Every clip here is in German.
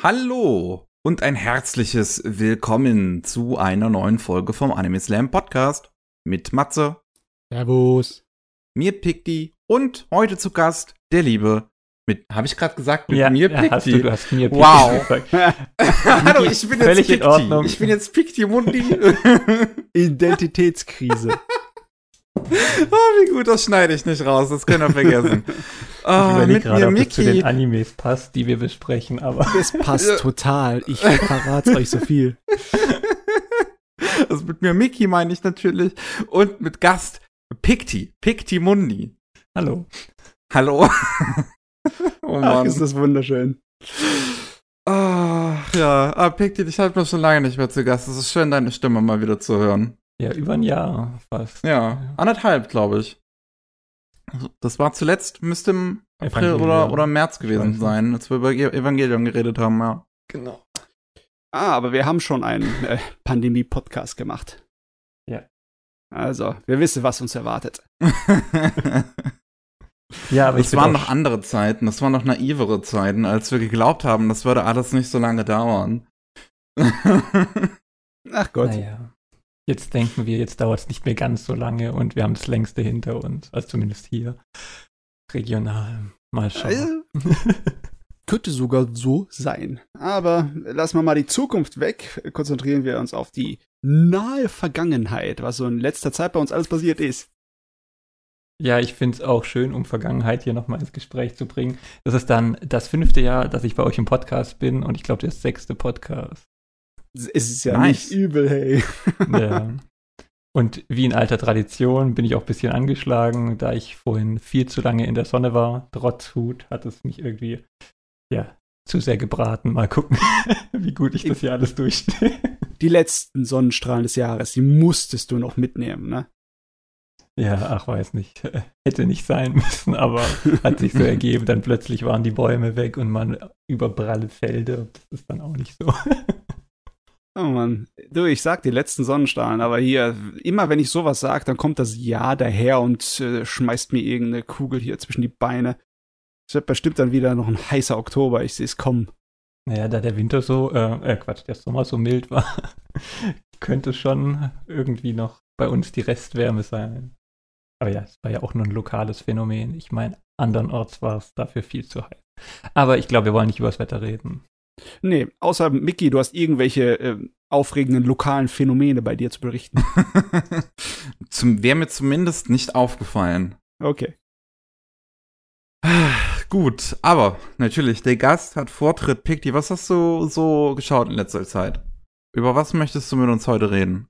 Hallo und ein herzliches Willkommen zu einer neuen Folge vom Anime Slam Podcast mit Matze, Servus. mir Pikti und heute zu Gast der Liebe mit, habe ich gerade gesagt, mit ja, mir ja, hast du, Pikti. du hast mir Pikti Wow. Hallo, ich bin jetzt Völlig in Pikti. Ordnung. Ich bin jetzt Pikti Mundi. Identitätskrise. oh, wie gut, das schneide ich nicht raus, das könnt ihr vergessen. Ich Ah, überlege gerade, ob das zu den Mickey. Animes passt, die wir besprechen, aber Es passt total. Ich verrate euch so viel. Also mit mir Mickey meine ich natürlich. Und mit Gast Pikti. Pikti Mundi. hallo. Hallo. oh Ach, ist das wunderschön. Ah, ja, ah, Pikti, ich halte mich schon lange nicht mehr zu Gast. Es ist schön, deine Stimme mal wieder zu hören. Ja, über ein Jahr fast. Ja, anderthalb, glaube ich. Das war zuletzt, müsste im April oder, oder März gewesen sein, als wir über Ge- Evangelion geredet haben, ja. Genau. Ah, aber wir haben schon einen äh, Pandemie-Podcast gemacht. Ja. Also, wir wissen, was uns erwartet. Ja, aber bin waren noch andere Zeiten, das waren noch naivere Zeiten, als wir geglaubt haben, das würde alles nicht so lange dauern. Ach Gott. Naja. Jetzt denken wir, jetzt dauert es nicht mehr ganz so lange und wir haben das längste hinter uns. Also zumindest hier. Regional. Mal schauen. Äh, könnte sogar so sein. Aber lassen wir mal die Zukunft weg. Konzentrieren wir uns auf die nahe Vergangenheit, was so in letzter Zeit bei uns alles passiert ist. Ja, ich finde es auch schön, um Vergangenheit hier nochmal ins Gespräch zu bringen. Das ist dann das fünfte Jahr, dass ich bei euch im Podcast bin und ich glaube, der sechste Podcast. Es ist ja Nice. nicht übel, hey. Ja. Und wie in alter Tradition bin ich auch ein bisschen angeschlagen, da ich vorhin viel zu lange in der Sonne war. Trotz Hut hat es mich irgendwie, ja, zu sehr gebraten. Mal gucken, wie gut ich das hier alles durchstehe. Die letzten Sonnenstrahlen des Jahres, die musstest du noch mitnehmen, ne? Ja, ach, weiß nicht. Hätte nicht sein müssen, aber hat sich so ergeben. Dann plötzlich waren die Bäume weg und man über pralle Felder. Das ist dann auch nicht so. Oh Mann, du, ich sag die letzten Sonnenstrahlen, aber hier, immer wenn ich sowas sag, dann kommt das Jahr daher und äh, schmeißt mir irgendeine Kugel hier zwischen die Beine. Es wird bestimmt dann wieder noch ein heißer Oktober, ich sehe es kommen. Naja, da der Winter so, äh, äh, Quatsch, der Sommer so mild war, könnte schon irgendwie noch bei uns die Restwärme sein. Aber ja, es war ja auch nur ein lokales Phänomen. Ich meine, andernorts war es dafür viel zu heiß. Aber ich glaube, wir wollen nicht über das Wetter reden. Nee, außer Mickey, du hast irgendwelche äh, aufregenden lokalen Phänomene bei dir zu berichten. Zum, Wäre mir zumindest nicht aufgefallen. Okay. Gut, aber natürlich, der Gast hat Vortritt. Pikti, was hast du so geschaut in letzter Zeit? Über was möchtest du mit uns heute reden?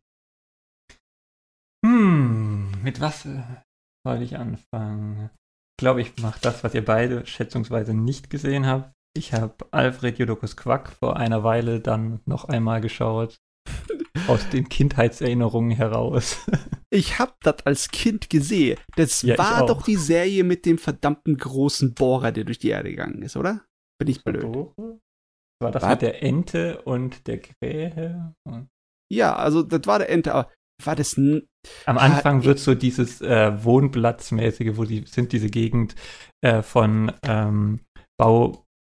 Hm, mit was äh, soll ich anfangen? Ich glaube, ich mache das, was ihr beide schätzungsweise nicht gesehen habt. Ich habe Alfred Jodokus Quack vor einer Weile dann noch einmal geschaut. Aus den Kindheitserinnerungen heraus. Ich hab das als Kind gesehen. Das Ja, war doch die Serie mit dem verdammten großen Bohrer, der durch die Erde gegangen ist, oder? Bin ich blöd. War das Was? mit der Ente und der Krähe? Und Ja, also das war der Ente, aber war das Am Ah, Anfang wird so dieses äh, Wohnplatzmäßige, wo die sind diese Gegend äh, von ähm,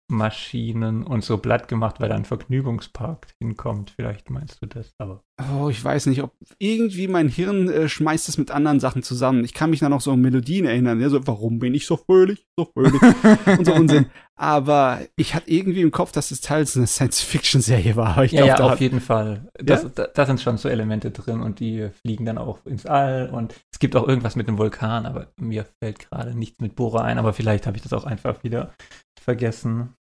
Baumaschinen und so blatt gemacht, weil da ein Vergnügungspark hinkommt. Vielleicht meinst du das, aber Oh, ich weiß nicht, ob irgendwie mein Hirn äh, schmeißt es mit anderen Sachen zusammen. Ich kann mich da noch so an Melodien erinnern. Ja, so, warum bin ich so fröhlich, so fröhlich und so Unsinn. Aber ich hatte irgendwie im Kopf, dass das Teil eine Science-Fiction-Serie war. Ich ja, glaub, ja, auf hat- jeden Fall. Das, da, da sind schon so Elemente drin und die fliegen dann auch ins All und es gibt auch irgendwas mit einem Vulkan, aber mir fällt gerade nichts mit Bohrer ein, aber vielleicht habe ich das auch einfach wieder vergessen.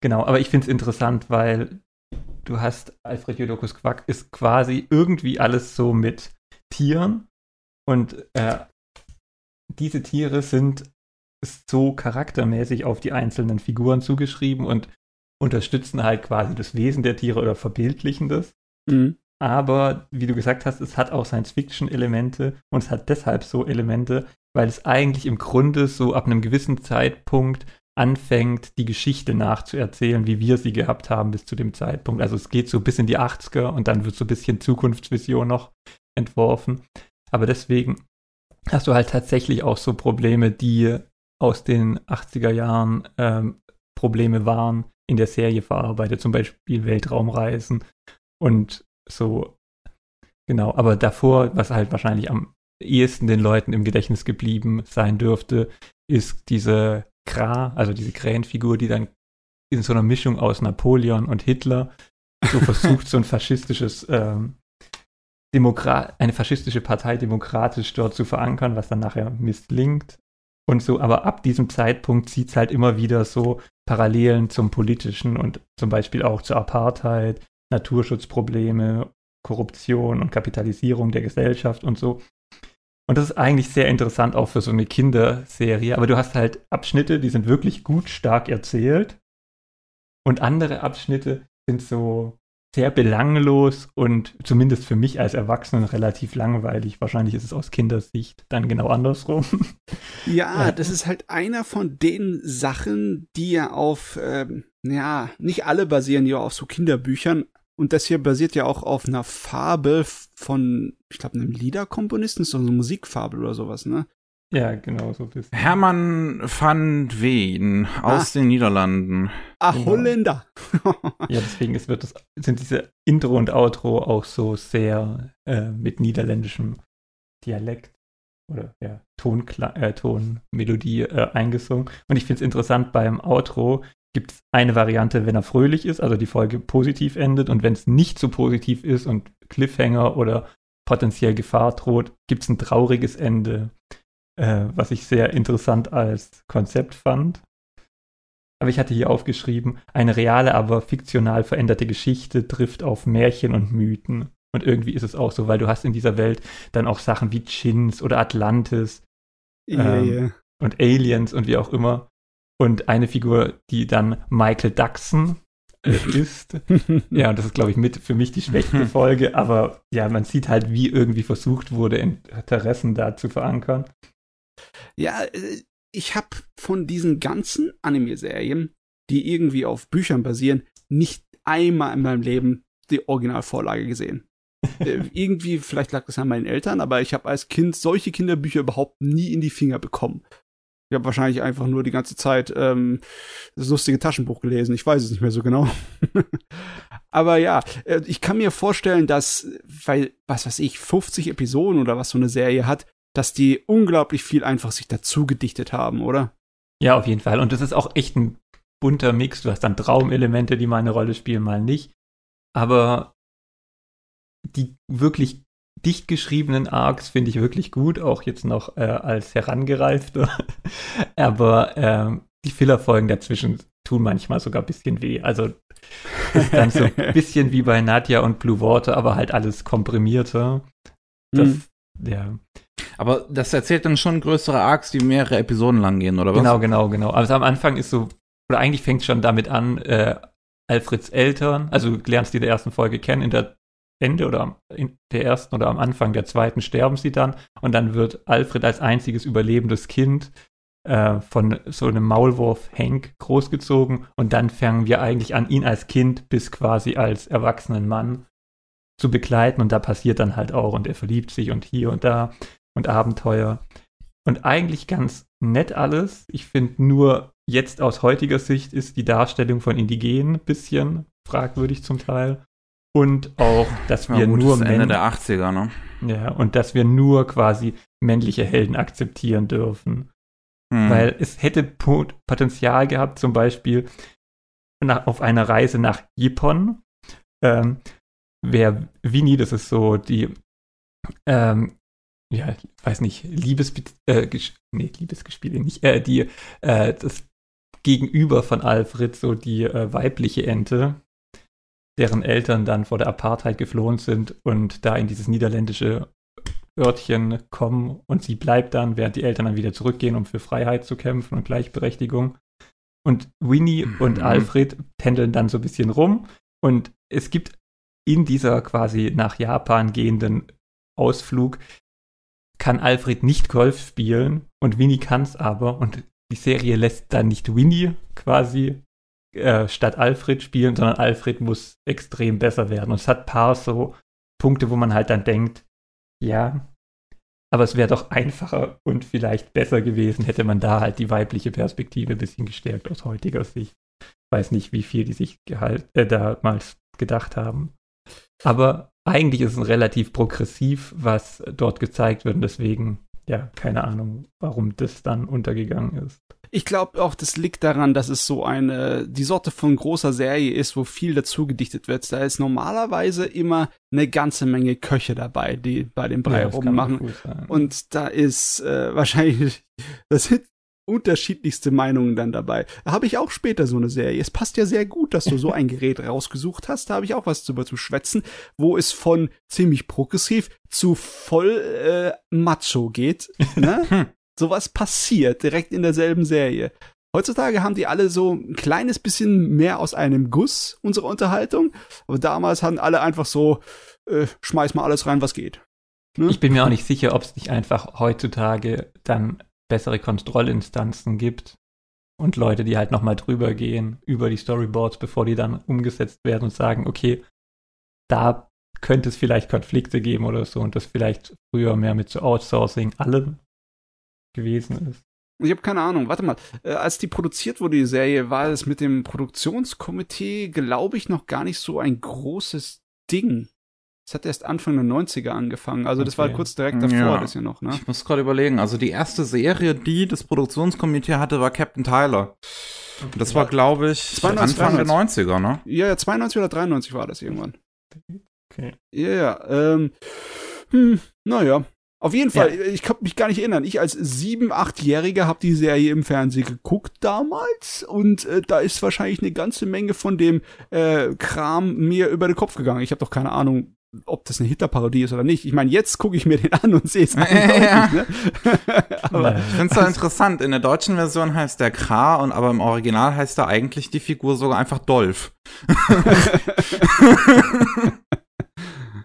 Genau, aber ich finde es interessant, weil du hast Alfred Jodokus Quack ist quasi irgendwie alles so mit Tieren und äh, diese Tiere sind so charaktermäßig auf die einzelnen Figuren zugeschrieben und unterstützen halt quasi das Wesen der Tiere oder verbildlichen das. Mhm. Aber wie du gesagt hast, es hat auch Science-Fiction-Elemente und es hat deshalb so Elemente, weil es eigentlich im Grunde so ab einem gewissen Zeitpunkt anfängt, die Geschichte nachzuerzählen, wie wir sie gehabt haben bis zu dem Zeitpunkt. Also es geht so bis in die 80er und dann wird so ein bisschen Zukunftsvision noch entworfen. Aber deswegen hast du halt tatsächlich auch so Probleme, die aus den 80er Jahren ähm, Probleme waren, in der Serie verarbeitet, zum Beispiel Weltraumreisen und so. Genau, aber davor, was halt wahrscheinlich am ehesten den Leuten im Gedächtnis geblieben sein dürfte, ist diese Kra, also diese Krähenfigur, die dann in so einer Mischung aus Napoleon und Hitler so versucht, so ein faschistisches, ähm, Demokrat, eine faschistische Partei demokratisch dort zu verankern, was dann nachher misslingt. Und so, aber ab diesem Zeitpunkt zieht es halt immer wieder so Parallelen zum Politischen und zum Beispiel auch zur Apartheid, Naturschutzprobleme, Korruption und Kapitalisierung der Gesellschaft und so. Und das ist eigentlich sehr interessant auch für so eine Kinderserie. Aber du hast halt Abschnitte, die sind wirklich gut, stark erzählt. Und andere Abschnitte sind so sehr belanglos und zumindest für mich als Erwachsenen relativ langweilig. Wahrscheinlich ist es aus Kindersicht dann genau andersrum. Ja, ja. das ist halt einer von den Sachen, die ja auf, ähm, ja, nicht alle basieren ja auf so Kinderbüchern. Und das hier basiert ja auch auf einer Fabel von, ich glaube, einem Liederkomponisten, so eine Musikfabel oder sowas, ne? Ja, genau, so bisschen. Hermann van Ween aus ah. den Niederlanden. Ach, genau. Holländer. ja, deswegen ist, wird das, sind diese Intro und Outro auch so sehr äh, mit niederländischem Dialekt oder ja, Tonkla äh, Tonmelodie äh, eingesungen. Und ich finde es interessant, beim Outro gibt es eine Variante, wenn er fröhlich ist, also die Folge positiv endet. Und wenn es nicht so positiv ist und Cliffhanger oder potenziell Gefahr droht, gibt es ein trauriges Ende äh, was ich sehr interessant als Konzept fand. Aber ich hatte hier aufgeschrieben, eine reale, aber fiktional veränderte Geschichte trifft auf Märchen und Mythen. Und irgendwie ist es auch so, weil du hast in dieser Welt dann auch Sachen wie Chins oder Atlantis yeah, ähm, yeah. und Aliens und wie auch immer. Und eine Figur, die dann Michael äh, ist. ja, und das ist, glaube ich, mit für mich die schwächste Folge. Aber ja, man sieht halt, wie irgendwie versucht wurde, Interessen da zu verankern. Ja, äh, ich habe von diesen ganzen Anime-Serien, die irgendwie auf Büchern basieren, nicht einmal in meinem Leben die Originalvorlage gesehen. äh, irgendwie, vielleicht lag das an meinen Eltern, aber ich habe als Kind solche Kinderbücher überhaupt nie in die Finger bekommen. Ich habe wahrscheinlich einfach nur die ganze Zeit ähm, das lustige Taschenbuch gelesen. Ich weiß es nicht mehr so genau. Aber ja, äh, ich kann mir vorstellen, dass, weil, was weiß ich, 50 Episoden oder was so eine Serie hat, dass die unglaublich viel einfach sich dazu gedichtet haben, oder? Ja, auf jeden Fall. Und das ist auch echt ein bunter Mix. Du hast dann Traumelemente, die mal eine Rolle spielen, mal nicht. Aber die wirklich dicht geschriebenen Arcs finde ich wirklich gut, auch jetzt noch äh, als herangereifter. Aber ähm, die Fillerfolgen dazwischen tun manchmal sogar ein bisschen weh. Also ist dann so ein bisschen wie bei Nadja und Blue Water, aber halt alles komprimierter. Das, mhm. ja. Aber das erzählt dann schon größere Arcs, die mehrere Episoden lang gehen, oder was? Genau, genau, genau. Also am Anfang ist so, oder eigentlich fängt es schon damit an, äh, Alfreds Eltern, also du lernst die in der ersten Folge kennen, in der Ende oder in der ersten oder am Anfang der zweiten sterben sie dann und dann wird Alfred als einziges überlebendes Kind äh, von so einem Maulwurf Hank großgezogen und dann fangen wir eigentlich an, ihn als Kind bis quasi als erwachsenen Mann zu begleiten und da passiert dann halt auch und er verliebt sich und hier und da und Abenteuer. Und eigentlich ganz nett alles. Ich finde nur jetzt aus heutiger Sicht ist die Darstellung von Indigenen ein bisschen fragwürdig zum Teil. Und auch, dass wir ja, gut, nur das Ende der 80er, ne? Ja, und dass wir nur quasi männliche Helden akzeptieren dürfen. Hm. Weil es hätte Potenzial gehabt, zum Beispiel nach, auf einer Reise nach Ypon. Ähm, wer Winnie, das ist so die ähm, ja, weiß nicht, Liebes, äh, nee, Liebesgespiele nicht, äh, die, äh, das Gegenüber von Alfred, so die äh, weibliche Ente, deren Eltern dann vor der Apartheid geflohen sind und da in dieses niederländische Örtchen kommen und sie bleibt dann, während die Eltern dann wieder zurückgehen, um für Freiheit zu kämpfen und Gleichberechtigung. Und Winnie mhm. und Alfred pendeln dann so ein bisschen rum und es gibt in dieser quasi nach Japan gehenden Ausflug kann Alfred nicht Golf spielen und Winnie kann es aber und die Serie lässt dann nicht Winnie quasi äh, statt Alfred spielen, sondern Alfred muss extrem besser werden. Und es hat paar so Punkte, wo man halt dann denkt, ja, aber es wäre doch einfacher und vielleicht besser gewesen, hätte man da halt die weibliche Perspektive ein bisschen gestärkt aus heutiger Sicht. weiß nicht, wie viel die sich gehalt, äh, damals gedacht haben. Aber eigentlich ist es relativ progressiv, was dort gezeigt wird. Und deswegen, ja, keine Ahnung, warum das dann untergegangen ist. Ich glaube auch, das liegt daran, dass es so eine, die Sorte von großer Serie ist, wo viel dazu gedichtet wird. Da ist normalerweise immer eine ganze Menge Köche dabei, die bei dem Brei Ja, rummachen. Und da ist äh, wahrscheinlich, das sind unterschiedlichste Meinungen dann dabei. Da habe ich auch später so eine Serie. Es passt ja sehr gut, dass du so ein Gerät rausgesucht hast. Da habe ich auch was drüber zu schwätzen, wo es von ziemlich progressiv zu voll äh, macho geht. Ne? Sowas passiert direkt in derselben Serie. Heutzutage haben die alle so ein kleines bisschen mehr aus einem Guss, unsere Unterhaltung. Aber damals hatten alle einfach so, äh, schmeiß mal alles rein, was geht. Ne? Ich bin mir auch nicht sicher, ob es nicht einfach heutzutage dann bessere Kontrollinstanzen gibt und Leute, die halt nochmal drüber gehen über die Storyboards, bevor die dann umgesetzt werden und sagen, okay, da könnte es vielleicht Konflikte geben oder so und das vielleicht früher mehr mit so Outsourcing allem gewesen ist. Ich habe keine Ahnung. Warte mal. Äh, als die produziert wurde, die Serie, war es mit dem Produktionskomitee, glaube ich, noch gar nicht so ein großes Ding. Es hat erst Anfang der 90er angefangen. Also das war kurz direkt davor, Ja. das ja noch, ne? Ich muss gerade überlegen. Also die erste Serie, die das Produktionskomitee hatte, war Captain Tyler. Und das war, glaube ich, 92, Anfang der 90er, ne? Ja, ja, 92 oder 93 war das irgendwann. Okay. Ja, ja. Ähm, hm, naja. Auf jeden Fall, ich kann mich gar nicht erinnern. Ich als sieben, achtjähriger habe die Serie im Fernsehen geguckt damals und äh, da ist wahrscheinlich eine ganze Menge von dem äh, Kram mir über den Kopf gegangen. Ich habe doch keine Ahnung, ob das eine Hitlerparodie ist oder nicht. Ich meine, jetzt gucke ich mir den an und sehe es eindeutig, Ja. ne? Aber. Ich finde es da interessant. In der deutschen Version heißt der Kra und aber im Original heißt da eigentlich die Figur sogar einfach Dolph.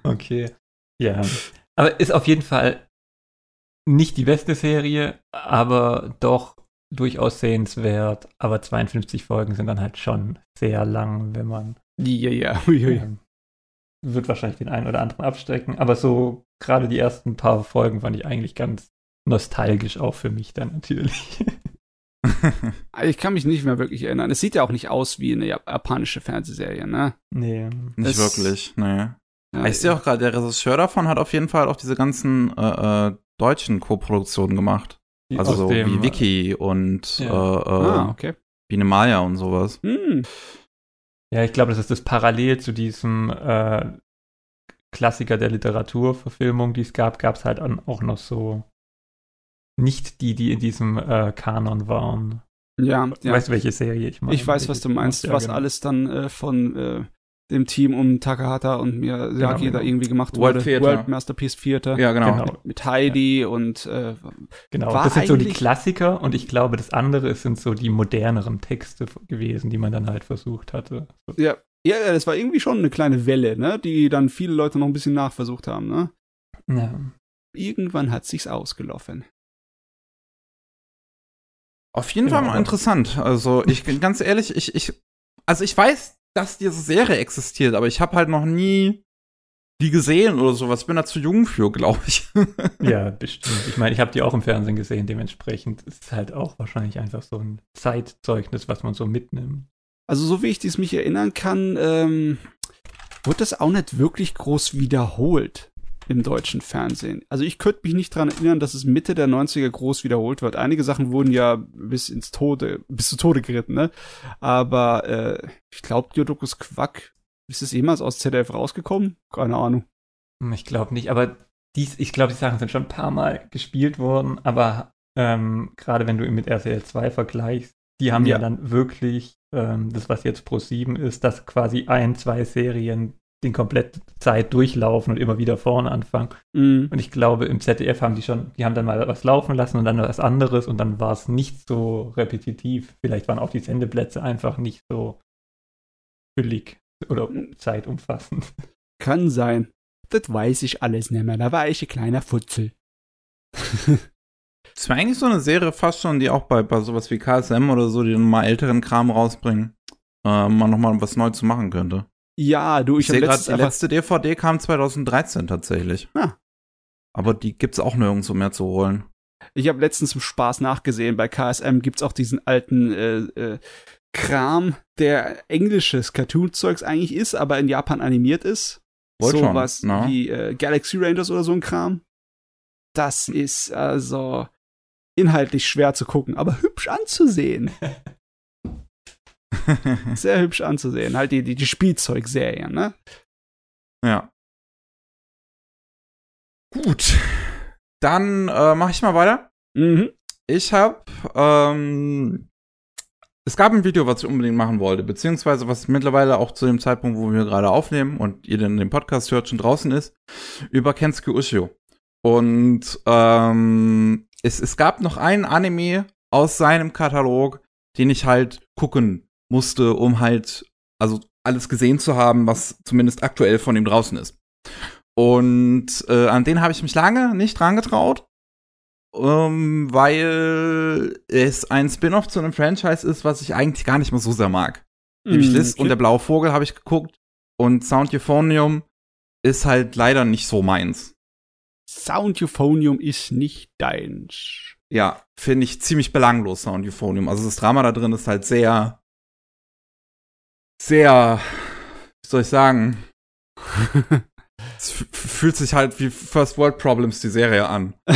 Okay. Ja. Aber ist auf jeden Fall nicht die beste Serie, aber doch durchaus sehenswert. Aber 52 Folgen sind dann halt schon sehr lang, wenn man ja, ja, uiui. ähm, wird wahrscheinlich den einen oder anderen abstrecken. Aber so gerade die ersten paar Folgen fand ich eigentlich ganz nostalgisch auch für mich dann natürlich. Ich kann mich nicht mehr wirklich erinnern. Es sieht ja auch nicht aus wie eine japanische Fernsehserie, ne? nee. Nicht Es- wirklich, nee. Ja, ich sehe auch gerade, der Regisseur davon hat auf jeden Fall auch diese ganzen äh, äh, deutschen Co-Produktionen gemacht. Also so dem, wie Wiki und Ja. äh, äh, Ah, okay. Biene Maya und sowas. Hm. Ja, ich glaube, das ist das Parallel zu diesem äh, Klassiker der Literaturverfilmung, die es gab, gab es halt auch noch so nicht die, die in diesem äh, Kanon waren. Ja, ja. Weißt du, welche Serie ich meine? Ich weiß, was du meinst, was genau. alles dann äh, von äh, dem Team um Takahata und Miyazaki Genau, da genau. irgendwie gemacht World wurde. Theater. World Masterpiece Theater. Ja, genau. Genau. Mit Heidi und äh, Genau, das sind so die Klassiker und ich glaube, das andere sind so die moderneren Texte gewesen, die man dann halt versucht hatte. So, ja, ja, ja, das war irgendwie schon eine kleine Welle, ne, die dann viele Leute noch ein bisschen nachversucht haben, ne? ja. Irgendwann hat sich's ausgelaufen. Auf jeden Genau. Fall mal interessant. Also ich ganz ehrlich, ich, ich, also ich weiß, dass diese Serie existiert, aber ich habe halt noch nie die gesehen oder sowas. Bin da zu jung für, glaube ich. ja, bestimmt. Ich meine, ich habe die auch im Fernsehen gesehen, dementsprechend ist es halt auch wahrscheinlich einfach so ein Zeitzeugnis, was man so mitnimmt. Also so wie ich dies mich erinnern kann, ähm, wurde das auch nicht wirklich groß wiederholt im deutschen Fernsehen. Also ich könnte mich nicht dran erinnern, dass es Mitte der 90er groß wiederholt wird. Einige Sachen wurden ja bis ins Tode, bis zu Tode geritten, ne? Aber äh, ich glaube, Diodokus Quack, ist es jemals aus ZDF rausgekommen? Keine Ahnung. Hm, Ich glaube nicht, aber dies, ich glaube, die Sachen sind schon ein paar Mal gespielt worden, aber ähm, gerade wenn du ihn mit RTL 2 vergleichst, die haben ja, Ja. dann wirklich ähm, das, was jetzt Pro 7 ist, dass quasi ein, zwei Serien den komplette Zeit durchlaufen und immer wieder vorne anfangen. Mhm. Und ich glaube, im ZDF haben die schon, die haben dann mal was laufen lassen und dann was anderes und dann war es nicht so repetitiv. Vielleicht waren auch die Sendeplätze einfach nicht so füllig oder zeitumfassend. Kann sein. Das weiß ich alles nicht mehr. Da war ich ein kleiner Futzel. Das wäre eigentlich so eine Serie fast schon, die auch bei, bei sowas wie KSM oder so, die dann mal älteren Kram rausbringen, äh, mal nochmal was neu zu machen könnte. Ja, du, Ich, ich, habe letztens die letzte DVD kam 2013 tatsächlich. Ah. Aber die gibt's auch nirgendwo mehr zu holen. Ich habe letztens zum Spaß nachgesehen, bei KSM gibt's auch diesen alten äh, äh, Kram, der englisches Cartoon-Zeugs eigentlich ist, aber in Japan animiert ist. Wohl so schon, was ne? wie äh, Galaxy Rangers oder so ein Kram. Das ist also inhaltlich schwer zu gucken, aber hübsch anzusehen. Sehr hübsch anzusehen. Halt die, die, die Spielzeugserien, ne? Ja. Gut. Dann äh, mache ich mal weiter. Mhm. Ich habe, ähm, es gab ein Video, was ich unbedingt machen wollte, beziehungsweise was mittlerweile auch zu dem Zeitpunkt, wo wir gerade aufnehmen und ihr dann den Podcast hört, schon draußen ist, über Kensuke Ushio. Und ähm, es, es gab noch einen Anime aus seinem Katalog, den ich halt gucken musste, um halt, also alles gesehen zu haben, was zumindest aktuell von ihm draußen ist. Und äh, an den habe ich mich lange nicht dran getraut, ähm, weil es ein Spin-off zu einem Franchise ist, was ich eigentlich gar nicht mehr so sehr mag. Nämlich Mm, Liz okay. und der blaue Vogel habe ich geguckt und Sound Euphonium ist halt leider nicht so meins. Sound Euphonium ist nicht deins. Ja, finde ich ziemlich belanglos, Sound Euphonium. Also das Drama da drin ist halt sehr, sehr, wie soll ich sagen, es fühlt sich halt wie First World Problems die Serie an.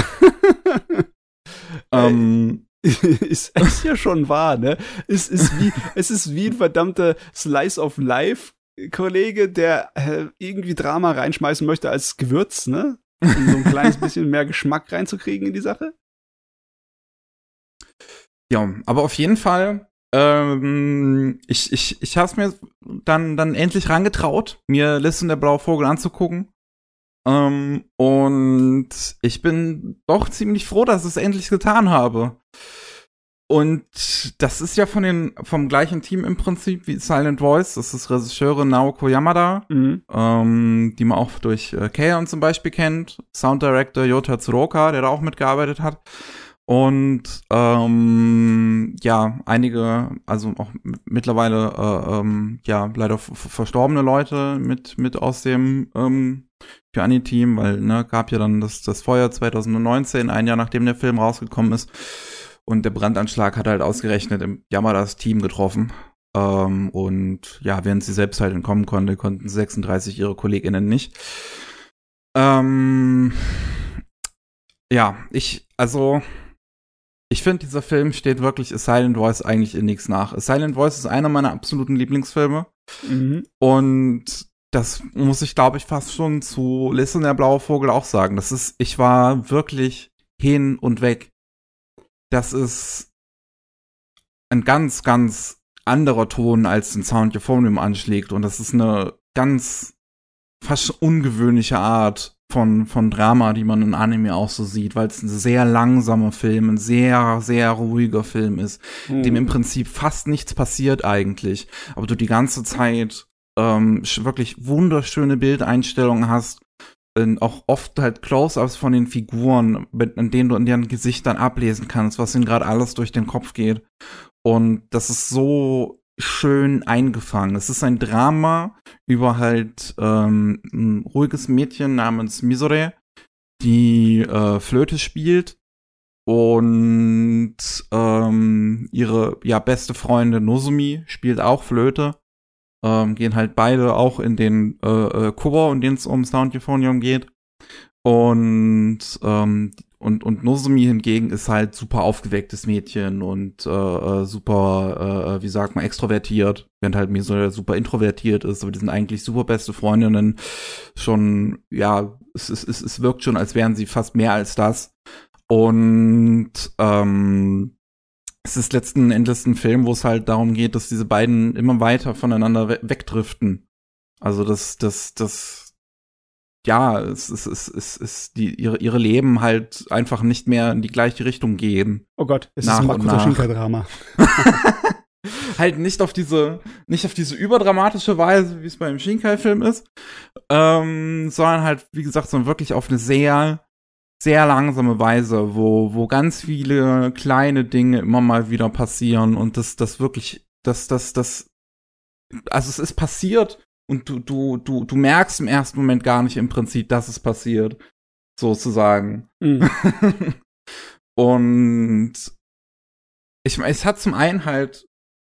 ähm, ist, ist ja schon wahr, ne? Es ist wie, es ist wie ein verdammter Slice of Life Kollege, der äh, irgendwie Drama reinschmeißen möchte als Gewürz, ne? Um so ein kleines bisschen mehr Geschmack reinzukriegen in die Sache. ja, aber auf jeden Fall, ähm, ich, ich, ich habe es mir dann, dann endlich rangetraut, mir und der blaue Vogel anzugucken. Ähm, und ich bin doch ziemlich froh, dass ich es endlich getan habe. Und das ist ja von den, vom gleichen Team im Prinzip wie Silent Voice. Das ist Regisseurin Naoko Yamada, Mhm. ähm, die man auch durch äh, Kaon zum Beispiel kennt. Sound Director Yota Tsuroka, der da auch mitgearbeitet hat. Und ähm, ja, einige, also auch mittlerweile äh, ähm, ja leider verstorbene Leute mit mit aus dem ähm, Piani-Team, weil ne gab ja dann das das Feuer 2019, ein Jahr nachdem der Film rausgekommen ist. Und der Brandanschlag hat halt ausgerechnet im Yamadas Team getroffen. Ähm, und ja, während sie selbst halt entkommen konnte, konnten 36 ihre KollegInnen nicht. Ähm, ja, ich, also, ich finde, dieser Film steht wirklich A Silent Voice eigentlich in nichts nach. A Silent Voice ist einer meiner absoluten Lieblingsfilme. Mhm. Und das muss ich, glaube ich, fast schon zu Listen der blaue Vogel auch sagen. Das ist, ich war wirklich hin und weg. Das ist ein ganz, ganz anderer Ton, als den Sound Euphonium anschlägt. Und das ist eine ganz fast ungewöhnliche Art von, von Drama, die man in Anime auch so sieht, weil es ein sehr langsamer Film, ein sehr, sehr ruhiger Film ist dem im Prinzip fast nichts passiert eigentlich, aber du die ganze Zeit ähm, wirklich wunderschöne Bildeinstellungen hast, auch oft halt Close-ups von den Figuren, mit, an denen du in deren Gesichtern ablesen kannst, was ihnen gerade alles durch den Kopf geht. Und das ist so schön eingefangen. Es ist ein Drama über halt ähm, ein ruhiges Mädchen namens Misore, die äh, Flöte spielt und ähm, ihre ja beste Freundin Nozomi spielt auch Flöte. Ähm, gehen halt beide auch in den äh, äh, Chor, in den es um Sound Euphonium geht. Und ähm, und und Nozomi hingegen ist halt super aufgewecktes Mädchen und äh, äh, super, äh, wie sagt man, extrovertiert, während halt Miso super introvertiert ist. Aber die sind eigentlich super beste Freundinnen. Schon, ja, es, es, es, es wirkt schon, als wären sie fast mehr als das. Und ähm, es ist letzten Endes ein Film, wo es halt darum geht, dass diese beiden immer weiter voneinander we wegdriften. Also das, das, das, ja, es ist, es ist, es ist die, ihre, ihre Leben halt einfach nicht mehr in die gleiche Richtung gehen. Oh Gott, es Nach ist ein Makoto. Shinkai-Drama. halt nicht auf diese, nicht auf diese überdramatische Weise, wie es beim Shinkai-Film ist, ähm, sondern halt, wie gesagt, so wirklich auf eine sehr, sehr langsame Weise, wo, wo ganz viele kleine Dinge immer mal wieder passieren und das, das wirklich, das, das, das, also es ist passiert und du, du, du, du merkst im ersten Moment gar nicht im Prinzip, dass es passiert, sozusagen. Mhm. und ich meine, es hat zum einen halt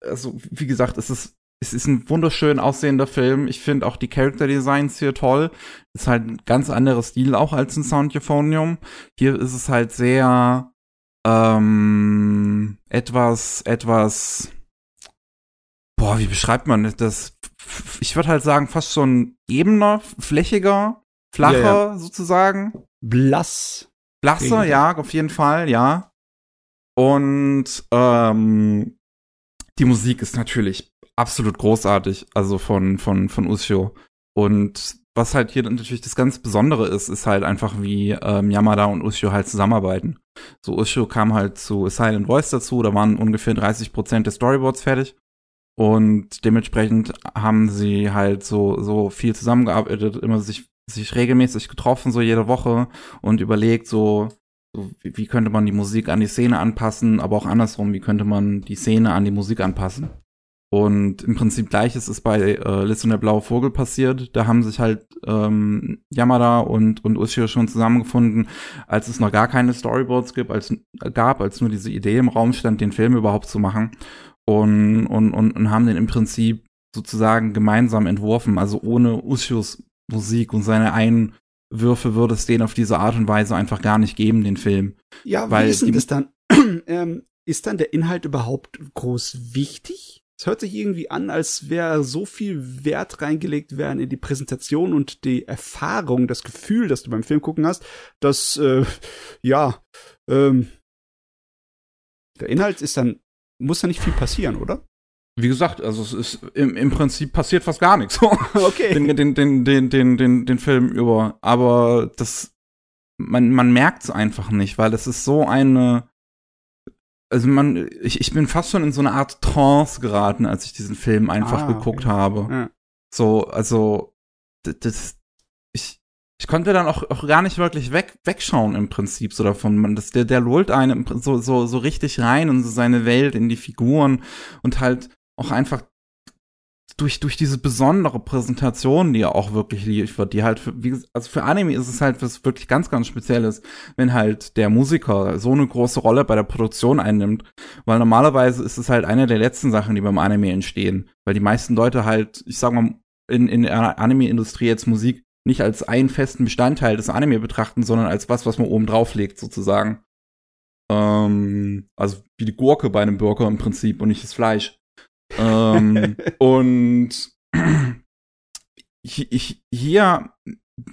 also wie gesagt, es ist es ist ein wunderschön aussehender Film. Ich finde auch die Character Designs hier toll. Ist halt ein ganz anderer Stil auch als in Sound Euphonium. Hier ist es halt sehr ähm, etwas, etwas, boah, wie beschreibt man das? Ich würde halt sagen, fast schon ebener, flächiger, flacher ja, ja. sozusagen. Blass. Blasser, ja, auf jeden Fall, ja. Und ähm, die Musik ist natürlich absolut großartig, also von, von, von Ushio. Und was halt hier natürlich das ganz Besondere ist, ist halt einfach, wie ähm, Yamada und Ushio halt zusammenarbeiten. So, Ushio kam halt zu Silent Voice dazu, da waren ungefähr 30 Prozent der Storyboards fertig. Und dementsprechend haben sie halt so, so viel zusammengearbeitet, immer sich, sich regelmäßig getroffen, so jede Woche und überlegt, so, so wie, könnte man die Musik an die Szene anpassen, aber auch andersrum, wie könnte man die Szene an die Musik anpassen. Und im Prinzip gleiches ist bei äh, und der blaue Vogel passiert. Da haben sich halt ähm, Yamada und, und Ushio schon zusammengefunden, als es noch gar keine Storyboards gibt, als, gab, als nur diese Idee im Raum stand, den Film überhaupt zu machen. Und, und, und, und haben den im Prinzip sozusagen gemeinsam entworfen. Also ohne Ushios Musik und seine Einwürfe würde es den auf diese Art und Weise einfach gar nicht geben, den Film. Ja, wie ist denn das dann? ähm, ist dann der Inhalt überhaupt groß wichtig? Es hört sich irgendwie an, als wäre so viel Wert reingelegt werden in die Präsentation und die Erfahrung, das Gefühl, das du beim Film gucken hast, dass, äh, ja, ähm, der Inhalt ist dann, muss da nicht viel passieren, oder? Wie gesagt, also es ist im, im Prinzip passiert fast gar nichts. okay. Den, den, den, den, den, den, den Film über. Aber das, man, man merkt es einfach nicht, weil es ist so eine also man, ich, ich bin fast schon in so eine Art Trance geraten, als ich diesen Film einfach ah, geguckt okay. habe. Ja. So, also, das, ich, konnte dann auch, auch gar nicht wirklich weg, wegschauen im Prinzip so davon. Man, das, der, der lullt einen so, so, so richtig rein in so seine Welt, in die Figuren und halt auch einfach durch, durch diese besondere Präsentation, die er auch wirklich liefert, die halt, für, wie, also für Anime ist es halt was wirklich ganz, ganz Spezielles, wenn halt der Musiker so eine große Rolle bei der Produktion einnimmt. Weil normalerweise ist es halt eine der letzten Sachen, die beim Anime entstehen. Weil die meisten Leute halt, ich sag mal, in, in der Anime-Industrie jetzt Musik nicht als einen festen Bestandteil des Anime betrachten, sondern als was, was man oben drauf legt, sozusagen. Ähm, also wie die Gurke bei einem Burger im Prinzip und nicht das Fleisch ähm, und hier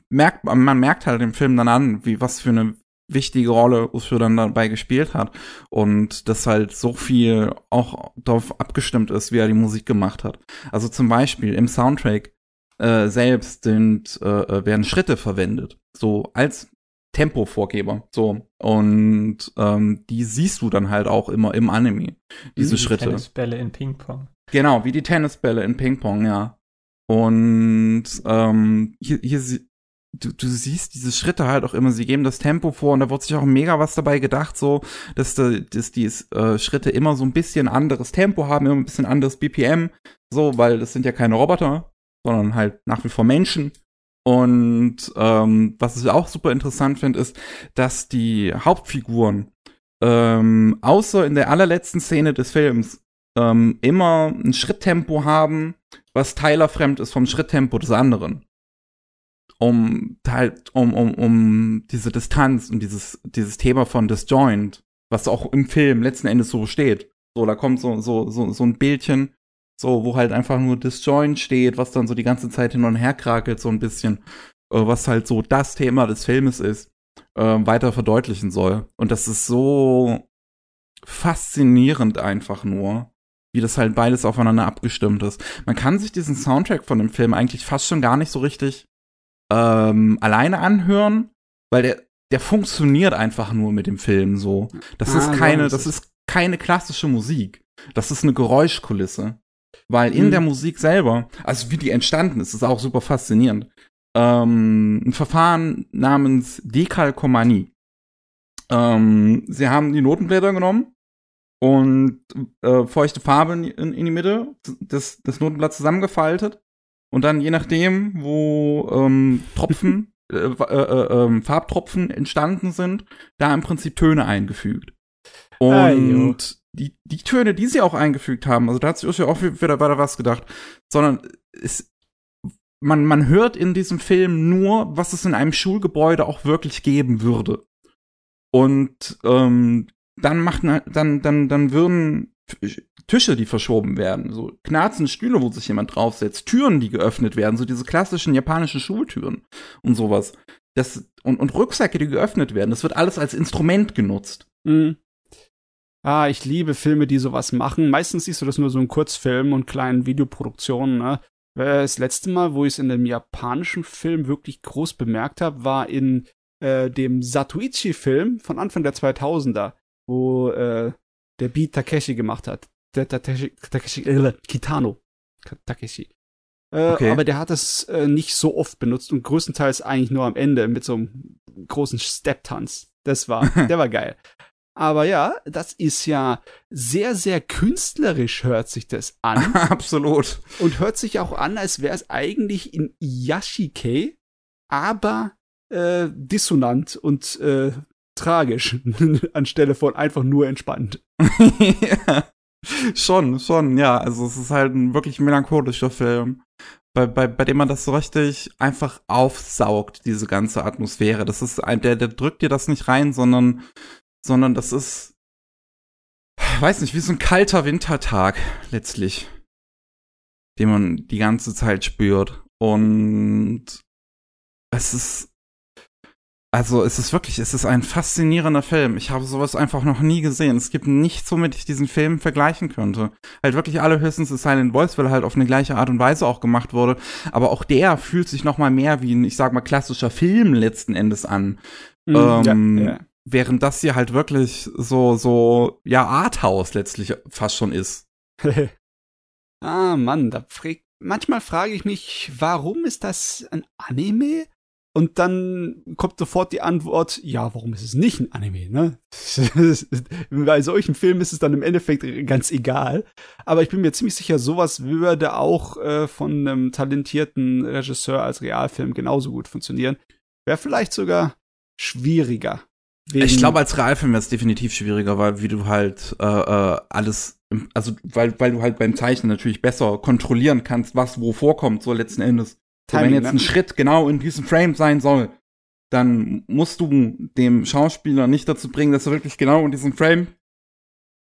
merkt man, merkt halt im Film dann an, wie was für eine wichtige Rolle Usher dann dabei gespielt hat und dass halt so viel auch darauf abgestimmt ist, wie er die Musik gemacht hat. Also zum Beispiel im Soundtrack äh, selbst sind, äh, äh werden Schritte verwendet, so als Tempovorgeber. So. Und ähm, die siehst du dann halt auch immer im Anime, diese wie Schritte. Die Tennisbälle in Ping-Pong. Genau, wie die Tennisbälle in Ping-Pong, ja. Und ähm, hier, hier du, du siehst diese Schritte halt auch immer, sie geben das Tempo vor und da wird sich auch mega was dabei gedacht, so, dass, die, dass die äh, Schritte immer so ein bisschen anderes Tempo haben, immer ein bisschen anderes BPM, so, weil das sind ja keine Roboter, sondern halt nach wie vor Menschen. Und ähm, was ich auch super interessant finde, ist, dass die Hauptfiguren ähm, außer in der allerletzten Szene des Films ähm, immer ein Schritttempo haben, was teilerfremd ist vom Schritttempo des anderen. Um halt, um, um, um diese Distanz und dieses, dieses Thema von Disjoint, was auch im Film letzten Endes so steht. So, da kommt so, so, so, so ein Bildchen, so, wo halt einfach nur Disjoint steht, was dann so die ganze Zeit hin und her krakelt, so ein bisschen, äh, was halt so das Thema des Filmes ist, äh, weiter verdeutlichen soll. Und das ist so faszinierend einfach nur, wie das halt beides aufeinander abgestimmt ist. Man kann sich diesen Soundtrack von dem Film eigentlich fast schon gar nicht so richtig ähm, alleine anhören, weil der, der funktioniert einfach nur mit dem Film so. Das ah, ist keine, das ist keine klassische Musik. Das ist eine Geräuschkulisse. Weil in mhm. der Musik selber, also wie die entstanden ist, ist auch super faszinierend. Ähm, ein Verfahren namens Dekalkomanie. Ähm, sie haben die Notenblätter genommen und äh, feuchte Farbe in, in, in die Mitte des, des Notenblatts zusammengefaltet und dann je nachdem, wo ähm, Tropfen, äh, äh, äh, ähm, Farbtropfen entstanden sind, da im Prinzip Töne eingefügt. Und die, die Töne, die sie auch eingefügt haben, also da hat sich ja auch wieder weiter was gedacht, sondern es, man, man hört in diesem Film nur, was es in einem Schulgebäude auch wirklich geben würde. Und ähm, dann macht dann, dann, dann würden Tische, die verschoben werden, so knarzende Stühle, wo sich jemand draufsetzt, Türen, die geöffnet werden, so diese klassischen japanischen Schultüren und sowas. Das, und, und Rucksäcke, die geöffnet werden, das wird alles als Instrument genutzt. Mhm. Ah, ich liebe Filme, die sowas machen. Meistens siehst du das nur so in Kurzfilmen und kleinen Videoproduktionen. Ne? Äh, das letzte Mal, wo ich es in einem japanischen Film wirklich groß bemerkt habe, war in äh, dem Satuichi-Film von Anfang der 2000er, wo äh, der Beat Takeshi gemacht hat. Der Takeshi, Takeshi äh, Kitano. Takeshi. Äh, okay. Aber der hat es äh, nicht so oft benutzt und größtenteils eigentlich nur am Ende mit so einem großen Step-Tanz. Das war, der war geil. Aber ja, das ist ja sehr, sehr künstlerisch hört sich das an. Absolut. Und hört sich auch an, als wäre es eigentlich in Yashike, aber äh, dissonant und äh, tragisch anstelle von einfach nur entspannt. ja. Schon, schon, ja. Also es ist halt ein wirklich melancholischer Film, bei, bei, bei dem man das so richtig einfach aufsaugt, diese ganze Atmosphäre. Das ist ein, der, der drückt dir das nicht rein, sondern sondern das ist, weiß nicht, wie so ein kalter Wintertag letztlich, den man die ganze Zeit spürt. Und es ist, also es ist wirklich, es ist ein faszinierender Film. Ich habe sowas einfach noch nie gesehen. Es gibt nichts, womit ich diesen Film vergleichen könnte. Halt wirklich alle höchstens ist Silent Voice, weil er halt auf eine gleiche Art und Weise auch gemacht wurde. Aber auch der fühlt sich noch mal mehr wie ein, ich sag mal, klassischer Film letzten Endes an. Mhm, ähm, ja, ja während das hier halt wirklich so, so, ja, Arthouse letztlich fast schon ist. ah, Mann, da fragt, manchmal frage ich mich, warum ist das ein Anime? Und dann kommt sofort die Antwort, ja, warum ist es nicht ein Anime, ne? Bei solchen Filmen ist es dann im Endeffekt ganz egal. Aber ich bin mir ziemlich sicher, sowas würde auch äh, von einem talentierten Regisseur als Realfilm genauso gut funktionieren. Wäre vielleicht sogar schwieriger. Ich glaube, als Realfilm wäre es definitiv schwieriger, weil wie du halt äh, äh, alles, also weil, weil du halt beim Zeichnen natürlich besser kontrollieren kannst, was wo vorkommt, so letzten Endes. Timing, wenn jetzt ne? ein Schritt genau in diesem Frame sein soll, dann musst du dem Schauspieler nicht dazu bringen, dass er wirklich genau in diesem Frame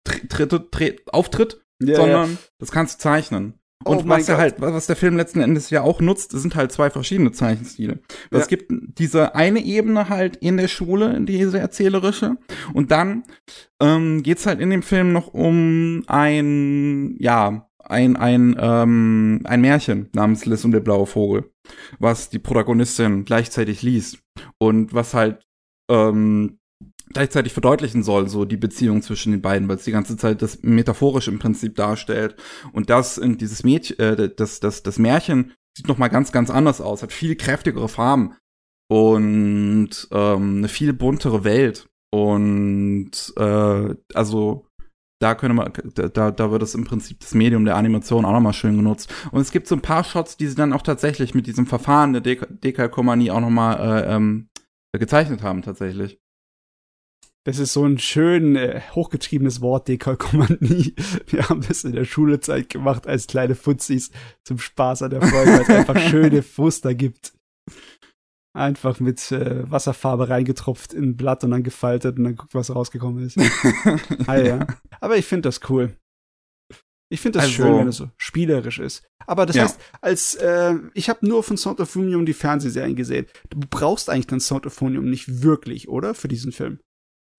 tritt, tritt, auftritt, ja, sondern ja. das kannst du zeichnen. Und oh was er halt, was der Film letzten Endes ja auch nutzt, sind halt zwei verschiedene Zeichenstile. Ja. Es gibt diese eine Ebene halt in der Schule, diese erzählerische, und dann ähm, geht's halt in dem Film noch um ein, ja, ein, ein, ähm, ein Märchen namens Liz und der blaue Vogel, was die Protagonistin gleichzeitig liest und was halt ähm, gleichzeitig verdeutlichen soll, so die Beziehung zwischen den beiden, weil es die ganze Zeit das metaphorisch im Prinzip darstellt. Und das in dieses Mädchen, äh, das, das, das Märchen sieht noch mal ganz, ganz anders aus, hat viel kräftigere Farben und ähm, eine viel buntere Welt. Und äh, also da könnte man, da, da wird es im Prinzip das Medium der Animation auch nochmal schön genutzt. Und es gibt so ein paar Shots, die sie dann auch tatsächlich mit diesem Verfahren der Dekalkomanie auch nochmal äh, ähm, gezeichnet haben, tatsächlich. Das ist so ein schön äh, hochgetriebenes Wort, Dekalkomanie. Wir haben das in der Schulezeit gemacht als kleine Fuzzis zum Spaß an der Folge, weil es einfach schöne Fuster gibt. Einfach mit äh, Wasserfarbe reingetropft in ein Blatt und dann gefaltet und dann guckt, was rausgekommen ist. ah, ja. Aber ich finde das cool. Ich finde das also, schön, wenn es so spielerisch ist. Aber das ja. heißt, als äh, ich habe nur von Sound of Union die Fernsehserien gesehen. Du brauchst eigentlich dann Sound of Union nicht wirklich, oder? Für diesen Film.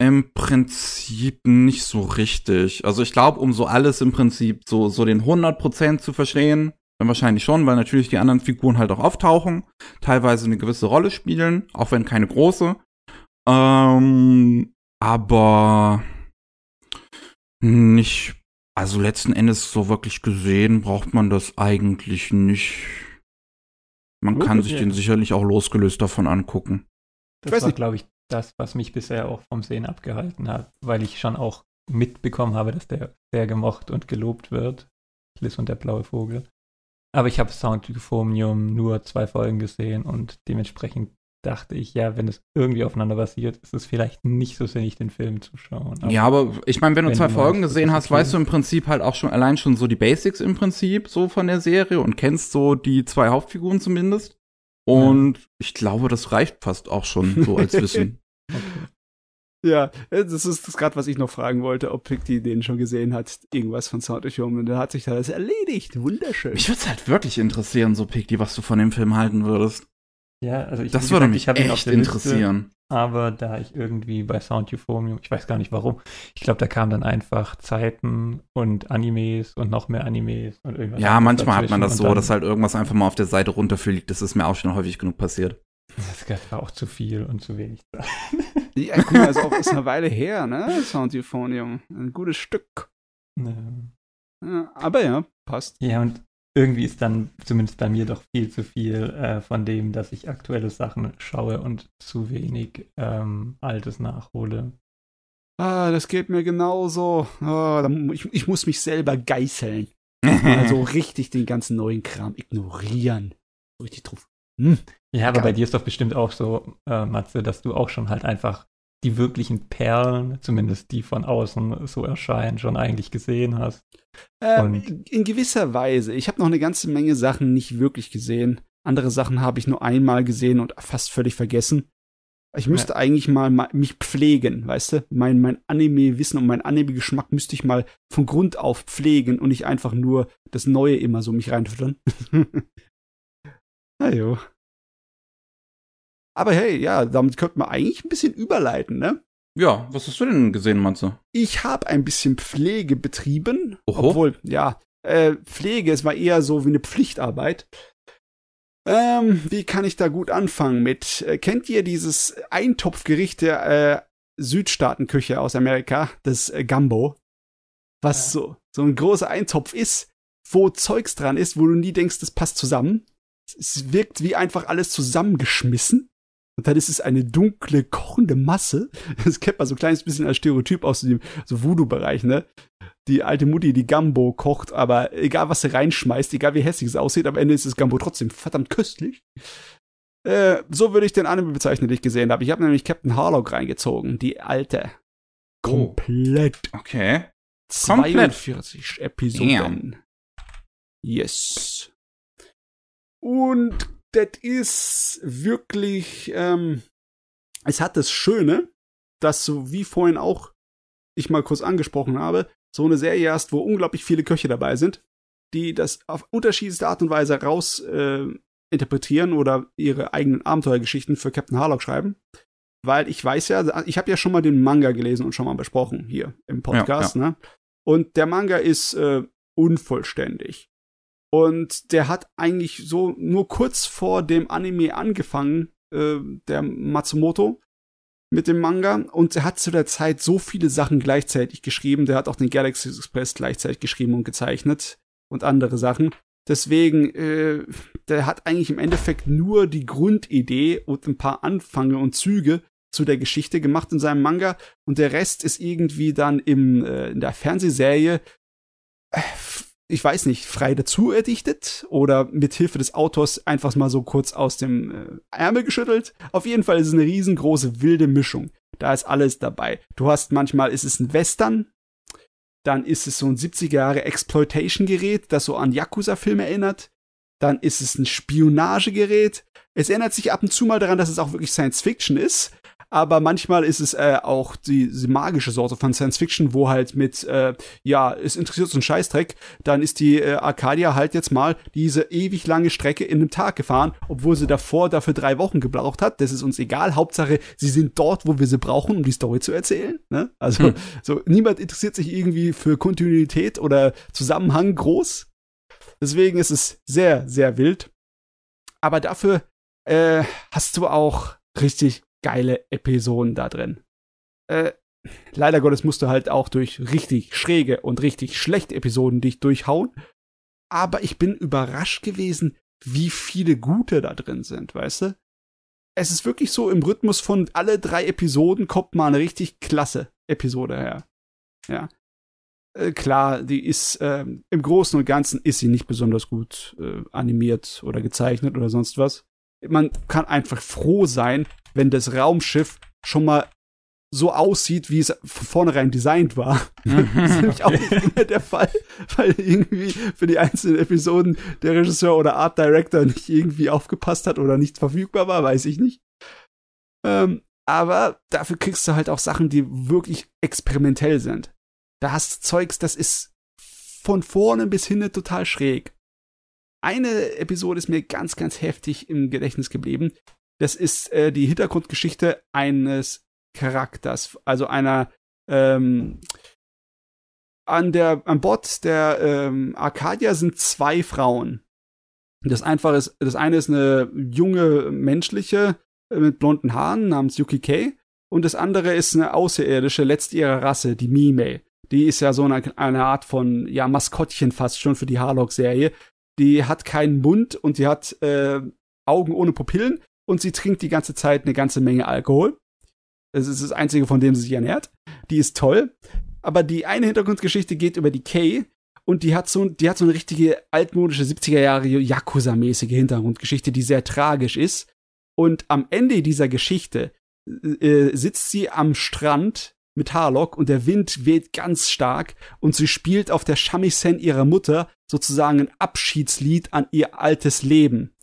Im Prinzip nicht so richtig. Also ich glaube, um so alles im Prinzip so, so den 100% zu verstehen, dann wahrscheinlich schon, weil natürlich die anderen Figuren halt auch auftauchen, teilweise eine gewisse Rolle spielen, auch wenn keine große. Ähm, aber nicht, also letzten Endes so wirklich gesehen braucht man das eigentlich nicht. Man Gut, kann sich den sicherlich auch losgelöst davon angucken. Das war, glaube ich, das, was mich bisher auch vom Sehen abgehalten hat, weil ich schon auch mitbekommen habe, dass der sehr gemocht und gelobt wird. Liz und der blaue Vogel. Aber ich habe Sound Euphonium nur zwei Folgen gesehen und dementsprechend dachte ich, ja, wenn es irgendwie aufeinander basiert, ist es vielleicht nicht so sinnig, den Film zu schauen. ja, aber ich meine, wenn du wenn zwei du Folgen magst, gesehen hast, okay. weißt du im Prinzip halt auch schon allein schon so die Basics im Prinzip so von der Serie und kennst so die zwei Hauptfiguren zumindest. Und ich glaube, das reicht fast auch schon so als Wissen. Ja, äh, das ist das gerade, was ich noch fragen wollte, ob Picti den schon gesehen hat, irgendwas von Sound of Human. Und dann hat sich das erledigt. Wunderschön. Mich würde es halt wirklich interessieren, so Piggy, was du von dem Film halten würdest. Ja, also ich, Das wie würde gesagt, mich ich echt der Liste, interessieren. aber da ich irgendwie bei Sound Euphonium, ich weiß gar nicht warum, ich glaube, da kamen dann einfach Zeiten und Animes und noch mehr Animes und irgendwas. Ja, manchmal hat man das so, dass halt irgendwas einfach mal auf der Seite runterfliegt. Das ist mir auch schon häufig genug passiert. Das war auch zu viel und zu wenig. Ja, guck mal, ist auch ist eine Weile her, ne? Sound Euphonium. Ein gutes Stück. Ja, aber ja, passt. Ja, und irgendwie ist dann zumindest bei mir doch viel zu viel äh, von dem, dass ich aktuelle Sachen schaue und zu wenig ähm, Altes nachhole. Ah, das geht mir genauso. Ah, ich, ich muss mich selber geißeln. Also richtig den ganzen neuen Kram ignorieren. Richtig drauf. Hm. Ja, aber Geil. bei dir ist doch bestimmt auch so, äh, Matze, dass du auch schon halt einfach die wirklichen Perlen, zumindest die von außen so erscheinen, schon eigentlich gesehen hast. Und- in gewisser Weise. Ich habe noch eine ganze Menge Sachen nicht wirklich gesehen. Andere Sachen habe ich nur einmal gesehen und fast völlig vergessen. Ich müsste eigentlich mal ma- mich pflegen, weißt du? Mein, mein Anime-Wissen und mein Anime-Geschmack müsste ich mal von Grund auf pflegen und nicht einfach nur das Neue immer so mich reinfüttern. Na jo. Aber hey, ja, damit könnte man eigentlich ein bisschen überleiten, ne? Ja, was hast du denn gesehen, Matze? Ich habe ein bisschen Pflege betrieben, Oho. obwohl, ja, äh, Pflege, es war eher so wie eine Pflichtarbeit. Ähm, wie kann ich da gut anfangen mit? Äh, kennt ihr dieses Eintopfgericht der äh, Südstaatenküche aus Amerika, das äh, Gumbo? Was Ja. so, so ein großer Eintopf ist, wo Zeugs dran ist, wo du nie denkst, das passt zusammen. Es wirkt wie einfach alles zusammengeschmissen. Und dann ist es eine dunkle, kochende Masse. Das kennt man so ein kleines bisschen als Stereotyp aus dem so Voodoo-Bereich, ne? Die alte Mutti, die Gambo kocht, aber egal was sie reinschmeißt, egal wie hässlich es aussieht, am Ende ist das Gambo trotzdem verdammt köstlich. Äh, so würde ich den Anime bezeichnen, den ich gesehen habe. Ich habe nämlich Captain Harlock reingezogen, die alte. Oh. Komplett. Okay. Komplett. 42 Episoden. Yes. Und das ist wirklich, ähm, es hat das Schöne, dass so wie vorhin auch ich mal kurz angesprochen habe, so eine Serie hast, wo unglaublich viele Köche dabei sind, die das auf unterschiedlichste Art und Weise raus äh, interpretieren oder ihre eigenen Abenteuergeschichten für Captain Harlock schreiben. Weil ich weiß ja, ich habe ja schon mal den Manga gelesen und schon mal besprochen hier im Podcast, ne? Und der Manga ist äh, unvollständig. Und der hat eigentlich so nur kurz vor dem Anime angefangen, äh, der Matsumoto, mit dem Manga. Und er hat zu der Zeit so viele Sachen gleichzeitig geschrieben. Der hat auch den Galaxy Express gleichzeitig geschrieben und gezeichnet und andere Sachen. Deswegen, äh, der hat eigentlich im Endeffekt nur die Grundidee und ein paar Anfänge und Züge zu der Geschichte gemacht in seinem Manga und der Rest ist irgendwie dann im, äh, in der Fernsehserie, äh, ich weiß nicht, frei dazu erdichtet oder mit Hilfe des Autors einfach mal so kurz aus dem äh, Ärmel geschüttelt. Auf jeden Fall ist es eine riesengroße wilde Mischung. Da ist alles dabei. Du hast manchmal ist es ein Western, dann ist es so ein 70er Jahre Exploitation-Gerät, das so an Yakuza-Filme erinnert. Dann ist es ein Spionagegerät. Es erinnert sich ab und zu mal daran, dass es auch wirklich Science Fiction ist. Aber manchmal ist es äh, auch die, die magische Sorte von Science Fiction, wo halt mit, äh, ja, es interessiert so ein Scheißdreck, dann ist die äh, Arcadia halt jetzt mal diese ewig lange Strecke in einem Tag gefahren, obwohl sie davor dafür drei Wochen gebraucht hat. Das ist uns egal. Hauptsache, sie sind dort, wo wir sie brauchen, um die Story zu erzählen. Ne? Also, Hm. so niemand interessiert sich irgendwie für Kontinuität oder Zusammenhang groß. Deswegen ist es sehr, sehr wild. Aber dafür äh, hast du auch richtig geile Episoden da drin. Äh, leider Gottes musst du halt auch durch richtig schräge und richtig schlechte Episoden dich durchhauen. Aber ich bin überrascht gewesen, wie viele gute da drin sind, weißt du? Es ist wirklich so im Rhythmus von alle drei Episoden kommt mal eine richtig klasse Episode her. Ja. Äh, klar, die ist ähm, im Großen und Ganzen ist sie nicht besonders gut äh, animiert oder gezeichnet oder sonst was. man kann einfach froh sein, wenn das Raumschiff schon mal so aussieht, wie es von vornherein designt war. das ist nämlich auch nicht immer der Fall, weil irgendwie für die einzelnen Episoden der Regisseur oder Art Director nicht irgendwie aufgepasst hat oder nicht verfügbar war, weiß ich nicht. Ähm, aber dafür kriegst du halt auch Sachen, die wirklich experimentell sind. Da hast du Zeugs, das ist von vorne bis hinten total schräg. Eine Episode ist mir ganz, ganz heftig im Gedächtnis geblieben. Das ist äh, die Hintergrundgeschichte eines Charakters, also einer ähm, an der an Bord der ähm, Arcadia sind zwei Frauen. Das einfach ist, das eine ist eine junge menschliche äh, mit blonden Haaren namens Yuki Kei und das andere ist eine außerirdische letzte ihrer Rasse, die Mime. Die ist ja so eine, eine Art von ja Maskottchen fast schon für die Harlock-Serie. Die hat keinen Mund und die hat äh, Augen ohne Pupillen und sie trinkt die ganze Zeit eine ganze Menge Alkohol. Das ist das Einzige, von dem sie sich ernährt. Die ist toll. Aber die eine Hintergrundgeschichte geht über die Kay und die hat so, die hat so eine richtige altmodische 70er Jahre Yakuza-mäßige Hintergrundgeschichte, die sehr tragisch ist. Und am Ende dieser Geschichte äh, sitzt sie am Strand mit Harlock und der Wind weht ganz stark und sie spielt auf der Shamisen ihrer Mutter sozusagen ein Abschiedslied an ihr altes Leben.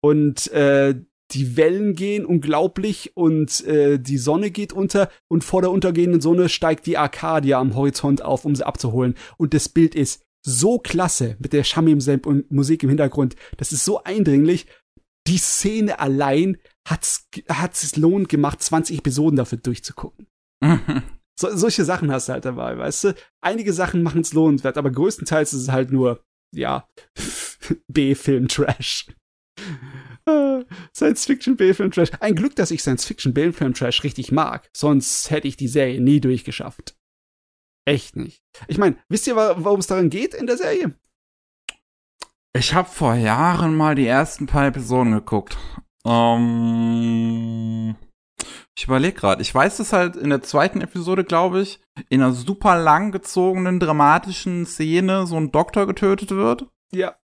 Und äh, die Wellen gehen unglaublich und äh, die Sonne geht unter und vor der untergehenden Sonne steigt die Arcadia am Horizont auf, um sie abzuholen. Und das Bild ist so klasse mit der Shamim und Musik im Hintergrund. Das ist so eindringlich. Die Szene allein hat's, hat's es lohnt gemacht, 20 Episoden dafür durchzugucken. so, solche Sachen hast du halt dabei, weißt du? Einige Sachen machen es lohnenswert, aber größtenteils ist es halt nur, ja, B-Film-Trash. Science-Fiction B-Film Trash. Ein Glück, dass ich Science-Fiction B-Film Trash richtig mag. Sonst hätte ich die Serie nie durchgeschafft. Echt nicht. Ich meine, wisst ihr, warum es darin geht in der Serie? Ich habe vor Jahren mal die ersten paar Episoden geguckt. Ähm, ich überlege gerade. Ich weiß, dass halt in der zweiten Episode, glaube ich, in einer super langgezogenen, dramatischen Szene so ein Doktor getötet wird. Ja.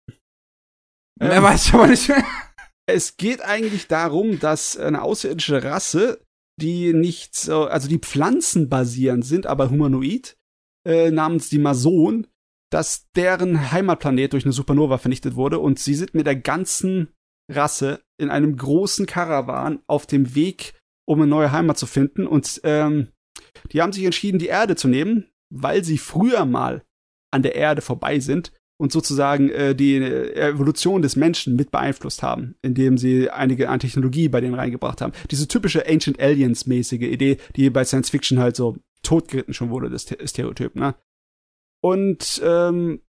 Mehr ähm, weiß ich aber nicht mehr es geht eigentlich darum, dass eine außerirdische Rasse, die nicht so, also die pflanzenbasierend sind, aber humanoid, äh, namens die Mason, dass deren Heimatplanet durch eine Supernova vernichtet wurde und sie sind mit der ganzen Rasse in einem großen Karawan auf dem Weg, um eine neue Heimat zu finden. Und ähm, die haben sich entschieden, die Erde zu nehmen, weil sie früher mal an der Erde vorbei sind und sozusagen äh, die Evolution des Menschen mit beeinflusst haben, indem sie einige an Technologie bei denen reingebracht haben. Diese typische Ancient Aliens-mäßige Idee, die bei Science Fiction halt so totgeritten schon wurde, das Stereotyp, ne? Und ähm,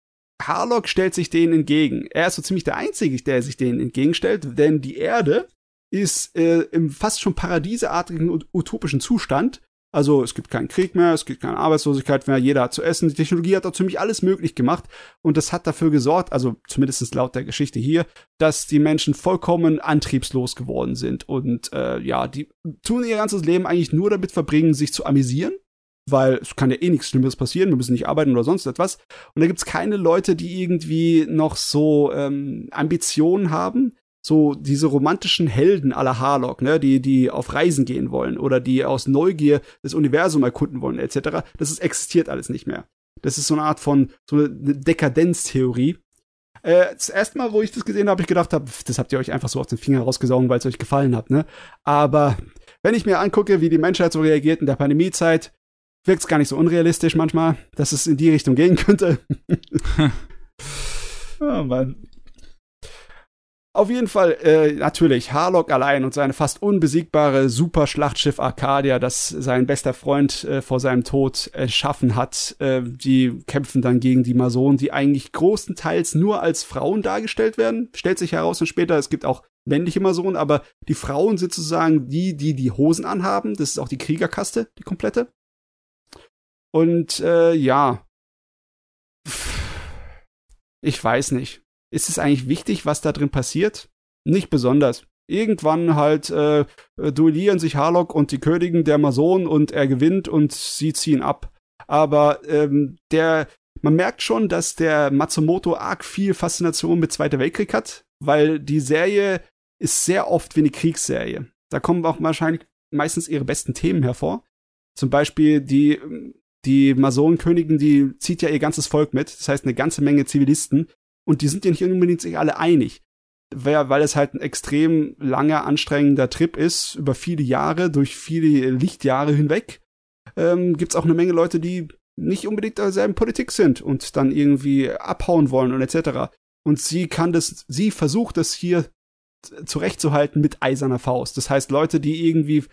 Harlock stellt sich denen entgegen. Er ist so ziemlich der Einzige, der sich denen entgegenstellt, denn die Erde ist äh, im fast schon paradieseartigen utopischen Zustand also es gibt keinen Krieg mehr, es gibt keine Arbeitslosigkeit mehr, jeder hat zu essen. Die Technologie hat da ziemlich alles möglich gemacht und das hat dafür gesorgt, also zumindest laut der Geschichte hier, dass die Menschen vollkommen antriebslos geworden sind und äh, ja, die tun ihr ganzes Leben eigentlich nur damit verbringen, sich zu amüsieren. Weil es kann ja eh nichts Schlimmes passieren, wir müssen nicht arbeiten oder sonst etwas. Und da gibt's keine Leute, die irgendwie noch so ähm, Ambitionen haben, so diese romantischen Helden aller Harlock, ne, die, die auf Reisen gehen wollen oder die aus Neugier das Universum erkunden wollen, etc., das ist, existiert alles nicht mehr. Das ist so eine Art von, so eine Dekadenztheorie. Äh, das erste Mal, wo ich das gesehen habe, habe ich gedacht, hab, das habt ihr euch einfach so aus den Fingern rausgesaugen, weil es euch gefallen hat, ne? Aber wenn ich mir angucke, wie die Menschheit so reagiert in der Pandemiezeit, wirkt es gar nicht so unrealistisch manchmal, dass es in die Richtung gehen könnte. oh Mann. Auf jeden Fall, äh, natürlich, Harlock allein und seine fast unbesiegbare Superschlachtschiff Arcadia, das sein bester Freund äh, vor seinem Tod erschaffen hat, äh, die kämpfen dann gegen die Masonen, die eigentlich großenteils nur als Frauen dargestellt werden. Stellt sich heraus und später, es gibt auch männliche Masonen, aber die Frauen sind sozusagen die, die die Hosen anhaben. Das ist auch die Kriegerkaste, die komplette. Und äh, ja, ich weiß nicht ist es eigentlich wichtig, was da drin passiert? Nicht besonders. Irgendwann halt äh, duellieren sich Harlock und die Königin der Mason und er gewinnt und sie ziehen ab. Aber ähm, der, man merkt schon, dass der Matsumoto arg viel Faszination mit Zweiter Weltkrieg hat, weil die Serie ist sehr oft wie eine Kriegsserie. Da kommen auch wahrscheinlich meistens ihre besten Themen hervor. Zum Beispiel die, die Masonenkönigin, die zieht ja ihr ganzes Volk mit. Das heißt, eine ganze Menge Zivilisten. Und die sind ja nicht unbedingt sich alle einig. Weil es halt ein extrem langer, anstrengender Trip ist, über viele Jahre, durch viele Lichtjahre hinweg, ähm, gibt es auch eine Menge Leute, die nicht unbedingt derselben Politik sind und dann irgendwie abhauen wollen und etc. Und sie kann das, sie versucht das hier zurechtzuhalten mit eiserner Faust. Das heißt, Leute, die irgendwie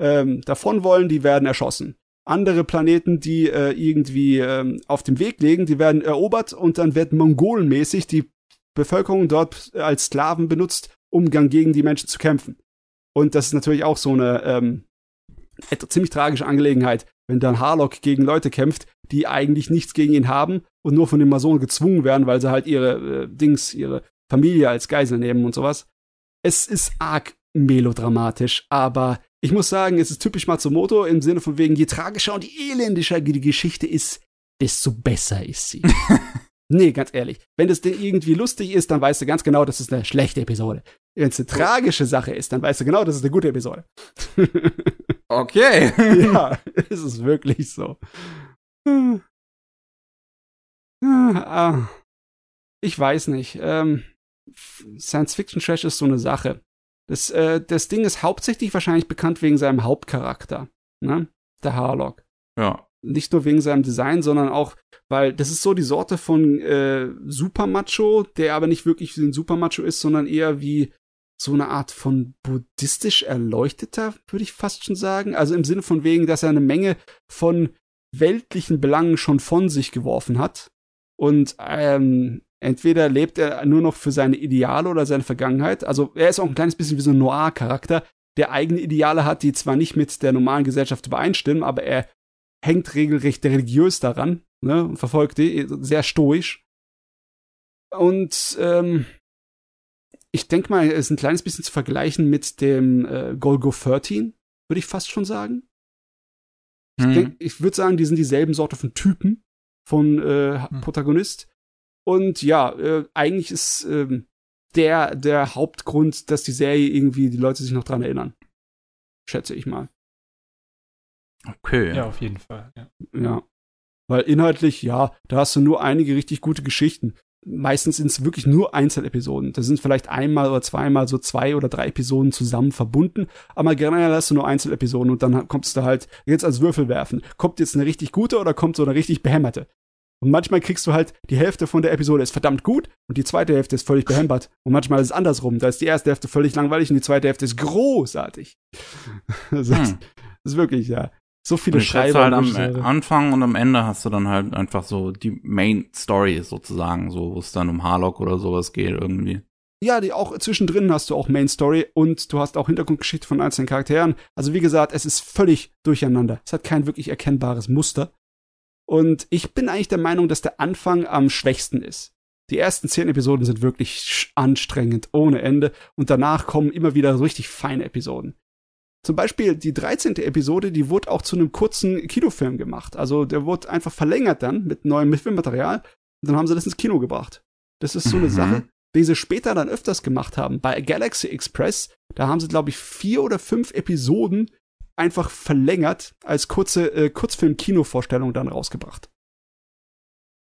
ähm, davon wollen, die werden erschossen. Andere Planeten, die äh, irgendwie ähm, auf dem Weg liegen, die werden erobert und dann wird mongolenmäßig die Bevölkerung dort als Sklaven benutzt, um dann gegen die Menschen zu kämpfen. Und das ist natürlich auch so eine ähm, ziemlich tragische Angelegenheit, wenn dann Harlock gegen Leute kämpft, die eigentlich nichts gegen ihn haben und nur von den Masonen gezwungen werden, weil sie halt ihre äh, Dings, ihre Familie als Geisel nehmen und sowas. Es ist arg melodramatisch, aber ich muss sagen, es ist typisch Matsumoto im Sinne von wegen, je tragischer und je elendischer die Geschichte ist, desto besser ist sie. nee, ganz ehrlich, wenn das Ding irgendwie lustig ist, dann weißt du ganz genau, das ist eine schlechte Episode. Wenn es eine tragische Sache ist, dann weißt du genau, das ist eine gute Episode. okay. ja, es ist wirklich so. Ich weiß nicht. Ähm, Science-Fiction-Trash ist so eine Sache. Das, äh, das Ding ist hauptsächlich wahrscheinlich bekannt wegen seinem Hauptcharakter, ne? Der Harlock. Ja. Nicht nur wegen seinem Design, sondern auch, weil das ist so die Sorte von äh, Supermacho, der aber nicht wirklich wie ein Supermacho ist, sondern eher wie so eine Art von buddhistisch erleuchteter, würde ich fast schon sagen. Also im Sinne von wegen, dass er eine Menge von weltlichen Belangen schon von sich geworfen hat und ähm, entweder lebt er nur noch für seine Ideale oder seine Vergangenheit. Also er ist auch ein kleines bisschen wie so ein Noir-Charakter, der eigene Ideale hat, die zwar nicht mit der normalen Gesellschaft übereinstimmen, aber er hängt regelrecht religiös daran ne, und verfolgt die sehr stoisch. Und ähm, ich denke mal, es ist ein kleines bisschen zu vergleichen mit dem äh, Golgo 13, würde ich fast schon sagen. Ich, mhm. ich würde sagen, die sind dieselben Sorte von Typen von äh, mhm. Protagonist. Und ja, äh, eigentlich ist äh, der der Hauptgrund, dass die Serie irgendwie die Leute sich noch dran erinnern. Schätze ich mal. Okay. Ja, auf jeden Fall. Ja. ja. Weil inhaltlich, ja, da hast du nur einige richtig gute Geschichten. Meistens sind es wirklich nur Einzelepisoden. Da sind vielleicht einmal oder zweimal so zwei oder drei Episoden zusammen verbunden, aber generell hast du nur Einzelepisoden und dann kommst du halt jetzt als Würfel werfen. Kommt jetzt eine richtig gute oder kommt so eine richtig behämmerte? Und manchmal kriegst du halt, die Hälfte von der Episode ist verdammt gut und die zweite Hälfte ist völlig behämmert. Und manchmal ist es andersrum. Da ist die erste Hälfte völlig langweilig und die zweite Hälfte ist großartig. Das, hm. ist, das ist wirklich, ja. So viele Schreiber. Halt am Anfang und am Ende hast du dann halt einfach so die Main Story sozusagen, so wo es dann um Harlock oder sowas geht irgendwie. Ja, die auch zwischendrin hast du auch Main Story und du hast auch Hintergrundgeschichte von einzelnen Charakteren. Also wie gesagt, es ist völlig durcheinander. Es hat kein wirklich erkennbares Muster. Und ich bin eigentlich der Meinung, dass der Anfang am schwächsten ist. Die ersten zehn Episoden sind wirklich anstrengend, ohne Ende. Und danach kommen immer wieder so richtig feine Episoden. Zum Beispiel die 13. Episode, die wurde auch zu einem kurzen Kinofilm gemacht. Also der wurde einfach verlängert dann mit neuem Filmmaterial. Und dann haben sie das ins Kino gebracht. Das ist so eine mhm. Sache, die sie später dann öfters gemacht haben. Bei Galaxy Express, da haben sie, glaube ich, vier oder fünf Episoden einfach verlängert als kurze äh, Kurzfilm-Kinovorstellung dann rausgebracht.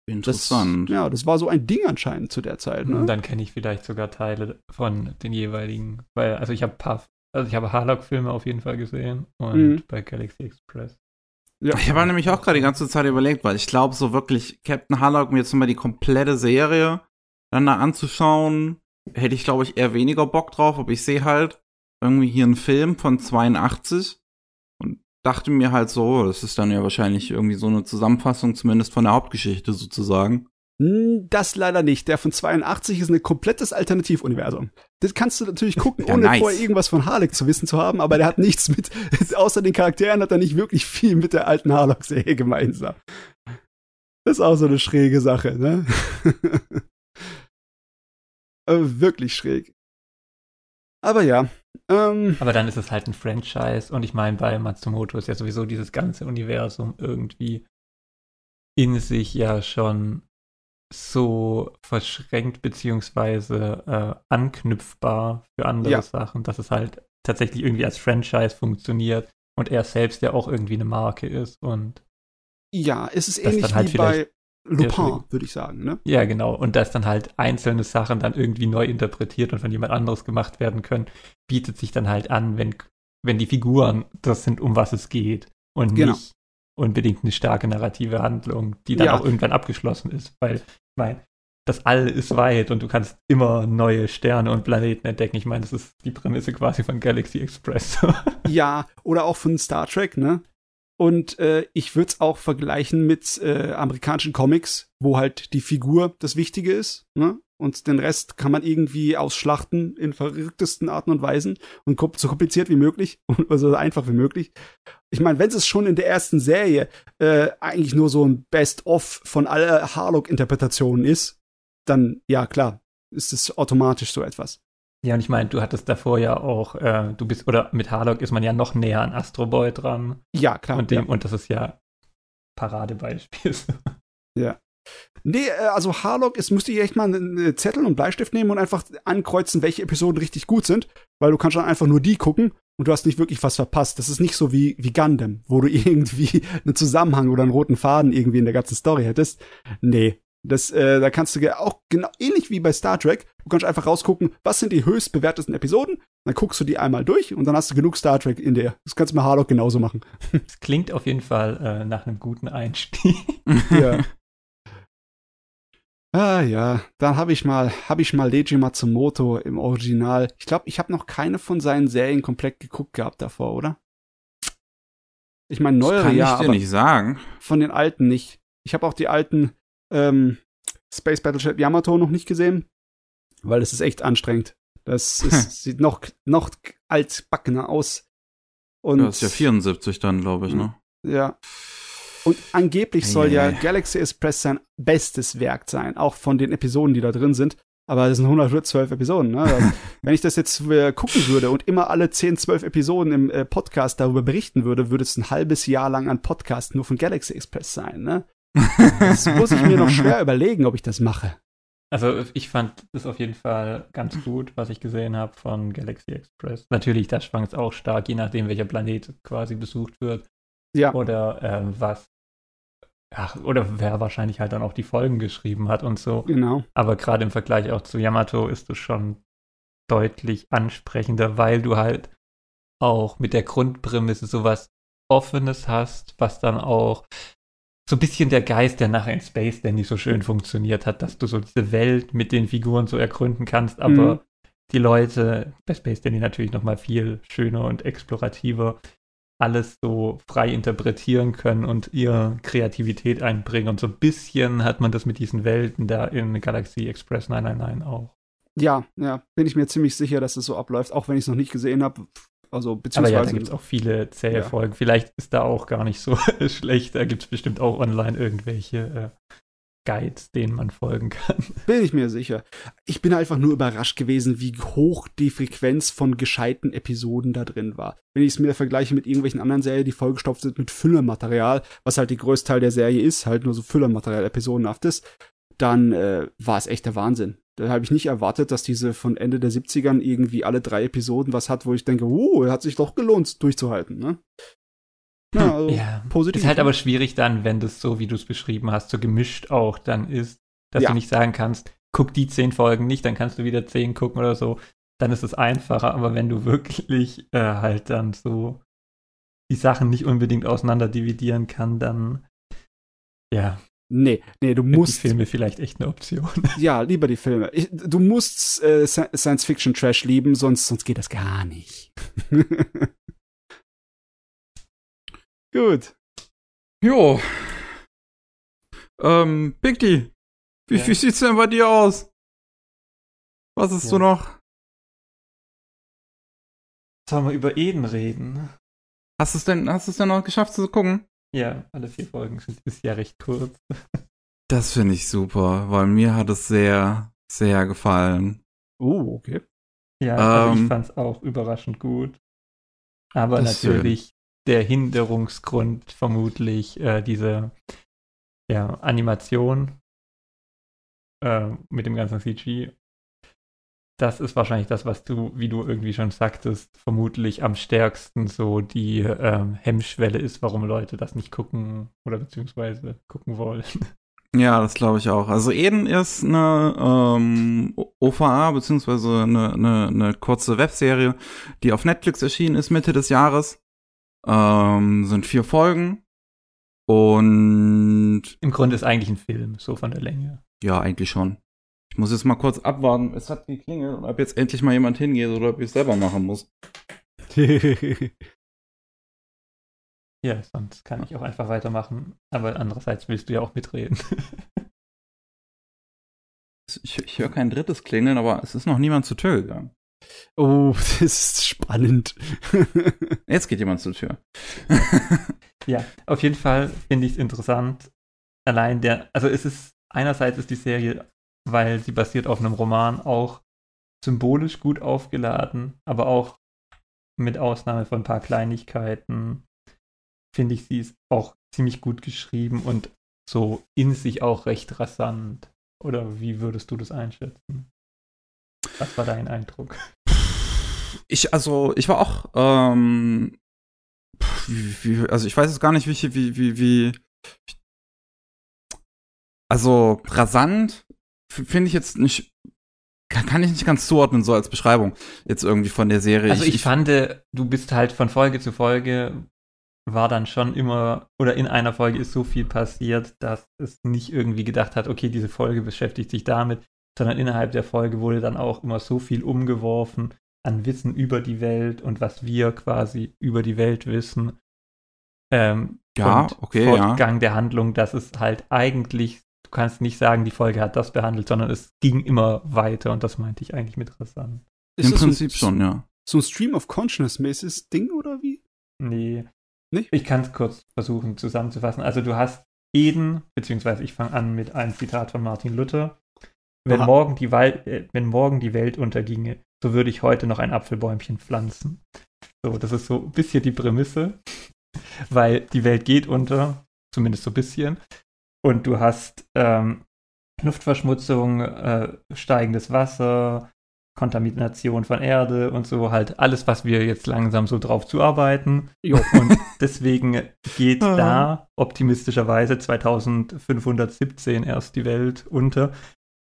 Interessant. Das, ja, das war so ein Ding anscheinend zu der Zeit. Ne? Dann kenne ich vielleicht sogar Teile von den jeweiligen, weil also ich habe paar, also ich habe Harlock-Filme auf jeden Fall gesehen und mhm. bei Galaxy Express. Ja. Ich habe nämlich auch gerade die ganze Zeit überlegt, weil ich glaube, so wirklich Captain Harlock mir jetzt mal die komplette Serie dann da anzuschauen, hätte ich glaube ich eher weniger Bock drauf, aber ich sehe halt irgendwie hier einen Film von 82 dachte mir halt so, das ist dann ja wahrscheinlich irgendwie so eine Zusammenfassung zumindest von der Hauptgeschichte sozusagen. Hm, das leider nicht. Der von 82 ist ein komplettes Alternativuniversum. Das kannst du natürlich gucken, ja, ohne nice. vorher irgendwas von Harlock zu wissen zu haben, aber der hat nichts mit, außer den Charakteren hat er nicht wirklich viel mit der alten Harlock-Serie gemeinsam. Das ist auch so eine schräge Sache, ne? Äh, wirklich schräg. Aber ja, ähm, Aber dann ist es halt ein Franchise und ich meine, bei Matsumoto ist ja sowieso dieses ganze Universum irgendwie in sich ja schon so verschränkt beziehungsweise äh, anknüpfbar für andere Ja. Sachen, dass es halt tatsächlich irgendwie als Franchise funktioniert und er selbst ja auch irgendwie eine Marke ist und Ja, es ist ähnlich halt wie bei Lupin, würde ich sagen, ne? ja genau und dass dann halt einzelne Sachen dann irgendwie neu interpretiert und von jemand anderes gemacht werden können, bietet sich dann halt an, wenn wenn die Figuren das sind, um was es geht und Genau. nicht unbedingt eine starke narrative Handlung, die dann Ja. auch irgendwann abgeschlossen ist, weil ich meine, das All ist weit und du kannst immer neue Sterne und Planeten entdecken. Ich meine, das ist die Prämisse quasi von Galaxy Express. Ja, oder auch von Star Trek, ne? Und äh, ich würde es auch vergleichen mit äh, amerikanischen Comics, wo halt die Figur das Wichtige ist, ne? Und den Rest kann man irgendwie ausschlachten in verrücktesten Arten und Weisen und so kompliziert wie möglich und so einfach wie möglich. Ich meine, wenn es schon in der ersten Serie äh, eigentlich nur so ein Best-of von aller Harlock-Interpretationen ist, dann ja klar, ist es automatisch so etwas. Ja, und ich meine, du hattest davor ja auch, äh, du bist, oder mit Harlock ist man ja noch näher an Astro Boy dran. Ja, klar. und, dem, ja. und das ist ja Paradebeispiel. Ja. Nee, äh, also Harlock, es müsste ich echt mal einen Zettel und Bleistift nehmen und einfach ankreuzen, welche Episoden richtig gut sind, weil du kannst dann einfach nur die gucken und du hast nicht wirklich was verpasst. Das ist nicht so wie, wie Gundam, wo du irgendwie einen Zusammenhang oder einen roten Faden irgendwie in der ganzen Story hättest. Nee. Das, äh, da kannst du auch genau ähnlich wie bei Star Trek, du kannst einfach rausgucken, was sind die höchst bewertesten Episoden, dann guckst du die einmal durch und dann hast du genug Star Trek in der. Das kannst du mit Harlock genauso machen. Es klingt auf jeden Fall äh, nach einem guten Einstieg. Ja. Ah ja, dann habe ich mal, habe ich mal Leiji Matsumoto im Original. Ich glaube, ich habe noch keine von seinen Serien komplett geguckt gehabt davor, oder? Ich meine Das neuere kann ja, ich dir aber nicht sagen. von den alten nicht. Ich habe auch die alten ähm, Space Battleship Yamato noch nicht gesehen, weil es ist echt anstrengend. Das ist, sieht noch noch altbackener aus. Und Das ist ja 74 dann, glaube ich, ne? ja. Und angeblich soll ja. Galaxy Express sein bestes Werk sein, auch von den Episoden, die da drin sind. Aber das sind 112 Episoden. Ne? Also, wenn ich das jetzt äh, gucken würde und immer alle 10, 12 Episoden im äh, Podcast darüber berichten würde, würde es ein halbes Jahr lang ein Podcast nur von Galaxy Express sein. Ne? Das muss ich mir noch schwer überlegen, ob ich das mache. Also ich fand das auf jeden Fall ganz gut, was ich gesehen habe von Galaxy Express. Natürlich, da schwankt es auch stark, je nachdem, welcher Planet quasi besucht wird. Ja, Oder ähm, was. Ach, oder wer wahrscheinlich halt dann auch die Folgen geschrieben hat und so. genau. Aber gerade im Vergleich auch zu Yamato ist es schon deutlich ansprechender, weil du halt auch mit der Grundprämisse sowas Offenes hast, was dann auch so ein bisschen der Geist, der nachher in Space Dandy so schön funktioniert hat, dass du so diese Welt mit den Figuren so ergründen kannst, aber Mhm. die Leute, bei Space Dandy natürlich noch mal viel schöner und explorativer, alles so frei interpretieren können und ihre Kreativität einbringen. Und so ein bisschen hat man das mit diesen Welten da in Galaxy Express 999 auch. Ja, ja, bin ich mir ziemlich sicher, dass es so abläuft, auch wenn ich es noch nicht gesehen habe. Also, Aber beziehungsweise. ja, da gibt es auch viele zähe Ja. Folgen. Vielleicht ist da auch gar nicht so schlecht. Da gibt es bestimmt auch online irgendwelche äh, Guides, denen man folgen kann. Bin ich mir sicher. Ich bin einfach nur überrascht gewesen, wie hoch die Frequenz von gescheiten Episoden da drin war. Wenn ich es mir vergleiche mit irgendwelchen anderen Serien, die vollgestopft sind mit Füllermaterial, was halt die größte Teil der Serie ist, halt nur so Füllermaterial, episodenhaftes, dann äh, war es echt der Wahnsinn. Da habe ich nicht erwartet, dass diese von Ende der 70ern irgendwie alle drei Episoden was hat, wo ich denke, uh, hat sich doch gelohnt, durchzuhalten, ne? Ja, also ja. positiv. Ist halt ne? aber schwierig dann, wenn das so, wie du es beschrieben hast, so gemischt auch dann ist, dass Ja. du nicht sagen kannst, guck die zehn Folgen nicht, dann kannst du wieder zehn gucken oder so. Dann ist es einfacher. Aber wenn du wirklich äh, halt dann so die Sachen nicht unbedingt auseinander dividieren kann, dann ja, Nee, nee, du sind die musst Filme vielleicht echt eine Option. Ja, lieber die Filme. Ich, du musst äh, Sci- Science-Fiction-Trash lieben, sonst, sonst geht das gar nicht. Gut. Jo. Ähm, Pinky, wie, Ja. wie sieht's denn bei dir aus? Was ist Ja. du noch? Sollen wir über Eden reden? Hast du es denn, hast du es denn noch geschafft zu gucken? Ja, alle vier Folgen sind ist ja recht kurz. Das finde ich super, weil mir hat es sehr, sehr gefallen. Oh, okay. Ja, also Ähm, ich fand es auch überraschend gut. Aber natürlich der Hinderungsgrund vermutlich äh, diese ja, Animation. äh, mit dem ganzen CG. Das ist wahrscheinlich das, was du, wie du irgendwie schon sagtest, vermutlich am stärksten so die ähm, Hemmschwelle ist, warum Leute das nicht gucken oder beziehungsweise gucken wollen. Ja, das glaube ich auch. Also Eden ist eine ähm, OVA, beziehungsweise eine, eine, eine kurze Webserie, die auf Netflix erschienen ist Mitte des Jahres. Ähm, sind vier Folgen. Und Im Grunde ist eigentlich ein Film, so von der Länge. ja, eigentlich schon. Ich muss jetzt mal kurz abwarten. Es hat geklingelt und ob jetzt endlich mal jemand hingeht oder ob ich es selber machen muss. Ja, sonst kann ich auch einfach weitermachen. Aber andererseits willst du ja auch mitreden. Ich, ich höre kein drittes Klingeln, aber es ist noch niemand zur Tür gegangen. oh, das ist spannend. Jetzt geht jemand zur Tür. Ja, auf jeden Fall finde ich es interessant. Allein der, also es ist, einerseits ist die Serie, weil sie basiert auf einem Roman, auch symbolisch gut aufgeladen, aber auch mit Ausnahme von ein paar Kleinigkeiten finde ich, sie ist auch ziemlich gut geschrieben und so in sich auch recht rasant. Oder wie würdest du das einschätzen? Was war dein Eindruck? Ich, also, ich war auch, ähm, wie, wie, also ich weiß jetzt gar nicht, wie, wie, wie, wie, also rasant finde ich jetzt nicht, kann, kann ich nicht ganz zuordnen, so als Beschreibung jetzt irgendwie von der Serie. Also ich, fand, du bist halt von Folge zu Folge war dann schon immer, oder in einer Folge ist so viel passiert, dass es nicht irgendwie gedacht hat, okay, diese Folge beschäftigt sich damit, sondern innerhalb der Folge wurde dann auch immer so viel umgeworfen an Wissen über die Welt und was wir quasi über die Welt wissen. Ähm, Ja, und okay, ja. Fortgang der Handlung, dass es halt eigentlich, du kannst nicht sagen, die Folge hat das behandelt, sondern es ging immer weiter und das meinte ich eigentlich mit rasant. Im so ein- Prinzip schon, ja. So ein Stream of Consciousness-mäßiges Ding oder wie? Nee. Nicht? Ich kann es kurz versuchen zusammenzufassen. Also du hast Eden, beziehungsweise ich fange an mit einem Zitat von Martin Luther. Wenn Aha. morgen, die Wal äh, wenn morgen die Welt unterginge, so würde ich heute noch ein Apfelbäumchen pflanzen. So, das ist so ein bisschen die Prämisse, weil die Welt geht unter, zumindest so ein bisschen. Und du hast ähm, Luftverschmutzung, äh, steigendes Wasser, Kontamination von Erde und so, halt alles, was wir jetzt langsam so drauf zuarbeiten. Jo. Und deswegen geht da optimistischerweise 2517 erst die Welt unter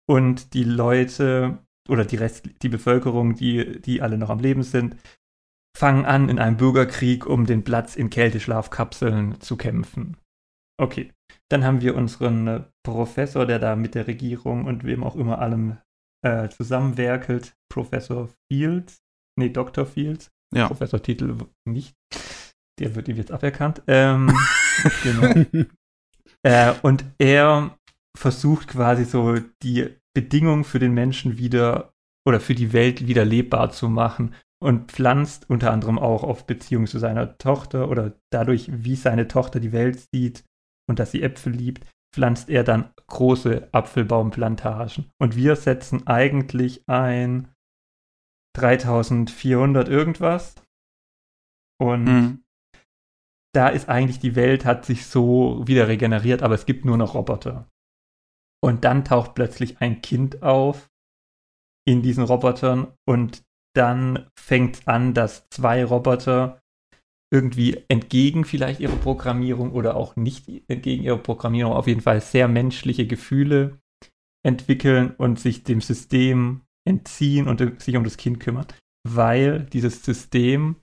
und die Leute oder die Rest, die Bevölkerung, die, die alle noch am Leben sind, fangen an, in einem Bürgerkrieg um den Platz in Kälteschlafkapseln zu kämpfen. Okay, dann haben wir unseren äh, Professor, der da mit der Regierung und wem auch immer allem äh, zusammenwerkelt, Professor Fields, nee, Dr. Fields, Ja. Professor-Titel w- nicht, der wird ihm jetzt aberkannt. Ähm, genau. Äh, und er versucht quasi so die Bedingungen für den Menschen wieder oder für die Welt wieder lebbar zu machen und pflanzt unter anderem auch auf Beziehung zu seiner Tochter oder dadurch, wie seine Tochter die Welt sieht und dass sie Äpfel liebt, pflanzt er dann große Apfelbaumplantagen. Und wir setzen eigentlich ein 3400 irgendwas. Und Mhm. da ist eigentlich die Welt, hat sich so wieder regeneriert, aber es gibt nur noch Roboter. Und dann taucht plötzlich ein Kind auf in diesen Robotern und dann fängt an, dass zwei Roboter irgendwie entgegen vielleicht ihrer Programmierung oder auch nicht entgegen ihrer Programmierung auf jeden Fall sehr menschliche Gefühle entwickeln und sich dem System entziehen und sich um das Kind kümmern. Weil dieses System,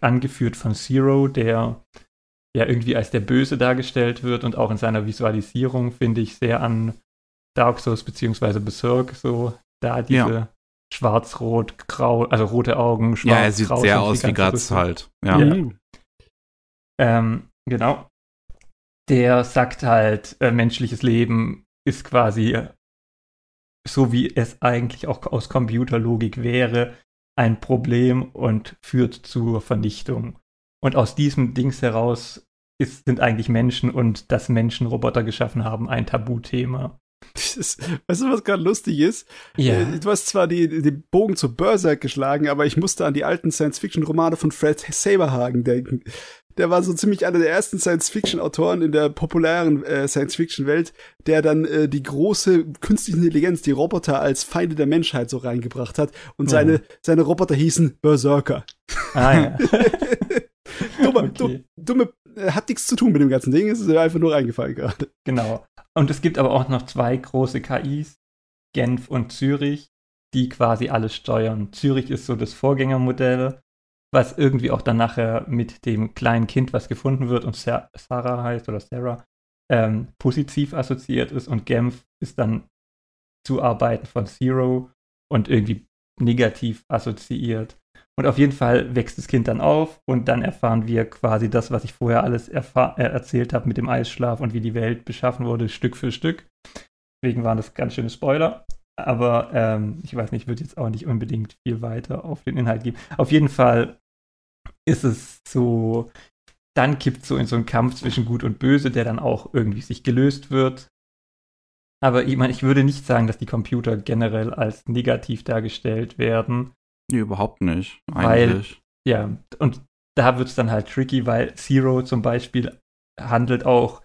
angeführt von Zero, der ja irgendwie als der Böse dargestellt wird und auch in seiner Visualisierung finde ich sehr an Dark Souls beziehungsweise Berserk so da diese Ja. Schwarz-rot, grau, also rote Augen, schwarz, Ja, er sieht grau sehr aus wie Graz halt. Ja. Ja. Ähm, genau. Der sagt halt, äh, menschliches Leben ist quasi äh, so, wie es eigentlich auch aus Computerlogik wäre, ein Problem und führt zur Vernichtung. Und aus diesem Dings heraus ist, sind eigentlich Menschen und dass Menschen Roboter geschaffen haben ein Tabuthema. Ist, weißt du, was gerade lustig ist? Ja. Äh, Du hast zwar die, den Bogen zu Berserk geschlagen, aber ich musste an die alten Science-Fiction-Romane von Fred Saberhagen denken. der war so ziemlich einer der ersten Science-Fiction-Autoren in der populären äh, Science-Fiction-Welt, der dann äh, die große künstliche Intelligenz, die Roboter als Feinde der Menschheit so reingebracht hat. Und Oh. seine, seine Roboter hießen Berserker. Ah, ja. Dumme, Okay. du, dumme, äh, hat nichts zu tun mit dem ganzen Ding, es ist einfach nur eingefallen gerade. Genau. Und es gibt aber auch noch zwei große KIs, Genf und Zürich, die quasi alles steuern. Zürich ist so das Vorgängermodell, was irgendwie auch dann nachher mit dem kleinen Kind, was gefunden wird und Sa Sarah heißt oder Sarah, ähm, positiv assoziiert ist. Und Genf ist dann Zuarbeiten von Zero und irgendwie negativ assoziiert. Und auf jeden Fall wächst das Kind dann auf und dann erfahren wir quasi das, was ich vorher alles äh, erzählt habe mit dem Eisschlaf und wie die Welt beschaffen wurde, Stück für Stück. Deswegen waren das ganz schöne Spoiler. Aber ähm, ich weiß nicht, ich würde jetzt auch nicht unbedingt viel weiter auf den Inhalt geben. Auf jeden Fall ist es so, dann kippt so in so einen Kampf zwischen Gut und Böse, der dann auch irgendwie sich gelöst wird. Aber ich meine, ich würde nicht sagen, dass die Computer generell als negativ dargestellt werden. Nee, überhaupt nicht. Weil- Eigentlich. Ja, und da wird es dann halt tricky, weil Zero zum Beispiel handelt auch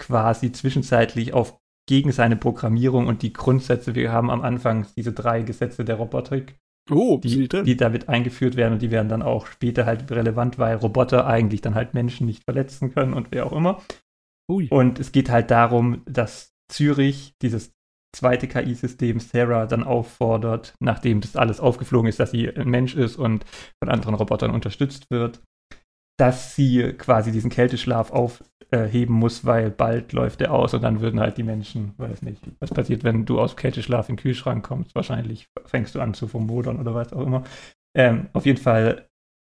quasi zwischenzeitlich auf gegen seine Programmierung und die Grundsätze. Wir haben am Anfang diese drei Gesetze der Robotik, Oh, die, die damit eingeführt werden und die werden dann auch später halt relevant, weil Roboter eigentlich dann halt Menschen nicht verletzen können und wer auch immer. Ui. Und es geht halt darum, dass Zürich, dieses zweite KI-System Sarah, dann auffordert, nachdem das alles aufgeflogen ist, dass sie ein Mensch ist und von anderen Robotern unterstützt wird, dass sie quasi diesen Kälteschlaf aufheben muss, weil bald läuft er aus und dann würden halt die Menschen, weiß nicht, was passiert, wenn du aus Kälteschlaf in den Kühlschrank kommst? Wahrscheinlich fängst du an zu vermodern oder was auch immer. Ähm, auf jeden Fall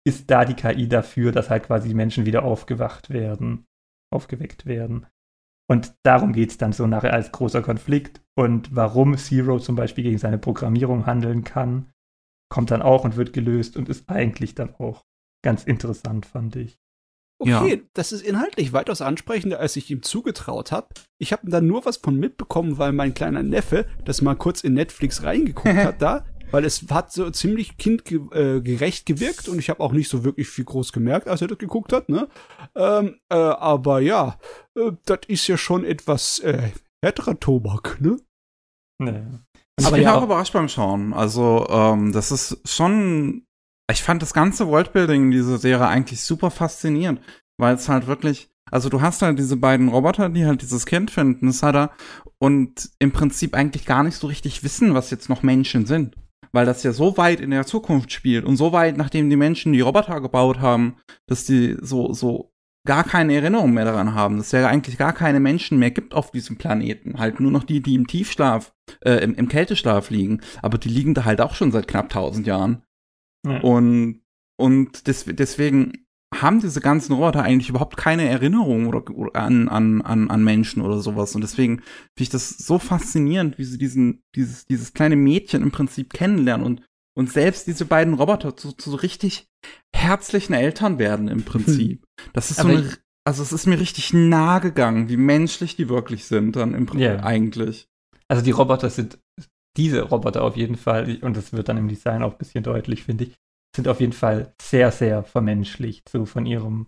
ist da die KI dafür, dass halt quasi die Menschen wieder aufgewacht werden, aufgeweckt werden. Und darum geht es dann so nachher als großer Konflikt. Und warum Zero zum Beispiel gegen seine Programmierung handeln kann, kommt dann auch und wird gelöst und ist eigentlich dann auch ganz interessant, fand ich. Okay, Ja. das ist inhaltlich weitaus ansprechender, als ich ihm zugetraut habe. Ich habe da nur was von mitbekommen, weil mein kleiner Neffe das mal kurz in Netflix reingeguckt hat da, weil es hat so ziemlich kindgerecht gewirkt und ich habe auch nicht so wirklich viel groß gemerkt, als er das geguckt hat, ne? Ähm, äh, aber ja, äh, das ist ja schon etwas äh, härterer Tobak, ne? Nee. Ich Aber bin ja auch auch- überrascht beim Schauen. Also, ähm, das ist schon. Ich fand das ganze Worldbuilding in dieser Serie eigentlich super faszinierend, weil es halt wirklich. Also, du hast halt diese beiden Roboter, die halt dieses Kind finden, das hat er, und im Prinzip eigentlich gar nicht so richtig wissen, was jetzt noch Menschen sind. Weil das ja so weit in der Zukunft spielt und so weit, nachdem die Menschen die Roboter gebaut haben, dass die so, so gar keine Erinnerung mehr daran haben, dass es ja eigentlich gar keine Menschen mehr gibt auf diesem Planeten. Halt nur noch die, die im Tiefschlaf, äh, im, im Kälteschlaf liegen. Aber die liegen da halt auch schon seit knapp tausend Jahren. Ja. Und, und des, deswegen haben diese ganzen Roboter eigentlich überhaupt keine Erinnerung oder, oder an, an, an, an Menschen oder sowas. Und deswegen finde ich das so faszinierend, wie sie diesen, dieses, dieses kleine Mädchen im Prinzip kennenlernen und, und selbst diese beiden Roboter zu, zu so richtig herzlichen Eltern werden im Prinzip. Das ist so eine, also es ist mir richtig nahe gegangen, wie menschlich die wirklich sind dann im Prinzip Ja. eigentlich. Also die Roboter sind, diese Roboter auf jeden Fall, und das wird dann im Design auch ein bisschen deutlich, finde ich, sind auf jeden Fall sehr, sehr vermenschlicht, so von ihrem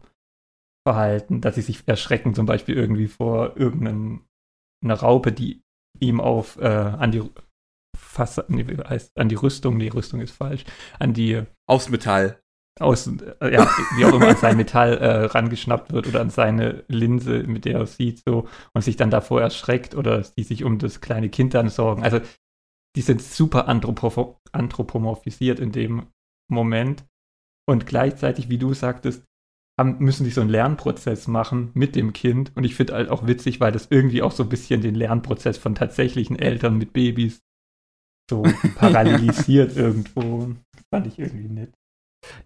Verhalten, dass sie sich erschrecken, zum Beispiel irgendwie vor irgendeinem einer Raupe, die ihm auf äh, an die Fass, nee, heißt, an die Rüstung, nee, Rüstung ist falsch, an die Aus Metall. aus, äh, ja, wie auch immer an sein Metall äh, rangeschnappt wird oder an seine Linse, mit der er sieht, so, und sich dann davor erschreckt oder die sich um das kleine Kind dann sorgen. Also, die sind super anthropo anthropomorphisiert in dem Moment. Und gleichzeitig, wie du sagtest, haben, müssen die so einen Lernprozess machen mit dem Kind. Und ich finde halt auch witzig, weil das irgendwie auch so ein bisschen den Lernprozess von tatsächlichen Eltern mit Babys so parallelisiert irgendwo. Das fand ich irgendwie nett.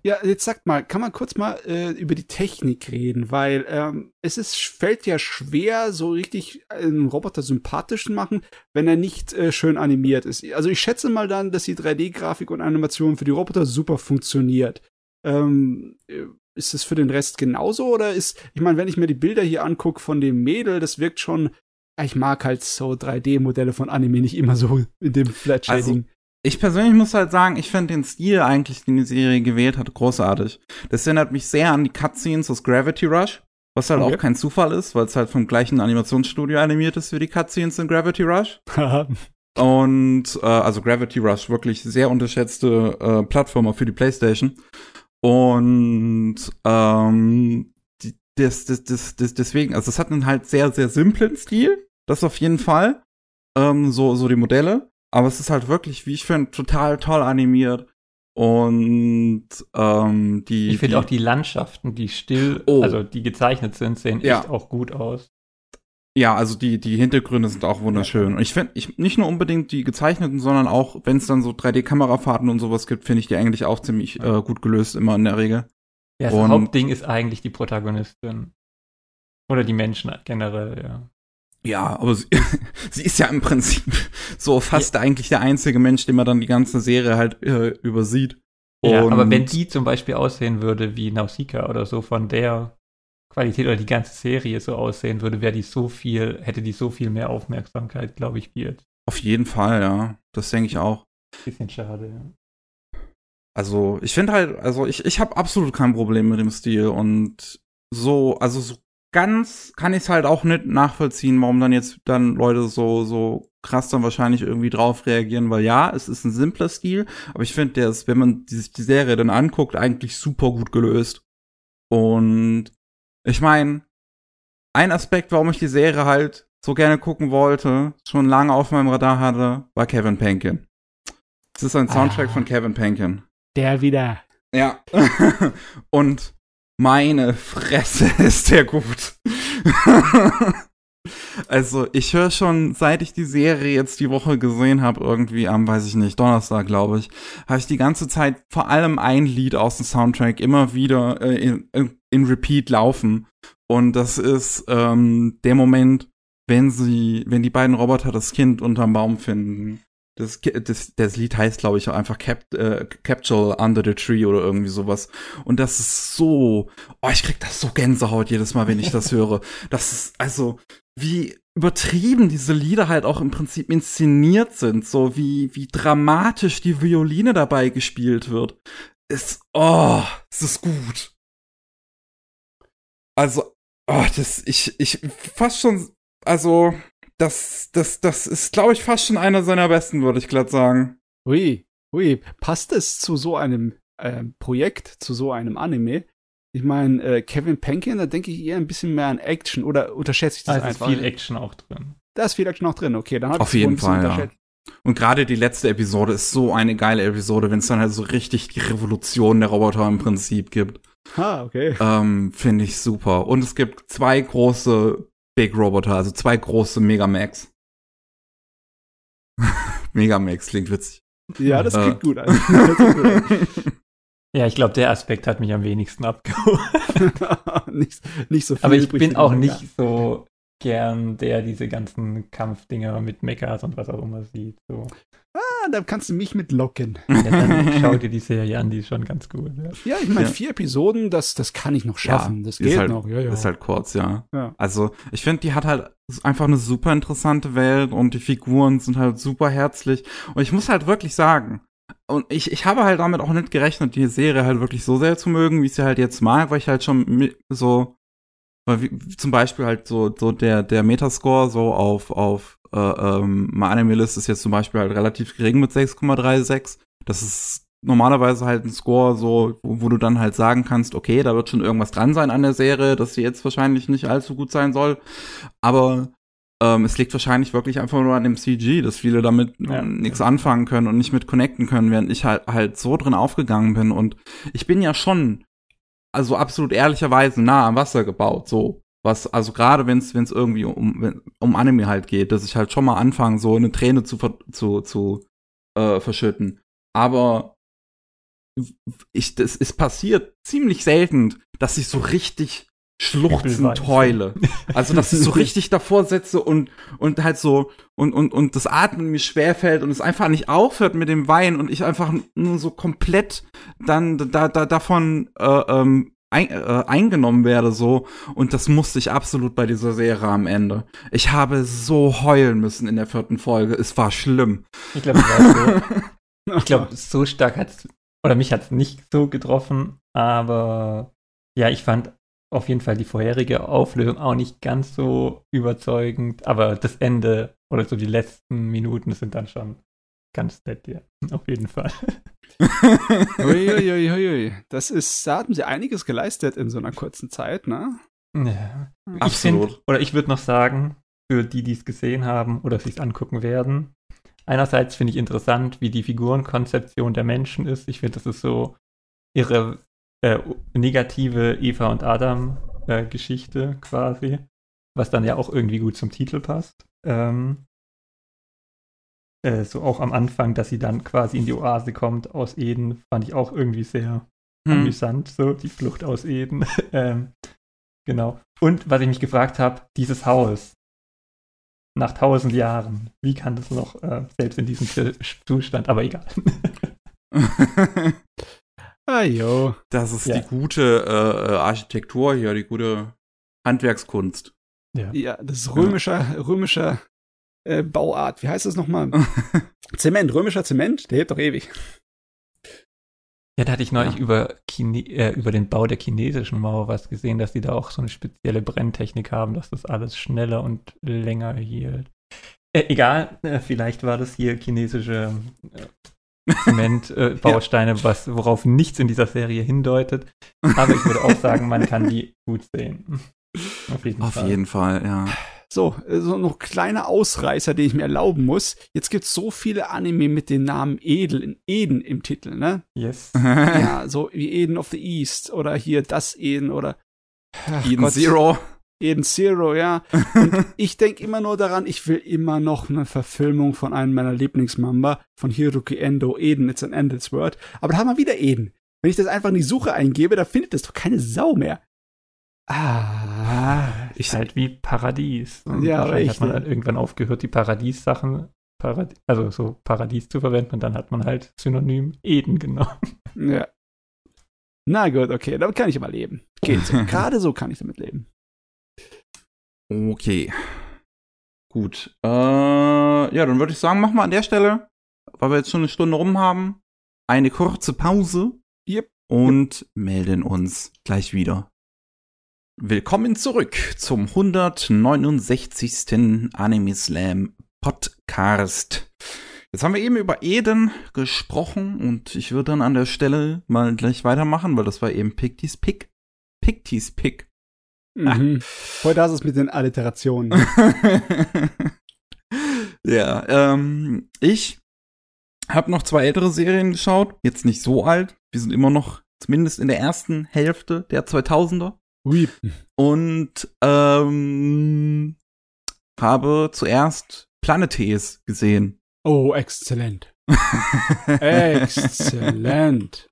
Ja, jetzt sagt mal, kann man kurz mal äh, über die Technik reden, weil ähm, es ist, fällt ja schwer, so richtig einen Roboter sympathisch machen, wenn er nicht äh, schön animiert ist. Also ich schätze mal dann, dass die 3D-Grafik und Animation für die Roboter super funktioniert. Ähm, äh, ist es für den Rest genauso oder ist, ich meine, wenn ich mir die Bilder hier angucke von dem Mädel, das wirkt schon, ich mag halt so 3D-Modelle von Anime nicht immer so in dem Flat Also, Shading. Ich persönlich muss halt sagen, ich finde den Stil eigentlich, den die Serie gewählt hat, großartig. Das erinnert mich sehr an die Cutscenes aus Gravity Rush, was halt Okay. auch kein Zufall ist, weil es halt vom gleichen Animationsstudio animiert ist wie die Cutscenes in Gravity Rush. Und äh, also Gravity Rush, wirklich sehr unterschätzte äh, Plattformer für die PlayStation. Und ähm, die, das, das, das, das, deswegen, also es hat einen halt sehr, sehr simplen Stil, das auf jeden Fall. Ähm, so, so die Modelle. Aber es ist halt wirklich, wie ich finde, total toll animiert. Und ähm, die. Ich finde auch die Landschaften, die still, Oh. also die gezeichnet sind, sehen Ja. echt auch gut aus. Ja, also die, die Hintergründe sind auch wunderschön. Und ich finde, ich, nicht nur unbedingt die gezeichneten, sondern auch, wenn es dann so 3D-Kamerafahrten und sowas gibt, finde ich die eigentlich auch ziemlich äh, gut gelöst, immer in der Regel. Ja, das Und- Hauptding ist eigentlich die Protagonistin. Oder die Menschen generell, ja. Ja, aber sie, sie ist ja im Prinzip so fast eigentlich der einzige Mensch, den man dann die ganze Serie halt äh, übersieht. Ja, Und- aber wenn die zum Beispiel aussehen würde wie Nausicaa oder so von der Qualität oder die ganze Serie so aussehen würde, wäre die so viel, hätte die so viel mehr Aufmerksamkeit, glaube ich, wie jetzt. Auf jeden Fall, ja. Das denke ich auch. Bisschen schade, ja. Also, ich finde halt, also ich, ich habe absolut kein Problem mit dem Stil und so, also so ganz kann ich es halt auch nicht nachvollziehen, warum dann jetzt dann Leute so, so krass dann wahrscheinlich irgendwie drauf reagieren, weil ja, es ist ein simpler Stil, aber ich finde, der ist, wenn man die, sich die Serie dann anguckt, eigentlich super gut gelöst. Und ich meine, ein Aspekt, warum ich die Serie halt so gerne gucken wollte, schon lange auf meinem Radar hatte, war Kevin Penkin. Es ist ein Soundtrack Ah. von Kevin Penkin. Der wieder. Ja. Und meine Fresse ist der gut. also, ich höre schon, seit ich die Serie jetzt die Woche gesehen habe, irgendwie am, weiß ich nicht, Donnerstag, glaube ich, habe ich die ganze Zeit vor allem ein Lied aus dem Soundtrack immer wieder äh, in, in, in Repeat laufen. Und das ist ähm, der Moment, wenn sie, wenn die beiden Roboter das Kind unterm Baum finden. Das, das, das Lied heißt, glaube ich, auch einfach Cap, äh, Capsule Under the Tree oder irgendwie sowas. Und das ist so, oh, ich krieg das so Gänsehaut jedes Mal, wenn ich das höre. Das ist, also, wie übertrieben diese Lieder halt auch im Prinzip inszeniert sind, so wie, wie dramatisch die Violine dabei gespielt wird. Ist, oh, es ist gut. Also, oh, das, ich, ich, fast schon, also, das, das, das ist, glaube ich, fast schon einer seiner besten, würde ich glatt sagen. Ui, ui. Passt es zu so einem ähm, Projekt, zu so einem Anime? Ich meine, äh, Kevin Penkin, da denke ich eher ein bisschen mehr an Action oder unterschätze ich das Da ist einfach? viel Action auch drin. da ist viel Action auch drin, okay. Dann Auf jeden Fall, ja. Und gerade die letzte Episode ist so eine geile Episode, wenn es dann halt so richtig die Revolution der Roboter im Prinzip gibt. Ah, okay. Ähm, Finde ich super. Und es gibt zwei große Big Roboter, also zwei große Megamax. Megamax klingt witzig. Ja, das Äh. klingt gut. an. Das klingt gut Ja, ich glaube, der Aspekt hat mich am wenigsten abgeholt. nicht, nicht so viel Aber ich bin auch nicht so gern, der diese ganzen Kampfdinger mit Mechas und was auch immer sieht. So. Da kannst du mich mit locken. Ja, dann schau dir die Serie an, die ist schon ganz gut. Ja. Ja, ich meine, Ja. vier Episoden, das, das kann ich noch schaffen. das ist geht halt, noch. Ja, ja. Ist halt kurz, ja. Ja. Also, ich finde, die hat halt einfach eine super interessante Welt und die Figuren sind halt super herzlich. Und ich muss halt wirklich sagen, und ich, ich habe halt damit auch nicht gerechnet, die Serie halt wirklich so sehr zu mögen, wie ich sie halt jetzt mag, weil ich halt schon so, weil wie, wie zum Beispiel halt so, so der, der Metascore so auf, auf, äh, ähm, My Anime List ist jetzt zum Beispiel halt relativ gering mit 6,36. Das ist normalerweise halt ein Score so, wo, wo du dann halt sagen kannst, okay, da wird schon irgendwas dran sein an der Serie, dass sie jetzt wahrscheinlich nicht allzu gut sein soll. Aber ähm, es liegt wahrscheinlich wirklich einfach nur an dem CG, dass viele damit Ja. nichts anfangen können und nicht mit connecten können, während ich halt, halt so drin aufgegangen bin. Und ich bin ja schon, also absolut ehrlicherweise nah am Wasser gebaut, so. Was, also gerade wenn es wenn es irgendwie um, um Anime halt geht, dass ich halt schon mal anfange, so eine Träne zu, zu, zu äh, verschütten. Aber ich, das ist passiert ziemlich selten, dass ich so richtig schluchzend heule. Also, dass ich so richtig davor sitze und, und halt so, und, und, und das Atmen mir schwerfällt und es einfach nicht aufhört mit dem Wein und ich einfach nur so komplett dann da, da, davon äh, ähm, ein, äh, eingenommen werde, so. Und das musste ich absolut bei dieser Serie am Ende. Ich habe so heulen müssen in der vierten Folge. Es war schlimm. Ich glaube, so. Ich glaube, so stark hat es, oder mich hat es nicht so getroffen, aber ja, ich fand auf jeden Fall die vorherige Auflösung auch nicht ganz so überzeugend, aber das Ende oder so die letzten Minuten sind dann schon ganz nett, ja. Auf jeden Fall. Uiuiuiui. Ui, ui, ui. Das ist, da hatten sie einiges geleistet in so einer kurzen Zeit, ne? Ja. Ich Absolut. find, oder ich würde noch sagen, für die, die es gesehen haben oder sich angucken werden, einerseits finde ich interessant, wie die Figurenkonzeption der Menschen ist. Ich finde, das ist so ihre äh, negative Eva und Adam äh, Geschichte quasi, was dann ja auch irgendwie gut zum Titel passt. Ähm, äh, so auch am Anfang, dass sie dann quasi in die Oase kommt aus Eden, fand ich auch irgendwie sehr Hm. amüsant, so die Flucht aus Eden. ähm, genau. Und was ich mich gefragt habe, dieses Haus nach tausend Jahren, wie kann das noch äh, selbst in diesem Zustand, aber egal. Ah, jo. Das ist Ja. die gute äh, äh, Architektur hier, die gute Handwerkskunst. ja. Ja, das ist römischer, römischer äh, Bauart. Wie heißt das nochmal? Zement, römischer Zement, der hebt doch ewig. Ja, da hatte ich neulich Ja. über, Chine äh, über den Bau der chinesischen Mauer was gesehen, dass die da auch so eine spezielle Brenntechnik haben, dass das alles schneller und länger hielt. Äh, egal, äh, vielleicht war das hier chinesische äh, Zementbausteine, äh, was, worauf nichts in dieser Serie hindeutet. Aber ich würde auch sagen, man kann die gut sehen. Auf jeden Auf Fall. jeden Fall, ja. So, äh, so noch kleine Ausreißer, die ich mir erlauben muss. Jetzt gibt's so viele Anime mit dem Namen Edel in Eden im Titel, ne? Yes. Ja, so wie Eden of the East oder hier das Eden oder Ach Eden Gott, Zero. Eden Zero, ja. Und ich denke immer nur daran, ich will immer noch eine Verfilmung von einem meiner Lieblingsmamba, von Hiroki Endo, Eden, It's an Endless World. Aber da haben wir wieder Eden. Wenn ich das einfach in die Suche eingebe, da findet das doch keine Sau mehr. Ah. Ist halt wie Paradies. Und Ja, wahrscheinlich hat man richtig. dann irgendwann aufgehört, die Paradies-Sachen, Paradi also so Paradies zu verwenden und dann hat man halt Synonym Eden genommen. Ja. Na gut, okay, damit kann ich aber leben. Geht so. Gerade so kann ich damit leben. Okay. Gut. Äh, ja, dann würde ich sagen, machen wir an der Stelle, weil wir jetzt schon eine Stunde rum haben, eine kurze Pause. Yep. Und melden uns gleich wieder. Willkommen zurück zum 169. Anime Slam Podcast. Jetzt haben wir eben über Eden gesprochen und ich würde dann an der Stelle mal gleich weitermachen, weil das war eben Pictis Pick. Pictis Pick. Mhm. Heute hast du es mit den Alliterationen. ja, ähm, ich habe noch zwei ältere Serien geschaut, jetzt nicht so alt. Wir sind immer noch zumindest in der ersten Hälfte der 2000er Ui. und ähm, habe zuerst Planetes gesehen. Oh, exzellent. Exzellent.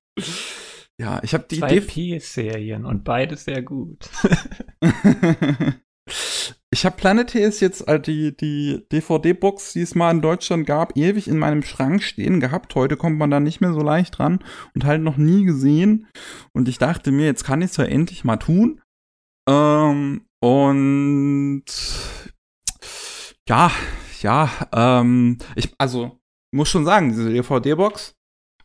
ja, ich habe die Zwei. P-Serien und beide sehr gut. ich habe Planetes jetzt äh, die, die DVD-Box, die es mal in Deutschland gab, ewig in meinem Schrank stehen gehabt. Heute kommt man da nicht mehr so leicht dran und halt noch nie gesehen. Und ich dachte mir, jetzt kann ich es ja endlich mal tun. Ähm, und ja, ja, ähm, ich, also, muss schon sagen, diese DVD-Box,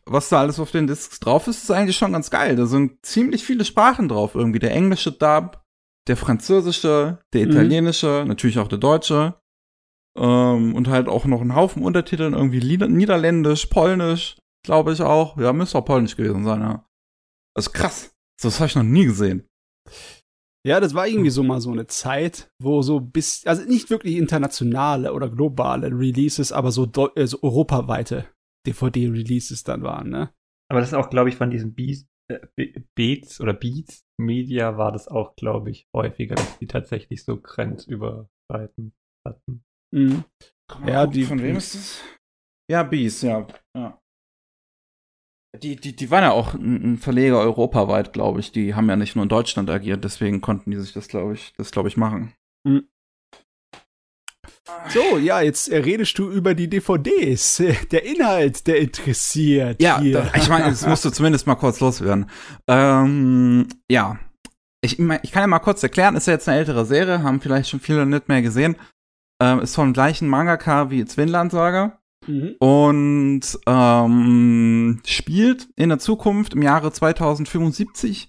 was da alles auf den Discs drauf ist, ist eigentlich schon ganz geil. Da sind ziemlich viele Sprachen drauf irgendwie. Der englische Dub, der französische, der Mhm. italienische, natürlich auch der deutsche. Ähm, und halt auch noch ein Haufen Untertiteln, irgendwie Lieder niederländisch, polnisch, glaube ich auch. Ja, müsste auch polnisch gewesen sein, ja. Das ist krass. Das habe ich noch nie gesehen. Ja, das war irgendwie so mal so eine Zeit, wo so bis, also nicht wirklich internationale oder globale Releases, aber so, äh, so europaweite DVD-Releases dann waren, ne? Aber das ist auch, glaube ich, von diesen Beats, äh, Be- Beats oder Beats Media war das auch, glaube ich, häufiger, dass die tatsächlich so grenzüberschreitend hatten. Mhm. Ja, die- Von wem ist das? Ja, Bees, ja. ja. Die, die, die waren ja auch ein Verleger europaweit, glaube ich. Die haben ja nicht nur in Deutschland agiert, deswegen konnten die sich das, glaube ich, das, glaube ich, machen. So, ja, jetzt redest du über die DVDs. Der Inhalt, der interessiert. Ja, hier. ich meine, es musste zumindest mal kurz loswerden. Ähm, ja. Ich, ich kann ja mal kurz erklären, ist ja jetzt eine ältere Serie, haben vielleicht schon viele nicht mehr gesehen. Ähm, ist vom gleichen Mangaka wie Zwinland Saga. Mhm. Und ähm, spielt in der Zukunft im Jahre 2075.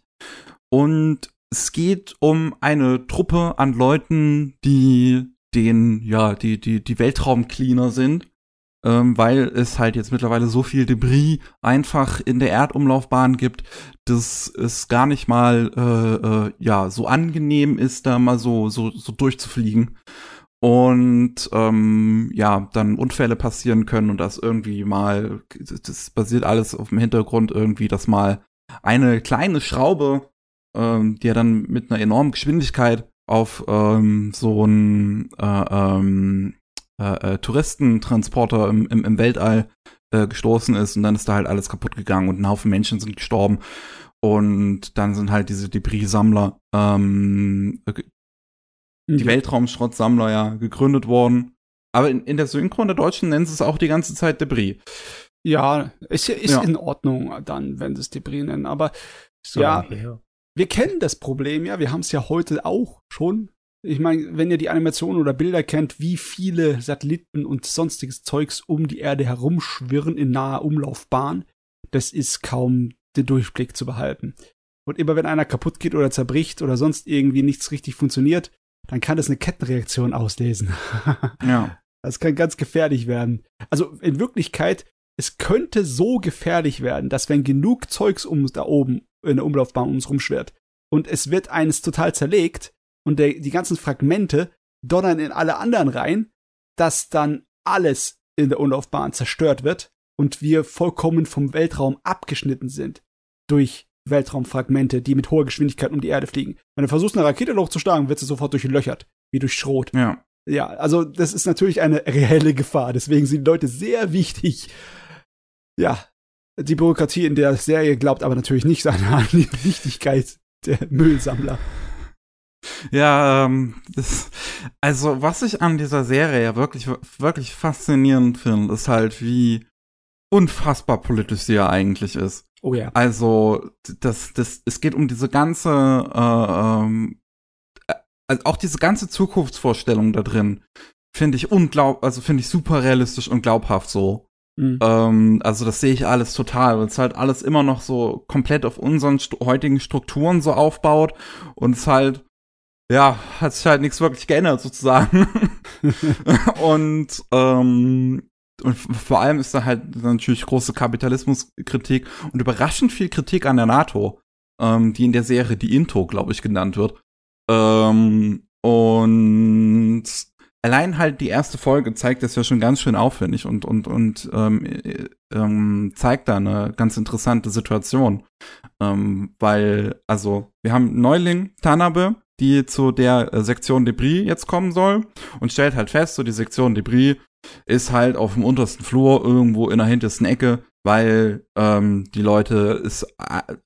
Und es geht um eine Truppe an Leuten, die den, ja, die, die, die Weltraumcleaner sind. Ähm, weil es halt jetzt mittlerweile so viel Debris einfach in der Erdumlaufbahn gibt, dass es gar nicht mal äh, äh, ja so angenehm ist, da mal so so, so durchzufliegen und ähm, ja, dann Unfälle passieren können und das irgendwie mal, das basiert alles auf dem Hintergrund irgendwie, dass mal eine kleine Schraube, ähm, die ja dann mit einer enormen Geschwindigkeit auf ähm, so einen äh, ähm, äh, äh, Touristentransporter im, im, im Weltall äh, gestoßen ist und dann ist da halt alles kaputt gegangen und ein Haufen Menschen sind gestorben. Und dann sind halt diese Debris-Sammler ähm, die mhm. Weltraumschrottsammler ja gegründet worden. Aber in, in der Synchron der Deutschen nennen sie es auch die ganze Zeit Debris. Ja, ist, ist ja. in Ordnung dann, wenn sie es Debris nennen. Aber so ja, wir kennen das Problem ja. Wir haben es ja heute auch schon. Ich meine, wenn ihr die Animationen oder Bilder kennt, wie viele Satelliten und sonstiges Zeugs um die Erde herumschwirren in naher Umlaufbahn, das ist kaum den Durchblick zu behalten. Und immer wenn einer kaputt geht oder zerbricht oder sonst irgendwie nichts richtig funktioniert, dann kann das eine Kettenreaktion auslesen. ja. Das kann ganz gefährlich werden. Also in Wirklichkeit, es könnte so gefährlich werden, dass wenn genug Zeugs um da oben in der Umlaufbahn um uns rumschwirrt und es wird eines total zerlegt und der, die ganzen Fragmente donnern in alle anderen rein, dass dann alles in der Umlaufbahn zerstört wird und wir vollkommen vom Weltraum abgeschnitten sind durch Weltraumfragmente, die mit hoher Geschwindigkeit um die Erde fliegen. Wenn du versuchst, eine Rakete hochzuschlagen, wird sie sofort durchlöchert, wie durch Schrot. Ja. Ja, also das ist natürlich eine reelle Gefahr. Deswegen sind die Leute sehr wichtig. Ja, die Bürokratie in der Serie glaubt aber natürlich nicht an die Wichtigkeit der Müllsammler. Ja, ähm, das, also was ich an dieser Serie ja wirklich, wirklich faszinierend finde, ist halt, wie unfassbar politisch sie ja eigentlich ist. Oh ja. Also, das, das, es geht um diese ganze, äh, ähm, also auch diese ganze Zukunftsvorstellung da drin, finde ich unglaub, also finde ich super realistisch und glaubhaft so. Mhm. Ähm, also das sehe ich alles total, weil es halt alles immer noch so komplett auf unseren st heutigen Strukturen so aufbaut und es halt, ja, hat sich halt nichts wirklich geändert sozusagen. und ähm, und vor allem ist da halt natürlich große Kapitalismuskritik und überraschend viel Kritik an der NATO, ähm, die in der Serie die Into, glaube ich, genannt wird. Ähm, und allein halt die erste Folge zeigt das ja schon ganz schön aufwendig und und und ähm, äh, ähm, zeigt da eine ganz interessante Situation, ähm, weil also wir haben Neuling Tanabe, die zu der äh, Sektion Debris jetzt kommen soll und stellt halt fest, so die Sektion Debris ist halt auf dem untersten Flur irgendwo in der hintersten Ecke, weil ähm, die Leute es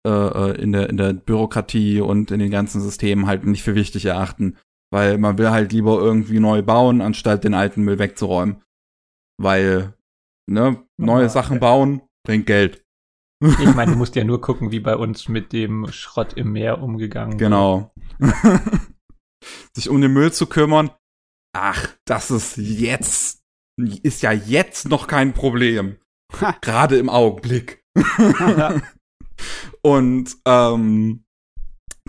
äh, äh, in, der, in der Bürokratie und in den ganzen Systemen halt nicht für wichtig erachten. Weil man will halt lieber irgendwie neu bauen, anstatt den alten Müll wegzuräumen. Weil, ne, neue ja, Sachen okay. bauen bringt Geld. Ich meine, du musst ja nur gucken, wie bei uns mit dem Schrott im Meer umgegangen genau. wird. Genau. Sich um den Müll zu kümmern. Ach, das ist jetzt ist ja jetzt noch kein Problem. Gerade im Augenblick. und ähm,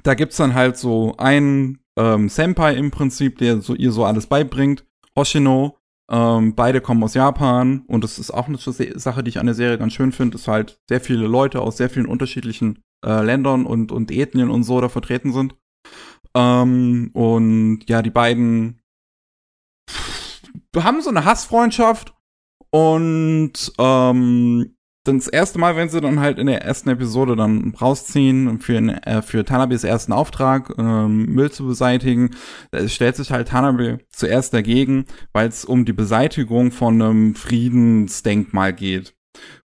da gibt's dann halt so einen ähm, Senpai im Prinzip, der so ihr so alles beibringt. Hoshino. Ähm, beide kommen aus Japan und das ist auch eine Sache, die ich an der Serie ganz schön finde, dass halt sehr viele Leute aus sehr vielen unterschiedlichen äh, Ländern und, und Ethnien und so da vertreten sind. Ähm, und ja, die beiden haben so eine Hassfreundschaft und ähm, das erste Mal, wenn sie dann halt in der ersten Episode dann rausziehen für, äh, für Tanabes ersten Auftrag, ähm, Müll zu beseitigen, es stellt sich halt Tanabe zuerst dagegen, weil es um die Beseitigung von einem Friedensdenkmal geht.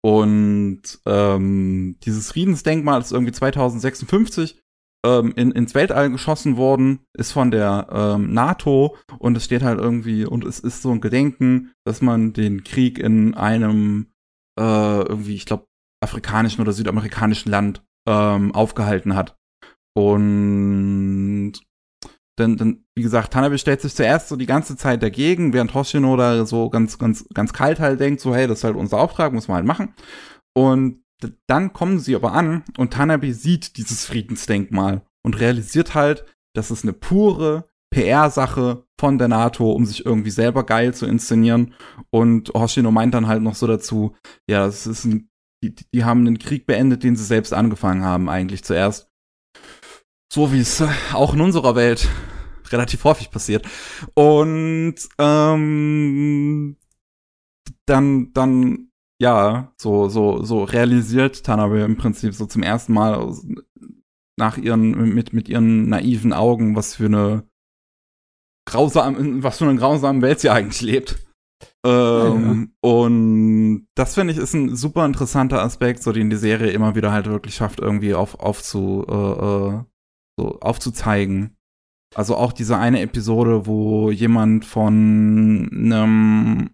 Und ähm, dieses Friedensdenkmal ist irgendwie 2056 ähm, in, ins Weltall geschossen worden, ist von der ähm, NATO und es steht halt irgendwie, und es ist so ein Gedenken, dass man den Krieg in einem äh, irgendwie, ich glaube, afrikanischen oder südamerikanischen Land ähm, aufgehalten hat. Und denn, denn, wie gesagt, Tanabe stellt sich zuerst so die ganze Zeit dagegen, während Hoshino da so ganz, ganz, ganz kalt halt denkt, so, hey, das ist halt unser Auftrag, muss man halt machen. Und dann kommen sie aber an und Tanabe sieht dieses Friedensdenkmal und realisiert halt, dass es eine pure PR-Sache von der NATO, um sich irgendwie selber geil zu inszenieren. Und Hoshino meint dann halt noch so dazu, ja, es ist ein, die, die haben einen Krieg beendet, den sie selbst angefangen haben, eigentlich zuerst. So wie es auch in unserer Welt relativ häufig passiert. Und ähm, dann, dann, ja, so, so, so realisiert Tanabe im Prinzip so zum ersten Mal nach ihren, mit, mit ihren naiven Augen, was für eine grausam, was für eine grausame Welt sie eigentlich lebt. Ähm, ja. Und das finde ich ist ein super interessanter Aspekt, so den die Serie immer wieder halt wirklich schafft, irgendwie auf, aufzu, äh, äh, so aufzuzeigen. Also auch diese eine Episode, wo jemand von einem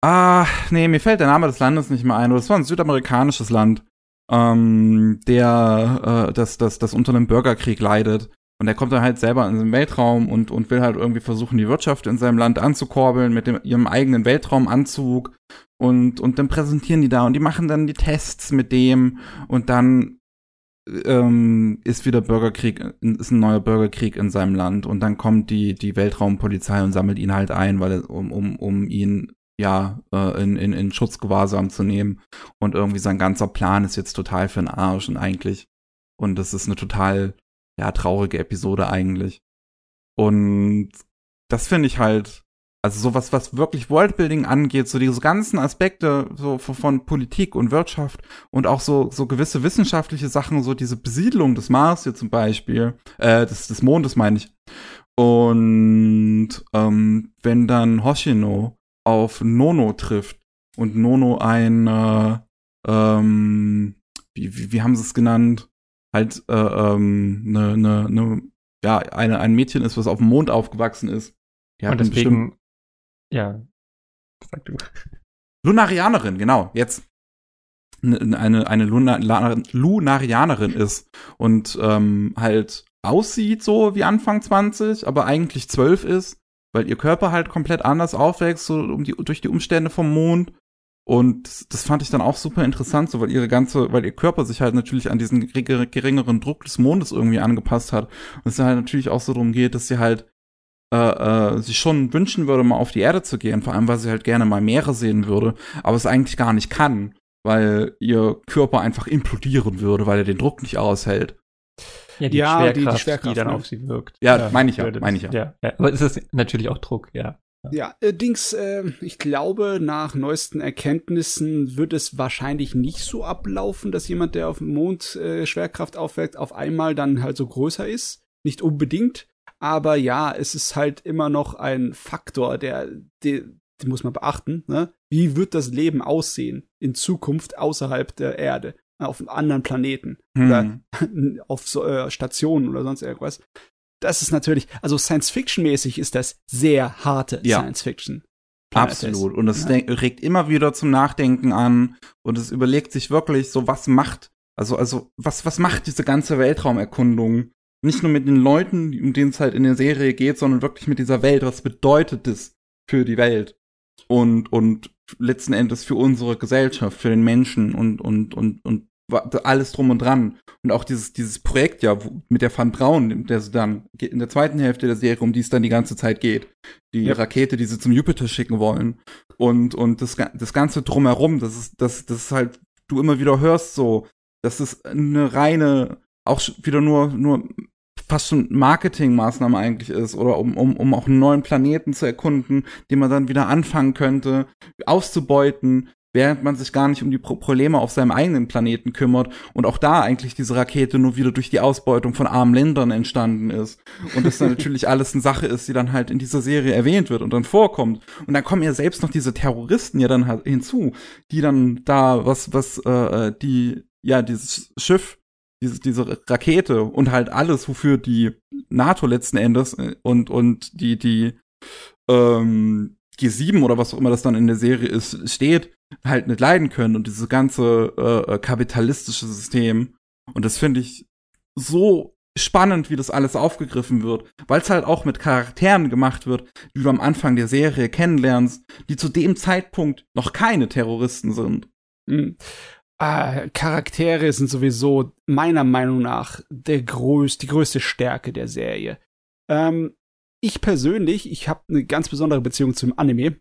Ah, nee, mir fällt der Name des Landes nicht mehr ein. Das war ein südamerikanisches Land, ähm, der äh, das, das, das unter einem Bürgerkrieg leidet. Und er kommt dann halt selber in den Weltraum und, und will halt irgendwie versuchen, die Wirtschaft in seinem Land anzukurbeln mit dem, ihrem eigenen Weltraumanzug. Und, und dann präsentieren die da und die machen dann die Tests mit dem und dann ähm, ist wieder Bürgerkrieg, ist ein neuer Bürgerkrieg in seinem Land und dann kommt die, die Weltraumpolizei und sammelt ihn halt ein, weil um, um, um ihn ja, äh, in, in, in Schutzgewahrsam zu nehmen. Und irgendwie sein ganzer Plan ist jetzt total für den Arsch und eigentlich. Und das ist eine total ja, traurige Episode eigentlich. Und das finde ich halt, also sowas, was wirklich Worldbuilding angeht, so diese ganzen Aspekte so von Politik und Wirtschaft und auch so, so gewisse wissenschaftliche Sachen, so diese Besiedlung des Mars hier zum Beispiel, äh, des, des Mondes meine ich. Und ähm, wenn dann Hoshino auf Nono trifft und Nono ein, äh, ähm, wie, wie, wie haben sie es genannt? Halt äh, ähm, ne, ne, ne, ja, eine, ein Mädchen ist, was auf dem Mond aufgewachsen ist. Die hat Und deswegen, ja, sag du. Lunarianerin, genau, jetzt eine, eine Lunar Lunarianerin ist und ähm, halt aussieht so wie Anfang 20, aber eigentlich 12 ist, weil ihr Körper halt komplett anders aufwächst, so um die, durch die Umstände vom Mond und das, fand ich dann auch super interessant, so weil ihre ganze, weil ihr Körper sich halt natürlich an diesen geringeren Druck des Mondes irgendwie angepasst hat. Und es halt natürlich auch so darum geht, dass sie halt äh, äh, sich schon wünschen würde, mal auf die Erde zu gehen, vor allem weil sie halt gerne mal Meere sehen würde, aber es eigentlich gar nicht kann, weil ihr Körper einfach implodieren würde, weil er den Druck nicht aushält. Ja, die, ja, Schwerkraft, die, die, Schwerkraft, die dann ne? auf sie wirkt. Ja, ja meine ich ja, meine ich ja. ja. Aber es ist natürlich auch Druck, ja. Ja, äh, Dings, äh, ich glaube, nach neuesten Erkenntnissen wird es wahrscheinlich nicht so ablaufen, dass jemand, der auf dem Mond äh, Schwerkraft aufweckt, auf einmal dann halt so größer ist. Nicht unbedingt. Aber ja, es ist halt immer noch ein Faktor, der, der den muss man beachten. Ne? Wie wird das Leben aussehen in Zukunft außerhalb der Erde? Auf einem anderen Planeten hm. oder auf so, äh, Stationen oder sonst irgendwas das ist natürlich, also Science-Fiction-mäßig ist das sehr harte ja. Science-Fiction. Absolut. Und es ja. regt immer wieder zum Nachdenken an und es überlegt sich wirklich so, was macht, also, also, was, was macht diese ganze Weltraumerkundung? Nicht nur mit den Leuten, um denen es halt in der Serie geht, sondern wirklich mit dieser Welt. Was bedeutet das für die Welt? Und, und letzten Endes für unsere Gesellschaft, für den Menschen und, und, und, und alles drum und dran. Und auch dieses, dieses Projekt ja wo, mit der Van Braun, der so dann in der zweiten Hälfte der Serie, um die es dann die ganze Zeit geht. Die ja. Rakete, die sie zum Jupiter schicken wollen. Und, und das, das Ganze drumherum, das ist, das, das ist halt, du immer wieder hörst so, das ist eine reine, auch wieder nur, nur fast schon Marketingmaßnahme eigentlich ist oder um, um, um auch einen neuen Planeten zu erkunden, den man dann wieder anfangen könnte, auszubeuten, während man sich gar nicht um die Pro Probleme auf seinem eigenen Planeten kümmert und auch da eigentlich diese Rakete nur wieder durch die Ausbeutung von armen Ländern entstanden ist. Und das dann natürlich alles eine Sache ist, die dann halt in dieser Serie erwähnt wird und dann vorkommt. Und dann kommen ja selbst noch diese Terroristen ja dann halt hinzu, die dann da was was äh, die ja dieses Schiff diese, diese Rakete und halt alles, wofür die NATO letzten Endes äh, und, und die, die ähm, G7 oder was auch immer das dann in der Serie ist, steht, halt nicht leiden können und dieses ganze äh, äh, kapitalistische System. Und das finde ich so spannend, wie das alles aufgegriffen wird, weil es halt auch mit Charakteren gemacht wird, die du am Anfang der Serie kennenlernst, die zu dem Zeitpunkt noch keine Terroristen sind. Mhm. Äh, Charaktere sind sowieso meiner Meinung nach der größ die größte Stärke der Serie. Ähm, ich persönlich, ich habe eine ganz besondere Beziehung zum Anime,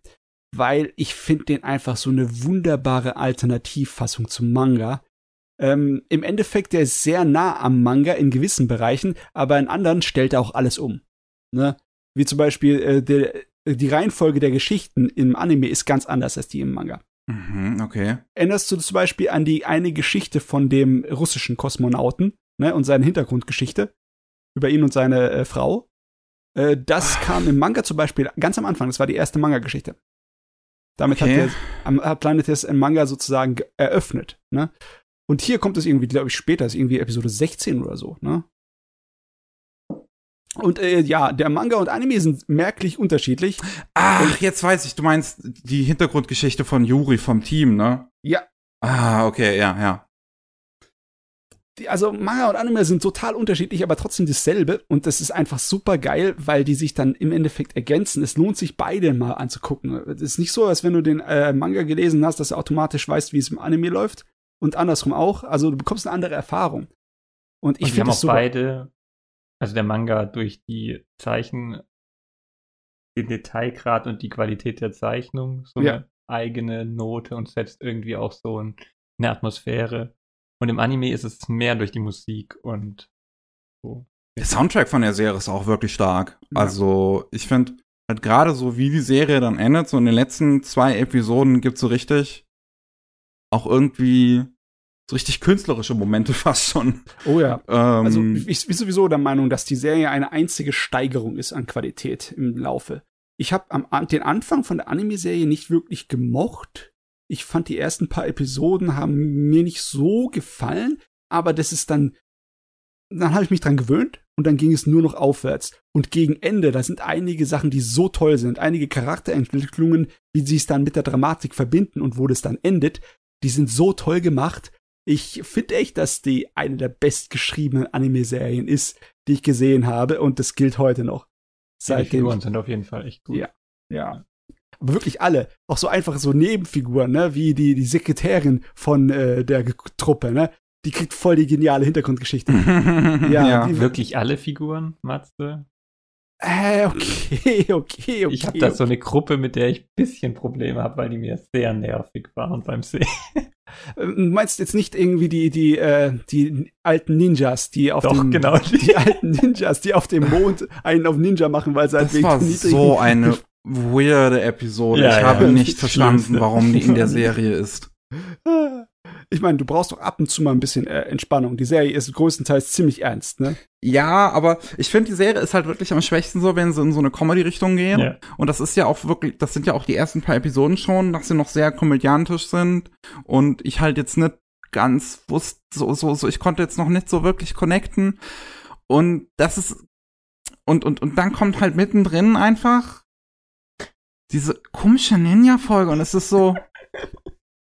weil ich finde den einfach so eine wunderbare Alternativfassung zum Manga. Ähm, Im Endeffekt, der ist sehr nah am Manga in gewissen Bereichen, aber in anderen stellt er auch alles um. Ne? Wie zum Beispiel äh, der, die Reihenfolge der Geschichten im Anime ist ganz anders als die im Manga. Mhm, okay. Erinnerst du zum Beispiel an die eine Geschichte von dem russischen Kosmonauten ne, und seine Hintergrundgeschichte über ihn und seine äh, Frau? Äh, das kam im Manga zum Beispiel ganz am Anfang. Das war die erste Manga-Geschichte. Damit Okay. hat, der, hat Planet Test im Manga sozusagen ge- eröffnet. Ne? Und hier kommt es irgendwie, glaube ich, später, ist irgendwie Episode 16 oder so. Ne? Und äh, ja, der Manga und Anime sind merklich unterschiedlich. Ach, jetzt weiß ich, du meinst die Hintergrundgeschichte von Yuri vom Team, ne? Ja, Ah, okay, ja, ja. Die, also Manga und Anime sind total unterschiedlich, aber trotzdem dasselbe. Und das ist einfach super geil, weil die sich dann im Endeffekt ergänzen. Es lohnt sich, beide mal anzugucken. Es ist nicht so, als wenn du den äh, Manga gelesen hast, dass du automatisch weißt, wie es im Anime läuft. Und andersrum auch. Also du bekommst eine andere Erfahrung. Und ich Und wir haben finde auch super. beide, also der Manga durch die Zeichen, den Detailgrad und die Qualität der Zeichnung, so Ja. eine eigene Note und setzt irgendwie auch so ein, eine Atmosphäre. Und im Anime ist es mehr durch die Musik und so. Der Soundtrack von der Serie ist auch wirklich stark. Ja. Also, ich finde halt gerade so, wie die Serie dann endet, so in den letzten zwei Episoden gibt's so richtig auch irgendwie so richtig künstlerische Momente fast schon. Oh ja. Ähm, Also ich bin sowieso der Meinung, dass die Serie eine einzige Steigerung ist an Qualität im Laufe. Ich habe den Anfang von der Anime-Serie nicht wirklich gemocht. Ich fand die ersten paar Episoden haben mir nicht so gefallen, aber das ist dann, dann habe ich mich dran gewöhnt und dann ging es nur noch aufwärts. Und gegen Ende, da sind einige Sachen, die so toll sind, einige Charakterentwicklungen, wie sie es dann mit der Dramatik verbinden und wo das dann endet, die sind so toll gemacht. Ich finde echt, dass die eine der bestgeschriebenen Anime-Serien ist, die ich gesehen habe und das gilt heute noch. Die Seitdem. Figuren sind auf jeden Fall echt gut. Ja. Ja. Aber wirklich alle. Auch so einfach so Nebenfiguren, ne? Wie die, die Sekretärin von äh, der Ge- Truppe, ne? Die kriegt voll die geniale Hintergrundgeschichte. ja, Ja, die- Wirklich alle Figuren, Matze? äh, okay, okay, okay. ich habe da so eine Gruppe, mit der ich ein bisschen Probleme habe, weil die mir sehr nervig waren beim Sehen. Äh, Du meinst jetzt nicht irgendwie die, die, äh, die alten Ninjas, die auf Doch, dem, genau. die alten Ninjas, die auf dem Mond einen auf Ninja machen, weil sie halt das war so eine weirde Episode. Ja, ich ja, habe nicht verstanden, Schlimmste. warum die in der Serie ist. Ich meine, du brauchst doch ab und zu mal ein bisschen äh, Entspannung. Die Serie ist größtenteils ziemlich ernst, ne? Ja, aber ich finde, die Serie ist halt wirklich am schwächsten so, wenn sie in so eine Comedy-Richtung gehen. Ja. Und das ist ja auch wirklich, das sind ja auch die ersten paar Episoden schon, dass sie noch sehr komödiantisch sind. Und ich halt jetzt nicht ganz wusste, so, so, so, ich konnte jetzt noch nicht so wirklich connecten. Und das ist, und, und, und dann kommt halt mittendrin einfach diese komische Ninja-Folge und es ist so,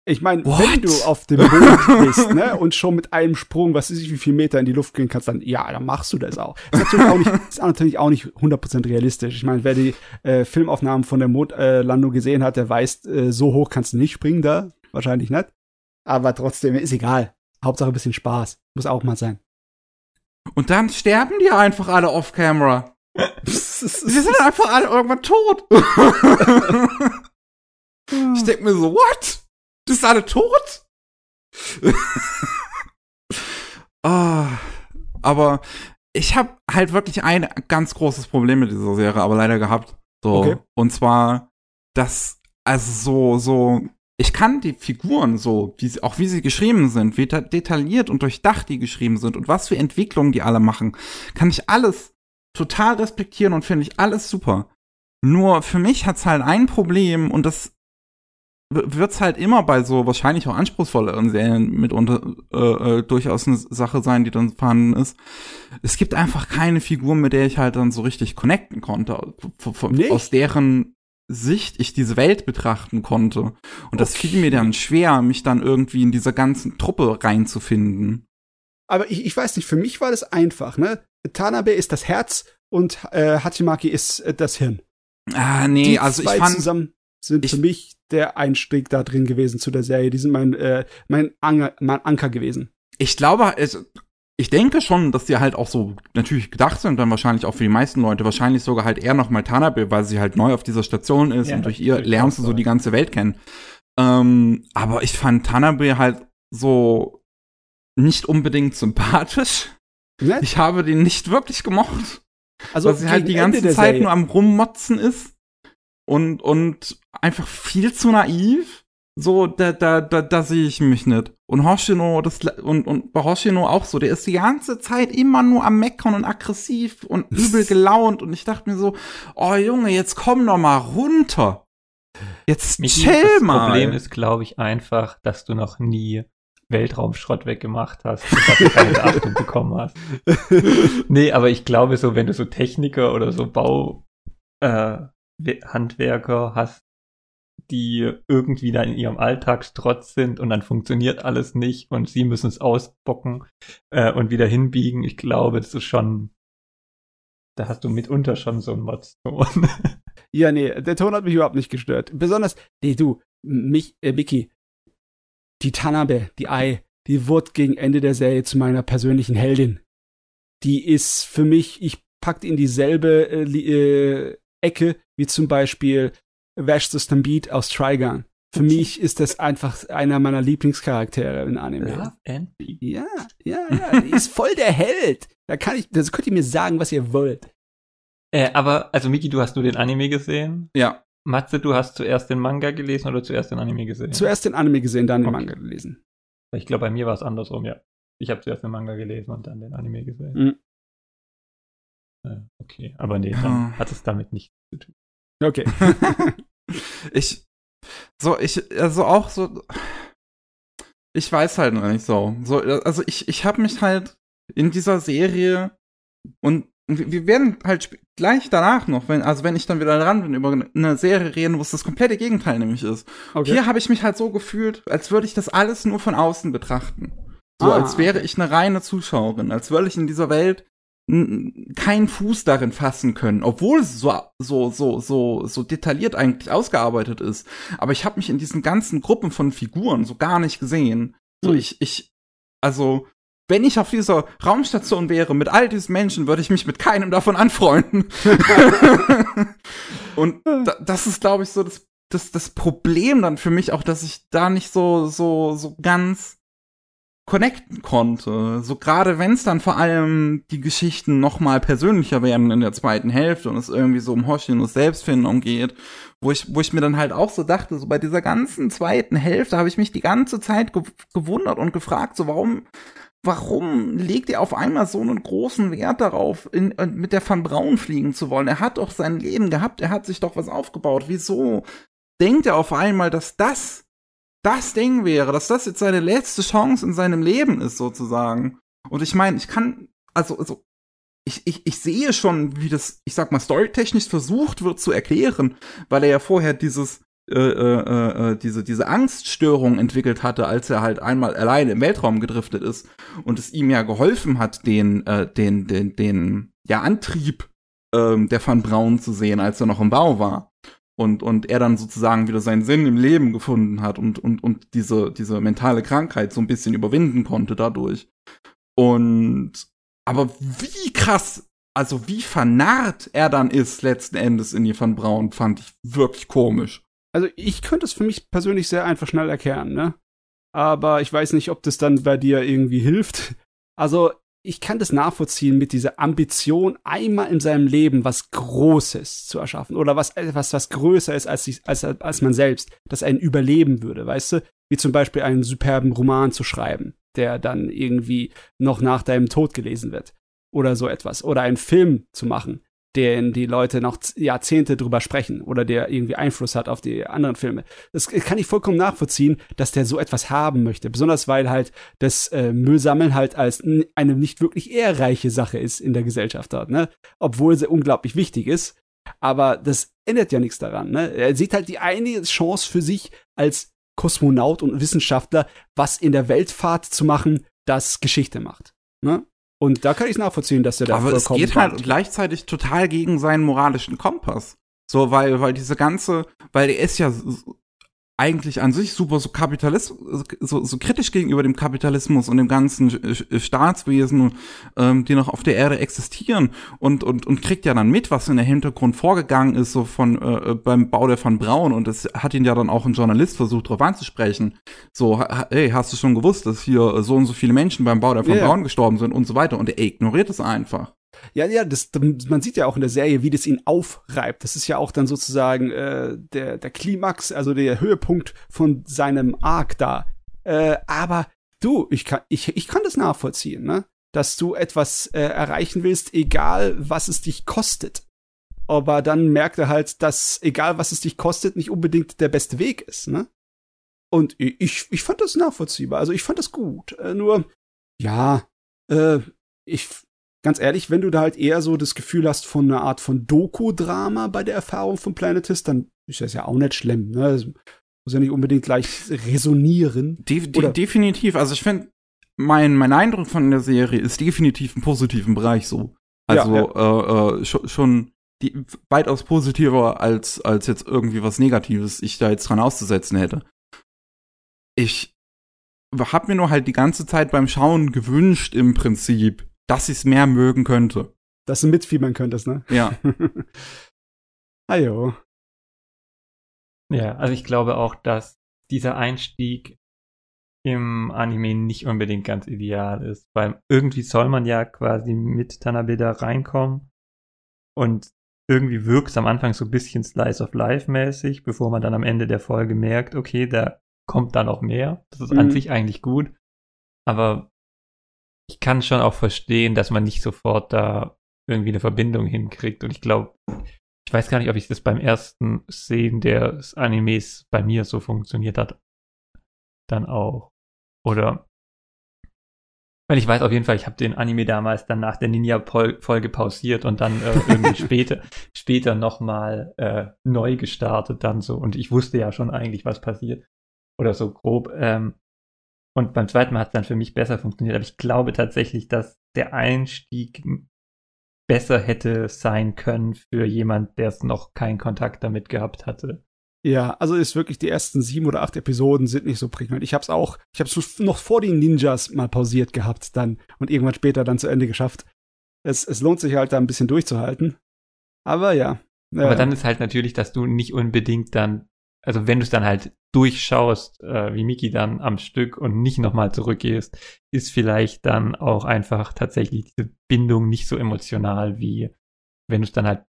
Ich meine, wenn du auf dem Mond bist, ne, und schon mit einem Sprung, was weiß ich, wie viel Meter in die Luft gehen kannst, dann, ja, dann machst du das auch. Ist natürlich auch nicht, ist natürlich auch nicht 100% realistisch. Ich meine, wer die äh, Filmaufnahmen von der Mondlandung gesehen hat, der weiß, äh, so hoch kannst du nicht springen da. Wahrscheinlich nicht. Aber trotzdem, ist egal. Hauptsache ein bisschen Spaß. Muss auch mal sein. und dann sterben die einfach alle off-camera. Sie sind einfach alle irgendwann tot. ich denk mir so, what? Die sind alle tot? ah, aber ich habe halt wirklich ein ganz großes Problem mit dieser Serie, aber leider gehabt. So, Okay. und zwar, dass, also so, so, ich kann die Figuren so, wie auch wie sie geschrieben sind, wie deta- detailliert und durchdacht die geschrieben sind und was für Entwicklungen die alle machen, kann ich alles total respektieren und finde ich alles super. Nur für mich hat's halt ein Problem und das w- wird's halt immer bei so wahrscheinlich auch anspruchsvolleren Serien mitunter äh, äh, durchaus eine Sache sein, die dann vorhanden ist. Es gibt einfach keine Figur, mit der ich halt dann so richtig connecten konnte, v- v- Nicht? aus deren Sicht ich diese Welt betrachten konnte. Und das fiel mir dann schwer, mich dann irgendwie in dieser ganzen Truppe reinzufinden. Aber ich, ich weiß nicht, für mich war das einfach, ne? Tanabe ist das Herz und äh, Hachimaki ist äh, das Hirn. Ah, nee, Die also ich zwei fand, zusammen sind ich- für mich der Einstieg da drin gewesen zu der Serie. Die sind mein, äh, mein, Anker, mein Anker gewesen. ich glaube, es, ich denke schon, dass die halt auch so natürlich gedacht sind, dann wahrscheinlich auch für die meisten Leute, wahrscheinlich sogar halt eher noch mal Tanabe, weil sie halt neu auf dieser Station ist Ja, und durch ihr ich lernst du so die ganze Welt kennen. Ähm, aber ich fand Tanabe halt so nicht unbedingt sympathisch. Ne? Ich habe den nicht wirklich gemocht. Also weil sie halt die ganze Zeit Serie. nur am Rummotzen ist und, und einfach viel zu naiv. So, da, da, da, da sehe ich mich nicht. Und Hoshino, das, und, und bei Hoshino auch so, der ist die ganze Zeit immer nur am Meckern und aggressiv und übel gelaunt. Und ich dachte mir so, oh Junge, jetzt komm doch mal runter. Jetzt Michi, chill das mal. Problem ist, glaube ich, einfach, dass du noch nie Weltraumschrott weggemacht hast und dafür keine Beachtung bekommen hast. Nee, aber ich glaube so, wenn du so Techniker oder so Bau äh, hast, die irgendwie da in ihrem Alltagstrotz sind und dann funktioniert alles nicht und sie müssen es ausbocken äh, und wieder hinbiegen. Ich glaube, das ist schon, da hast du mitunter schon so einen Mods-Ton. Ja, nee, der Ton hat mich überhaupt nicht gestört. Besonders, nee, du, mich, äh, Mickey, die Tanabe, die Ei, die wurde gegen Ende der Serie zu meiner persönlichen Heldin. Die ist für mich, ich pack die in dieselbe äh, li- äh, Ecke wie zum Beispiel Vash the Stampede aus Trigun. Für mich ist das einfach einer meiner Lieblingscharaktere in Anime. Love and Peace. Ja, ja, ja, die ist voll der Held. Da kann ich, das könnt ihr mir sagen, was ihr wollt. Äh, aber, also Miki, du hast nur den Anime gesehen? Ja, Matze, du hast zuerst den Manga gelesen oder zuerst den Anime gesehen? Zuerst den Anime gesehen, dann den Okay. Manga gelesen. Ich glaube, bei mir war es andersrum, ja. Ich habe zuerst den Manga gelesen und dann den Anime gesehen. Mhm. Äh, okay, aber nee, Ja. dann hat es damit nichts zu tun. Okay. ich, so, ich, also auch so, ich weiß halt noch nicht so. so also ich, ich habe mich halt in dieser Serie und wir wir werden halt gleich danach noch, wenn, also wenn ich dann wieder dran bin, über eine Serie reden, wo es das komplette Gegenteil nämlich ist. okay. Hier habe ich mich halt so gefühlt, als würde ich das alles nur von außen betrachten. So, Ah, als wäre ich eine reine Zuschauerin, als würde ich in dieser Welt keinen Fuß darin fassen können, obwohl es so so so so so detailliert eigentlich ausgearbeitet ist. Aber ich habe mich in diesen ganzen Gruppen von Figuren so gar nicht gesehen. So Hm. ich ich also wenn ich auf dieser Raumstation wäre mit all diesen Menschen, würde ich mich mit keinem davon anfreunden. Und da, das ist, glaube ich, so das, das, das Problem dann für mich auch, dass ich da nicht so, so, so ganz connecten konnte. So gerade wenn es dann vor allem die Geschichten noch mal persönlicher werden in der zweiten Hälfte und es irgendwie so um Hoshinos Selbstfindung geht, wo ich, wo ich mir dann halt auch so dachte, so bei dieser ganzen zweiten Hälfte habe ich mich die ganze Zeit ge gewundert und gefragt, so warum, warum legt ihr auf einmal so einen großen Wert darauf, in, äh, mit der Van Braun fliegen zu wollen? Er hat doch sein Leben gehabt, er hat sich doch was aufgebaut. Wieso denkt er auf einmal, dass das das Ding wäre, dass das jetzt seine letzte Chance in seinem Leben ist, sozusagen? Und ich meine, ich kann, also, also ich, ich, ich sehe schon, wie das, ich sag mal, storytechnisch versucht wird zu erklären, weil er ja vorher dieses, äh, äh, äh, diese, diese Angststörung entwickelt hatte, als er halt einmal alleine im Weltraum gedriftet ist und es ihm ja geholfen hat, den, äh, den, den, den, ja, Antrieb ähm, der Van Braun zu sehen, als er noch im Bau war. Und, und er dann sozusagen wieder seinen Sinn im Leben gefunden hat und, und, und diese, diese mentale Krankheit so ein bisschen überwinden konnte dadurch. Und aber wie krass, also wie vernarrt er dann ist letzten Endes in die Van Braun, fand ich wirklich komisch. Also ich könnte es für mich persönlich sehr einfach schnell erkennen, ne? Aber ich weiß nicht, ob das dann bei dir irgendwie hilft. Also ich kann das nachvollziehen mit dieser Ambition, einmal in seinem Leben was Großes zu erschaffen oder was etwas, was größer ist als, als, als man selbst, das einen überleben würde, weißt du? Wie zum Beispiel einen superben Roman zu schreiben, der dann irgendwie noch nach deinem Tod gelesen wird oder so etwas. Oder einen Film zu machen, den die Leute noch Jahrzehnte drüber sprechen oder der irgendwie Einfluss hat auf die anderen Filme. Das kann ich vollkommen nachvollziehen, dass der so etwas haben möchte. Besonders weil halt das äh, Müllsammeln halt als eine nicht wirklich ehrreiche Sache ist in der Gesellschaft dort, ne? Obwohl sie unglaublich wichtig ist. Aber das ändert ja nichts daran, ne? Er sieht halt die eine Chance für sich als Kosmonaut und Wissenschaftler, was in der Weltfahrt zu machen, das Geschichte macht. Ne? Und da kann ich es nachvollziehen, dass der da Aber es geht halt gleichzeitig total gegen seinen moralischen Kompass. So, weil, weil diese ganze, weil er ist ja eigentlich an sich super so Kapitalismus, so, so kritisch gegenüber dem Kapitalismus und dem ganzen äh, Staatswesen, ähm, die noch auf der Erde existieren und, und, und kriegt ja dann mit, was in der Hintergrund vorgegangen ist, so von, äh, beim Bau der von Braun und das hat ihn ja dann auch ein Journalist versucht, darauf anzusprechen. So, hey, hast du schon gewusst, dass hier äh, so und so viele Menschen beim Bau der von ja. Braun gestorben sind und so weiter und er ignoriert es einfach. Ja, ja, das, man sieht ja auch in der Serie, wie das ihn aufreibt. Das ist ja auch dann sozusagen äh, der, der Klimax, also der Höhepunkt von seinem Arc da. Äh, aber du, ich kann, ich, ich kann das nachvollziehen, ne? Dass du etwas äh, erreichen willst, egal was es dich kostet. Aber dann merkt er halt, dass egal was es dich kostet, nicht unbedingt der beste Weg ist, ne? Und ich, ich fand das nachvollziehbar. Also ich fand das gut. Äh, nur, ja, äh, ich, ganz ehrlich, wenn du da halt eher so das Gefühl hast von einer Art von Doku-Drama bei der Erfahrung von Planetis, dann ist das ja auch nicht schlimm, ne? Das muss ja nicht unbedingt gleich resonieren. De de definitiv. Also ich finde, mein, mein Eindruck von der Serie ist definitiv im positiven Bereich so. Ja, Also Äh, äh, schon, schon die, weitaus positiver als, als jetzt irgendwie was Negatives ich da jetzt dran auszusetzen hätte. Ich hab mir nur halt die ganze Zeit beim Schauen gewünscht im Prinzip, dass ich es mehr mögen könnte. Dass du mitfiebern könntest, ne? Ja. Ajo. Ja, also ich glaube auch, dass dieser Einstieg im Anime nicht unbedingt ganz ideal ist, weil irgendwie soll man ja quasi mit Tanabeda reinkommen und irgendwie wirkt es am Anfang so ein bisschen Slice of Life mäßig, bevor man dann am Ende der Folge merkt, okay, da kommt da noch mehr. Das ist an Mhm. sich eigentlich gut, aber ich kann schon auch verstehen, dass man nicht sofort da irgendwie eine Verbindung hinkriegt und ich glaube, ich weiß gar nicht, ob ich das beim ersten Sehen des Animes bei mir so funktioniert hat. Dann auch. Oder. Weil ich weiß auf jeden Fall, ich habe den Anime damals dann nach der Ninja-Folge pausiert und dann äh, irgendwie später, später nochmal äh, neu gestartet dann so. Und ich wusste ja schon eigentlich, was passiert. Oder so grob. Ähm, und beim zweiten Mal hat es dann für mich besser funktioniert. Aber ich glaube tatsächlich, dass der Einstieg besser hätte sein können für jemand, der es noch keinen Kontakt damit gehabt hatte. Ja, also ist wirklich die ersten sieben oder acht Episoden sind nicht so prickelnd. Ich hab's auch, ich hab's noch vor den Ninjas mal pausiert gehabt dann und irgendwann später dann zu Ende geschafft. Es, es lohnt sich halt da ein bisschen durchzuhalten. Aber ja. Aber äh, dann ist halt natürlich, dass du nicht unbedingt dann, also wenn du es dann halt durchschaust, äh, wie Miki dann am Stück und nicht nochmal zurückgehst, ist vielleicht dann auch einfach tatsächlich diese Bindung nicht so emotional, wie wenn du es dann halt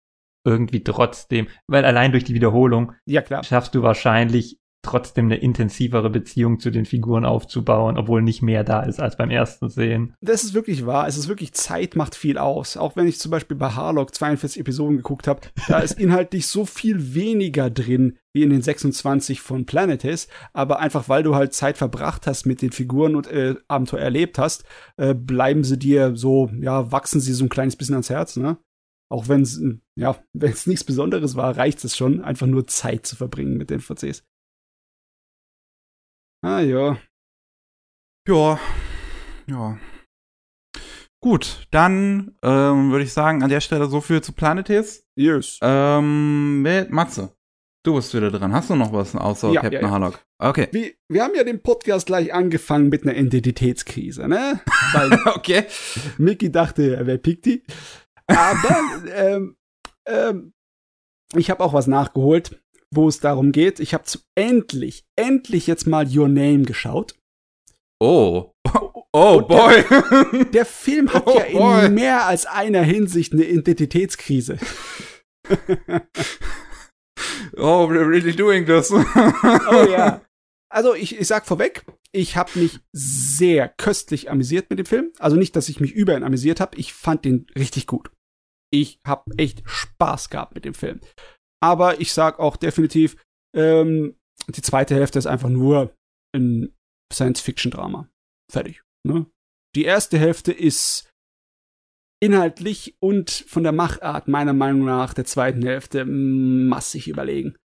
irgendwie trotzdem, weil allein durch die Wiederholung ja klar. schaffst du wahrscheinlich trotzdem eine intensivere Beziehung zu den Figuren aufzubauen, obwohl nicht mehr da ist als beim ersten Sehen. Das ist wirklich wahr. Es ist wirklich Zeit macht viel aus. Auch wenn ich zum Beispiel bei Harlock 42 Episoden geguckt habe, da ist inhaltlich so viel weniger drin wie in den 26 von Planetis. Aber einfach weil du halt Zeit verbracht hast mit den Figuren und äh, Abenteuer erlebt hast, äh, bleiben sie dir so, ja, wachsen sie so ein kleines bisschen ans Herz, ne? Auch wenn es, ja, wenn es nichts Besonderes war, reicht es schon, einfach nur Zeit zu verbringen mit den VCs. Ah ja. Ja. Ja. Gut, dann ähm, würde ich sagen, an der Stelle so viel zu Planetes. Yes. Ähm, mit Matze, du bist wieder dran. Hast du noch was außer Ja, Captain ja, ja. Harlock? Okay. Wir, wir haben ja den Podcast gleich angefangen mit einer Identitätskrise, ne? Weil okay. Mickey dachte, er wäre Pikti. Aber ähm, ähm, ich habe auch was nachgeholt, wo es darum geht. Ich habe endlich, endlich jetzt mal Your Name geschaut. Oh. Oh Und der- boy. Der Film hat Oh ja boy. in mehr als einer Hinsicht eine Identitätskrise. oh, we're really doing this. Oh ja. Also ich, ich sag vorweg, ich habe mich sehr köstlich amüsiert mit dem Film. Also nicht, dass ich mich über ihn amüsiert habe. Ich fand den richtig gut. Ich habe echt Spaß gehabt mit dem Film. Aber ich sag auch definitiv, ähm, die zweite Hälfte ist einfach nur ein Science-Fiction-Drama. Fertig. Ne? Die erste Hälfte ist inhaltlich und von der Machart meiner Meinung nach der zweiten Hälfte massig überlegen.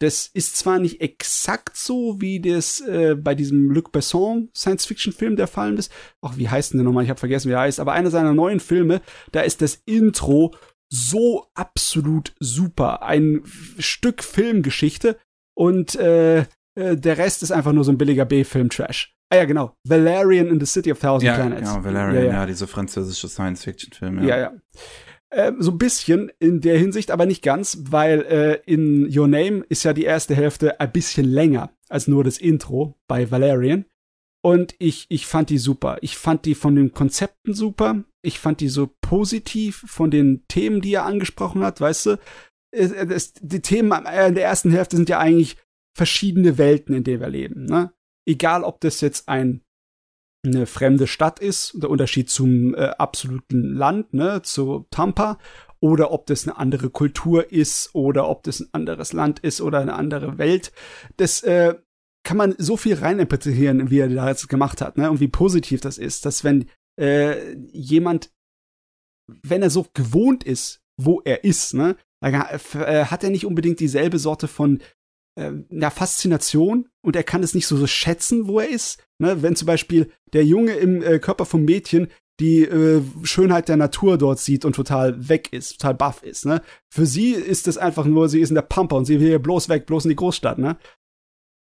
Das ist zwar nicht exakt so, wie das äh, bei diesem Luc Besson Science-Fiction-Film der Fall ist. Ach, wie heißt denn der nochmal? Ich habe vergessen, wie er heißt. Aber einer seiner neuen Filme, da ist das Intro so absolut super. Ein Stück Filmgeschichte und äh, äh, der Rest ist einfach nur so ein billiger B-Film-Trash. Ah ja, genau. Valerian in the City of Thousand Ja, Planets. genau, Valerian, Ja, ja, ja. diese französische Science-Fiction-Film. Ja, ja. Äh, so ein bisschen in der Hinsicht, aber nicht ganz, weil äh, in Your Name ist ja die erste Hälfte ein bisschen länger als nur das Intro bei Valerian. Und ich, ich fand die super. Ich fand die von den Konzepten super. Ich fand die so positiv von den Themen, die er angesprochen hat, weißt du? Die Themen in der ersten Hälfte sind ja eigentlich verschiedene Welten, in denen wir leben. Ne? Egal, ob das jetzt ein eine fremde Stadt ist, der Unterschied zum äh, absoluten Land, ne, zu Tampa, oder ob das eine andere Kultur ist, oder ob das ein anderes Land ist oder eine andere Welt. Das äh, kann man so viel reininterpretieren, wie er da jetzt gemacht hat, ne, und wie positiv das ist, dass wenn äh, jemand, wenn er so gewohnt ist, wo er ist, ne, äh, hat er nicht unbedingt dieselbe Sorte von äh, einer Faszination und er kann es nicht so, so schätzen, wo er ist. Ne? Wenn zum Beispiel der Junge im äh, Körper vom Mädchen die äh, Schönheit der Natur dort sieht und total weg ist, total baff ist. Ne? Für sie ist es einfach nur, sie ist in der Pampa und sie will hier bloß weg, bloß in die Großstadt. Ne?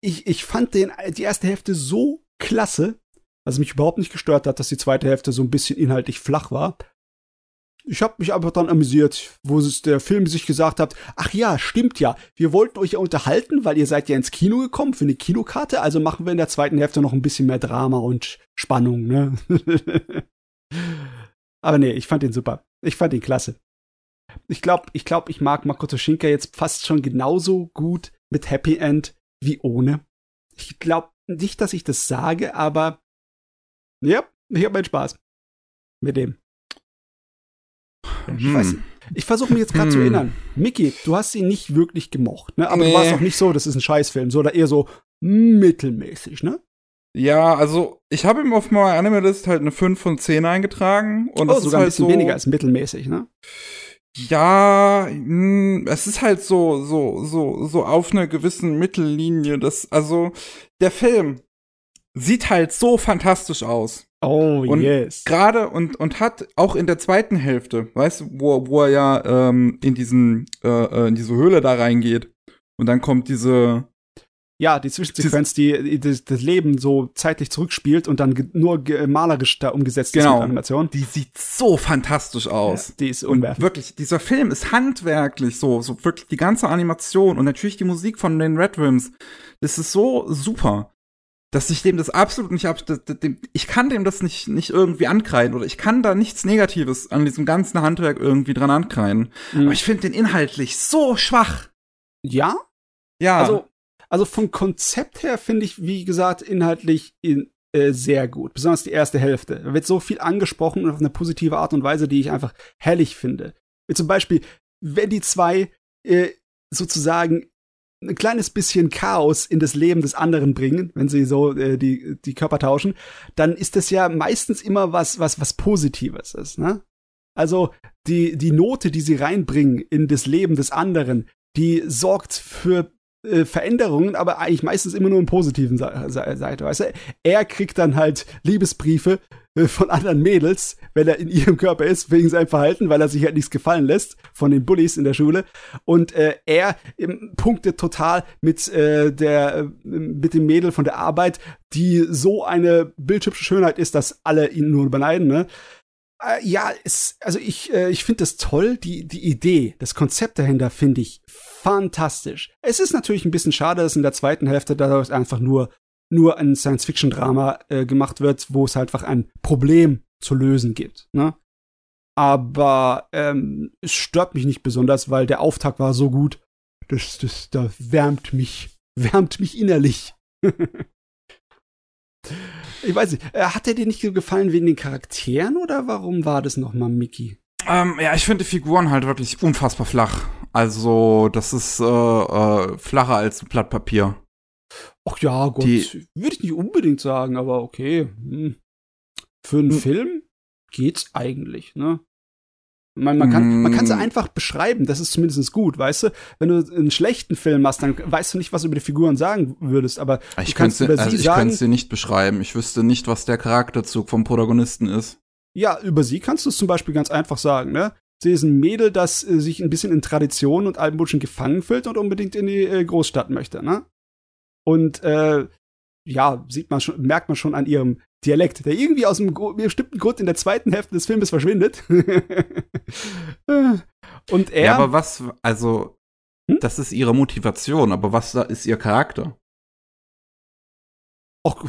Ich, ich fand den, die erste Hälfte so klasse, es mich überhaupt nicht gestört hat, dass die zweite Hälfte so ein bisschen inhaltlich flach war. Ich habe mich einfach dann amüsiert, wo es der Film sich gesagt hat, ach ja, stimmt ja, wir wollten euch ja unterhalten, weil ihr seid ja ins Kino gekommen für eine Kinokarte, also machen wir in der zweiten Hälfte noch ein bisschen mehr Drama und Spannung, ne? Aber nee, ich fand ihn super. Ich fand ihn klasse. Ich glaube, ich glaube, ich mag Makoto Shinka jetzt fast schon genauso gut mit Happy End wie ohne. Ich glaube nicht, dass ich das sage, aber ja, ich habe meinen Spaß mit dem. Ich Hm. Ich versuche mich jetzt gerade zu Hm. erinnern. Mickey, du hast ihn nicht wirklich gemocht, ne? Aber Nee. du warst auch nicht so, das ist ein Scheißfilm, so oder eher so mittelmäßig, ne? Ja, also ich habe ihm auf meiner Animalist halt eine 5 von 10 eingetragen. Und oh, das ist sogar ein halt bisschen so, weniger als mittelmäßig, ne? Ja, mh, es ist halt so, so, so, so auf einer gewissen Mittellinie. Das, also, der Film sieht halt so fantastisch aus. Oh, Und yes. Gerade und, und hat auch in der zweiten Hälfte, weißt du, wo, wo er ja ähm, in diesen, äh, äh, in diese Höhle da reingeht. Und dann kommt diese, Ja, die Zwischensequenz, die, die das, Leben so zeitlich zurückspielt und dann nur malerisch da umgesetzt Genau. ist mit Animation. die sieht so fantastisch aus. Ja, die ist Und umwerfend. wirklich, dieser Film ist handwerklich so, so wirklich die ganze Animation und natürlich die Musik von den Red Rims. Das ist so super, dass ich dem das absolut nicht ab, ich kann dem das nicht, nicht irgendwie ankreiden oder ich kann da nichts Negatives an diesem ganzen Handwerk irgendwie dran ankreiden. Mhm. Aber ich finde den inhaltlich so schwach. Ja, Ja. Also, also vom Konzept her finde ich, wie gesagt, inhaltlich in, äh, sehr gut. Besonders die erste Hälfte. Da wird so viel angesprochen und auf eine positive Art und Weise, die ich einfach herrlich finde. Wie zum Beispiel, wenn die zwei äh, sozusagen ein kleines bisschen Chaos in das Leben des anderen bringen, wenn sie so äh, die, die Körper tauschen, dann ist das ja meistens immer was, was, was Positives ist, ne? Also, die, die Note, die sie reinbringen in das Leben des anderen, die sorgt für äh, Veränderungen, aber eigentlich meistens immer nur im positiven Sa Seite, weißt du? Er kriegt dann halt Liebesbriefe äh, von anderen Mädels, wenn er in ihrem Körper ist, wegen seinem Verhalten, weil er sich halt nichts gefallen lässt von den Bullies in der Schule. Und äh, er ähm, punktet total mit äh, der äh, mit dem Mädel von der Arbeit, die so eine bildhübsche Schönheit ist, dass alle ihn nur beneiden, ne? Äh, ja, es, also ich, äh, ich finde das toll. Die, die Idee, das Konzept dahinter finde ich fantastisch. Es ist natürlich ein bisschen schade, dass in der zweiten Hälfte dadurch einfach nur, nur ein Science-Fiction-Drama äh, gemacht wird, wo es halt einfach ein Problem zu lösen gibt. Ne? Aber ähm, es stört mich nicht besonders, weil der Auftakt war so gut. Das, das, das wärmt mich, wärmt mich innerlich. ich weiß nicht, äh, hat er dir nicht so gefallen wegen den Charakteren oder warum war das nochmal Mickey? Ähm, ja, ich finde die Figuren halt wirklich unfassbar flach. Also, das ist äh, äh, flacher als ein Blatt Papier. Ach ja, Gott, würde ich nicht unbedingt sagen, aber okay. Hm. Für einen Hm. Film geht's eigentlich, ne? Man, man kann man kann sie Mm. einfach beschreiben, das ist zumindest gut, weißt du? Wenn du einen schlechten Film hast, dann weißt du nicht, was du über die Figuren sagen würdest, aber Ich du kannst könnte über also sie ich sagen, könnte sie nicht beschreiben. Ich wüsste nicht, was der Charakterzug vom Protagonisten ist. ja, über sie kannst du es zum Beispiel ganz einfach sagen, ne? Sie ist ein Mädel, das äh, sich ein bisschen in Tradition und Altenbutschen gefangen fühlt und unbedingt in die äh, Großstadt möchte, ne? Und äh, ja, sieht man schon, merkt man schon an ihrem Dialekt, der irgendwie aus einem bestimmten Grund in der zweiten Hälfte des Filmes verschwindet. und er, Ja, aber was, also, Hm? das ist ihre Motivation, aber was da ist ihr Charakter? auch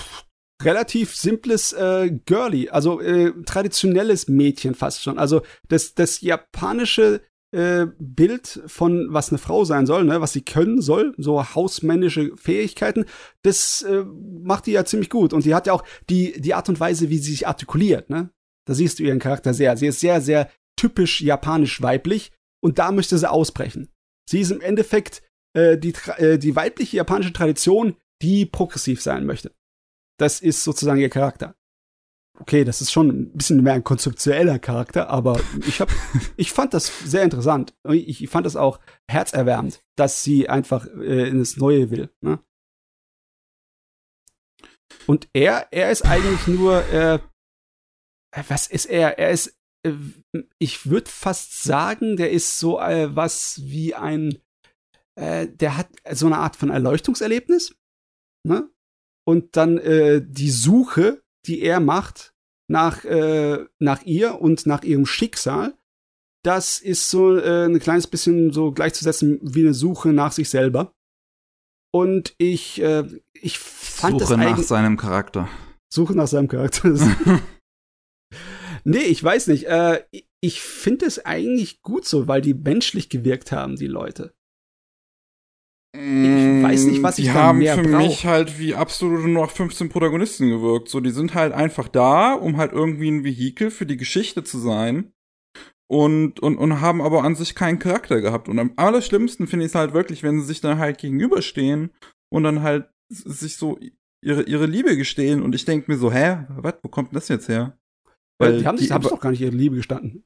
relativ simples äh, Girly, also äh, traditionelles Mädchen fast schon. Also das, das japanische äh, Bild von was eine Frau sein soll, ne, was sie können soll, so hausmännische Fähigkeiten, das äh, macht die ja ziemlich gut. Und die hat ja auch die, die Art und Weise, wie sie sich artikuliert, ne? Da siehst du ihren Charakter sehr. Sie ist sehr, sehr typisch japanisch weiblich und da möchte sie ausbrechen. Sie ist im Endeffekt äh, die, äh, die weibliche japanische Tradition, die progressiv sein möchte. Das ist sozusagen ihr Charakter. Okay, das ist schon ein bisschen mehr ein konzeptueller Charakter, aber ich hab, ich fand das sehr interessant. Ich, fand das auch herzerwärmend, dass sie einfach äh, in das Neue will. Ne? Und er, er ist eigentlich nur, äh, was ist er? Er ist, äh, ich würde fast sagen, der ist so äh, was wie ein, äh, der hat so eine Art von Erleuchtungserlebnis, ne? Und dann äh, die Suche, die er macht nach, äh, nach ihr und nach ihrem Schicksal, das ist so äh, ein kleines bisschen so gleichzusetzen wie eine Suche nach sich selber. Und ich, äh, ich fand Suche nach seinem Charakter. Suche nach seinem Charakter. Nee, ich weiß nicht. Äh, ich finde es eigentlich gut so, weil die menschlich gewirkt haben, die Leute. Weiß nicht, was die ich da haben mehr für brauch. mich halt wie absolute nur 15 Protagonisten gewirkt. So, die sind halt einfach da, um halt irgendwie ein Vehikel für die Geschichte zu sein. Und, und, und haben aber an sich keinen Charakter gehabt. Und am allerschlimmsten finde ich es halt wirklich, wenn sie sich dann halt gegenüberstehen und dann halt sich so ihre, ihre Liebe gestehen. Und ich denke mir so, hä, was, wo kommt denn das jetzt her? Weil die haben sich die haben doch gar nicht ihre Liebe gestanden.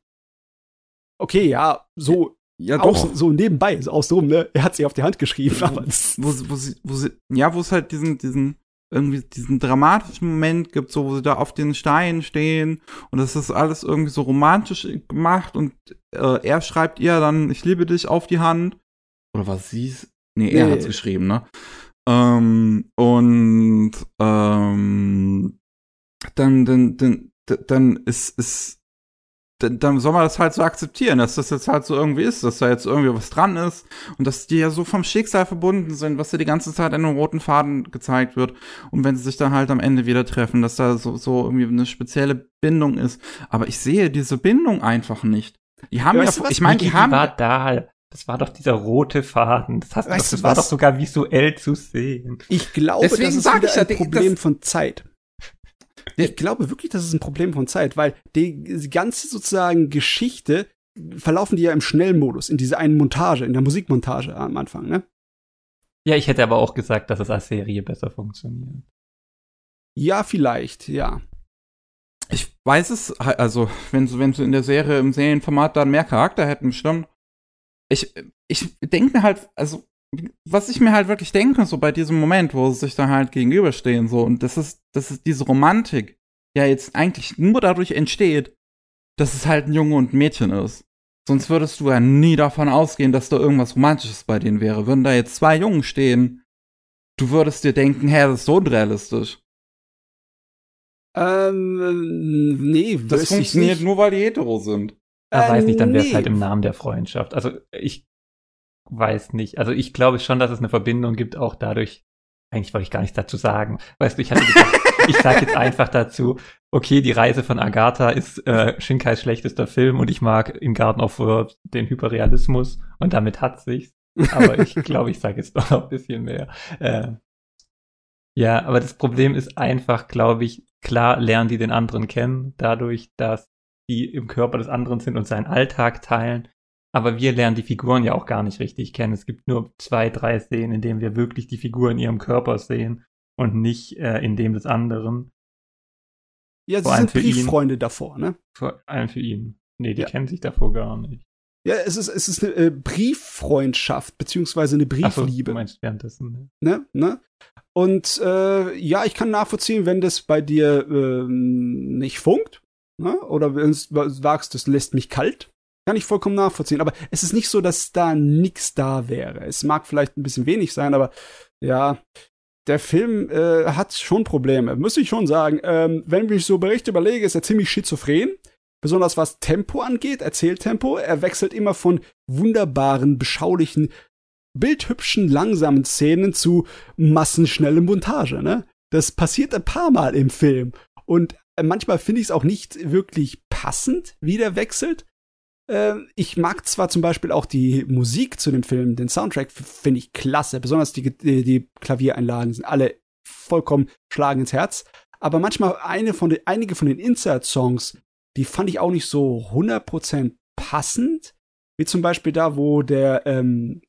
Okay, ja, so, ja, aus, doch. so nebenbei, so außenrum, ne? Er hat sie auf die Hand geschrieben, aber wo, sie- wo sie, wo sie, ja, wo es halt diesen, diesen, irgendwie diesen dramatischen Moment gibt, so wo sie da auf den Steinen stehen und das ist alles irgendwie so romantisch gemacht und äh, er schreibt ihr dann, ich liebe dich auf die Hand. Oder was sie's? Nee, er Nee. hat's geschrieben, ne? Ähm, und ähm, dann, dann, dann, dann ist, ist dann, dann soll man das halt so akzeptieren, dass das jetzt halt so irgendwie ist, dass da jetzt irgendwie was dran ist und dass die ja so vom Schicksal verbunden sind, was ja die ganze Zeit an einem roten Faden gezeigt wird. Und wenn sie sich dann halt am Ende wieder treffen, dass da so, so irgendwie eine spezielle Bindung ist. Aber ich sehe diese Bindung einfach nicht. Die haben Ja, ja, was? ich meine, die Die haben, war da. Das war doch dieser rote Faden. Das, hast Weißt du das war was? doch sogar visuell zu sehen. ich glaube, Deswegen das ist wieder ich ja, ein Problem das- von Zeit. Ich glaube wirklich, das ist ein Problem von Zeit, weil die ganze sozusagen Geschichte verlaufen die ja im Schnellmodus, in dieser einen Montage, in der Musikmontage am Anfang, ne? Ja, ich hätte aber auch gesagt, dass es als Serie besser funktioniert. Ja, vielleicht, ja. ich weiß es, halt, also wenn sie, wenn sie in der Serie im Serienformat dann mehr Charakter hätten, stimmt. Ich, ich denke mir halt, also was ich mir halt wirklich denke, so bei diesem Moment, wo sie sich da halt gegenüberstehen, so, und das ist, das ist diese Romantik, ja jetzt eigentlich nur dadurch entsteht, dass es halt ein Junge und ein Mädchen ist. Sonst würdest du ja nie davon ausgehen, dass da irgendwas Romantisches bei denen wäre. Würden da jetzt zwei Jungen stehen, du würdest dir denken, hä, das ist so unrealistisch. Ähm, nee, Das funktioniert nicht. nur, weil die hetero sind. Er Äh, weiß nicht, dann wäre es nee. halt im Namen der Freundschaft. Also ich weiß nicht. Also ich glaube schon, dass es eine Verbindung gibt, auch dadurch. Eigentlich wollte ich gar nichts dazu sagen. Weißt du, ich hatte gedacht, ich sage jetzt einfach dazu, okay, die Reise von Agatha ist äh, Shinkais schlechtester Film und ich mag in Garden of Words den Hyperrealismus und damit hat sich's. Aber ich glaube, ich sage jetzt doch noch ein bisschen mehr. Äh, ja, aber das Problem ist einfach, glaube ich, klar lernen die den anderen kennen, dadurch, dass die im Körper des anderen sind und seinen Alltag teilen. Aber wir lernen die Figuren ja auch gar nicht richtig kennen. Es gibt nur zwei, drei Szenen, in denen wir wirklich die Figur in ihrem Körper sehen und nicht äh, in dem des anderen. Ja, sie sind für ihn. Brieffreunde davor, ne? Vor allem für ihn. Nee, die Ja. kennen sich davor gar nicht. Ja, es ist, es ist eine äh, Brieffreundschaft, beziehungsweise eine Ach so, Briefliebe. meinst währenddessen. ne? ne? ne? Und äh, ja, ich kann nachvollziehen, wenn das bei dir ähm, nicht funkt, ne? oder wenn du sagst, das lässt mich kalt, kann ich vollkommen nachvollziehen. Aber es ist nicht so, dass da nichts da wäre. Es mag vielleicht ein bisschen wenig sein, aber ja, der Film äh, hat schon Probleme, muss ich schon sagen. Ähm, wenn ich so Berichte überlege, ist er ziemlich schizophren. Besonders was Tempo angeht, Erzähltempo. Er wechselt immer von wunderbaren, beschaulichen, bildhübschen, langsamen Szenen zu massenschnelle Montage, ne? Das passiert ein paar Mal im Film. Und äh, manchmal finde ich es auch nicht wirklich passend, wie der wechselt. Äh, ich mag zwar zum Beispiel auch die Musik zu dem Film, den Soundtrack finde ich klasse. Besonders die, die, die Klaviereinlagen sind alle vollkommen schlagen ins Herz. Aber manchmal eine von den, einige von den Insert-Songs, die fand ich auch nicht so 100% passend. Wie zum Beispiel da, wo der, ähm,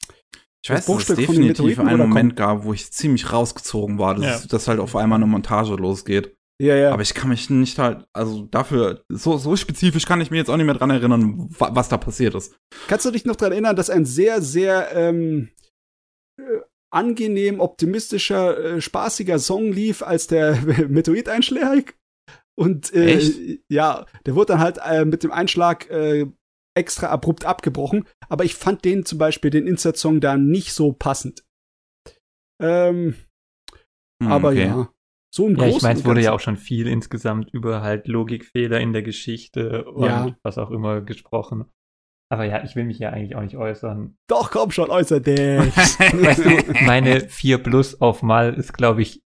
Ich weiß, dass es definitiv einen Moment gab, wo ich ziemlich rausgezogen war, dass, Ja. dass halt auf einmal eine Montage losgeht. Ja, ja. Aber ich kann mich nicht halt, also dafür, so, so spezifisch kann ich mir jetzt auch nicht mehr dran erinnern, wa was da passiert ist. Kannst du dich noch daran erinnern, dass ein sehr, sehr ähm, äh, angenehm, optimistischer, äh, spaßiger Song lief, als der Meteorit einschlägt? Und äh, Echt? ja, der wurde dann halt äh, mit dem Einschlag äh, extra abrupt abgebrochen. Aber ich fand den zum Beispiel, den Insert-Song, da nicht so passend. Ähm, Hm, aber okay. ja, so im Ja, ich meine, es wurde ja auch schon viel insgesamt über halt Logikfehler in der Geschichte und Ja. was auch immer gesprochen. Aber ja, ich will mich ja eigentlich auch nicht äußern. Doch, komm schon, äußer dich. Weißt du, meine 4 Plus auf Mal ist, glaube ich,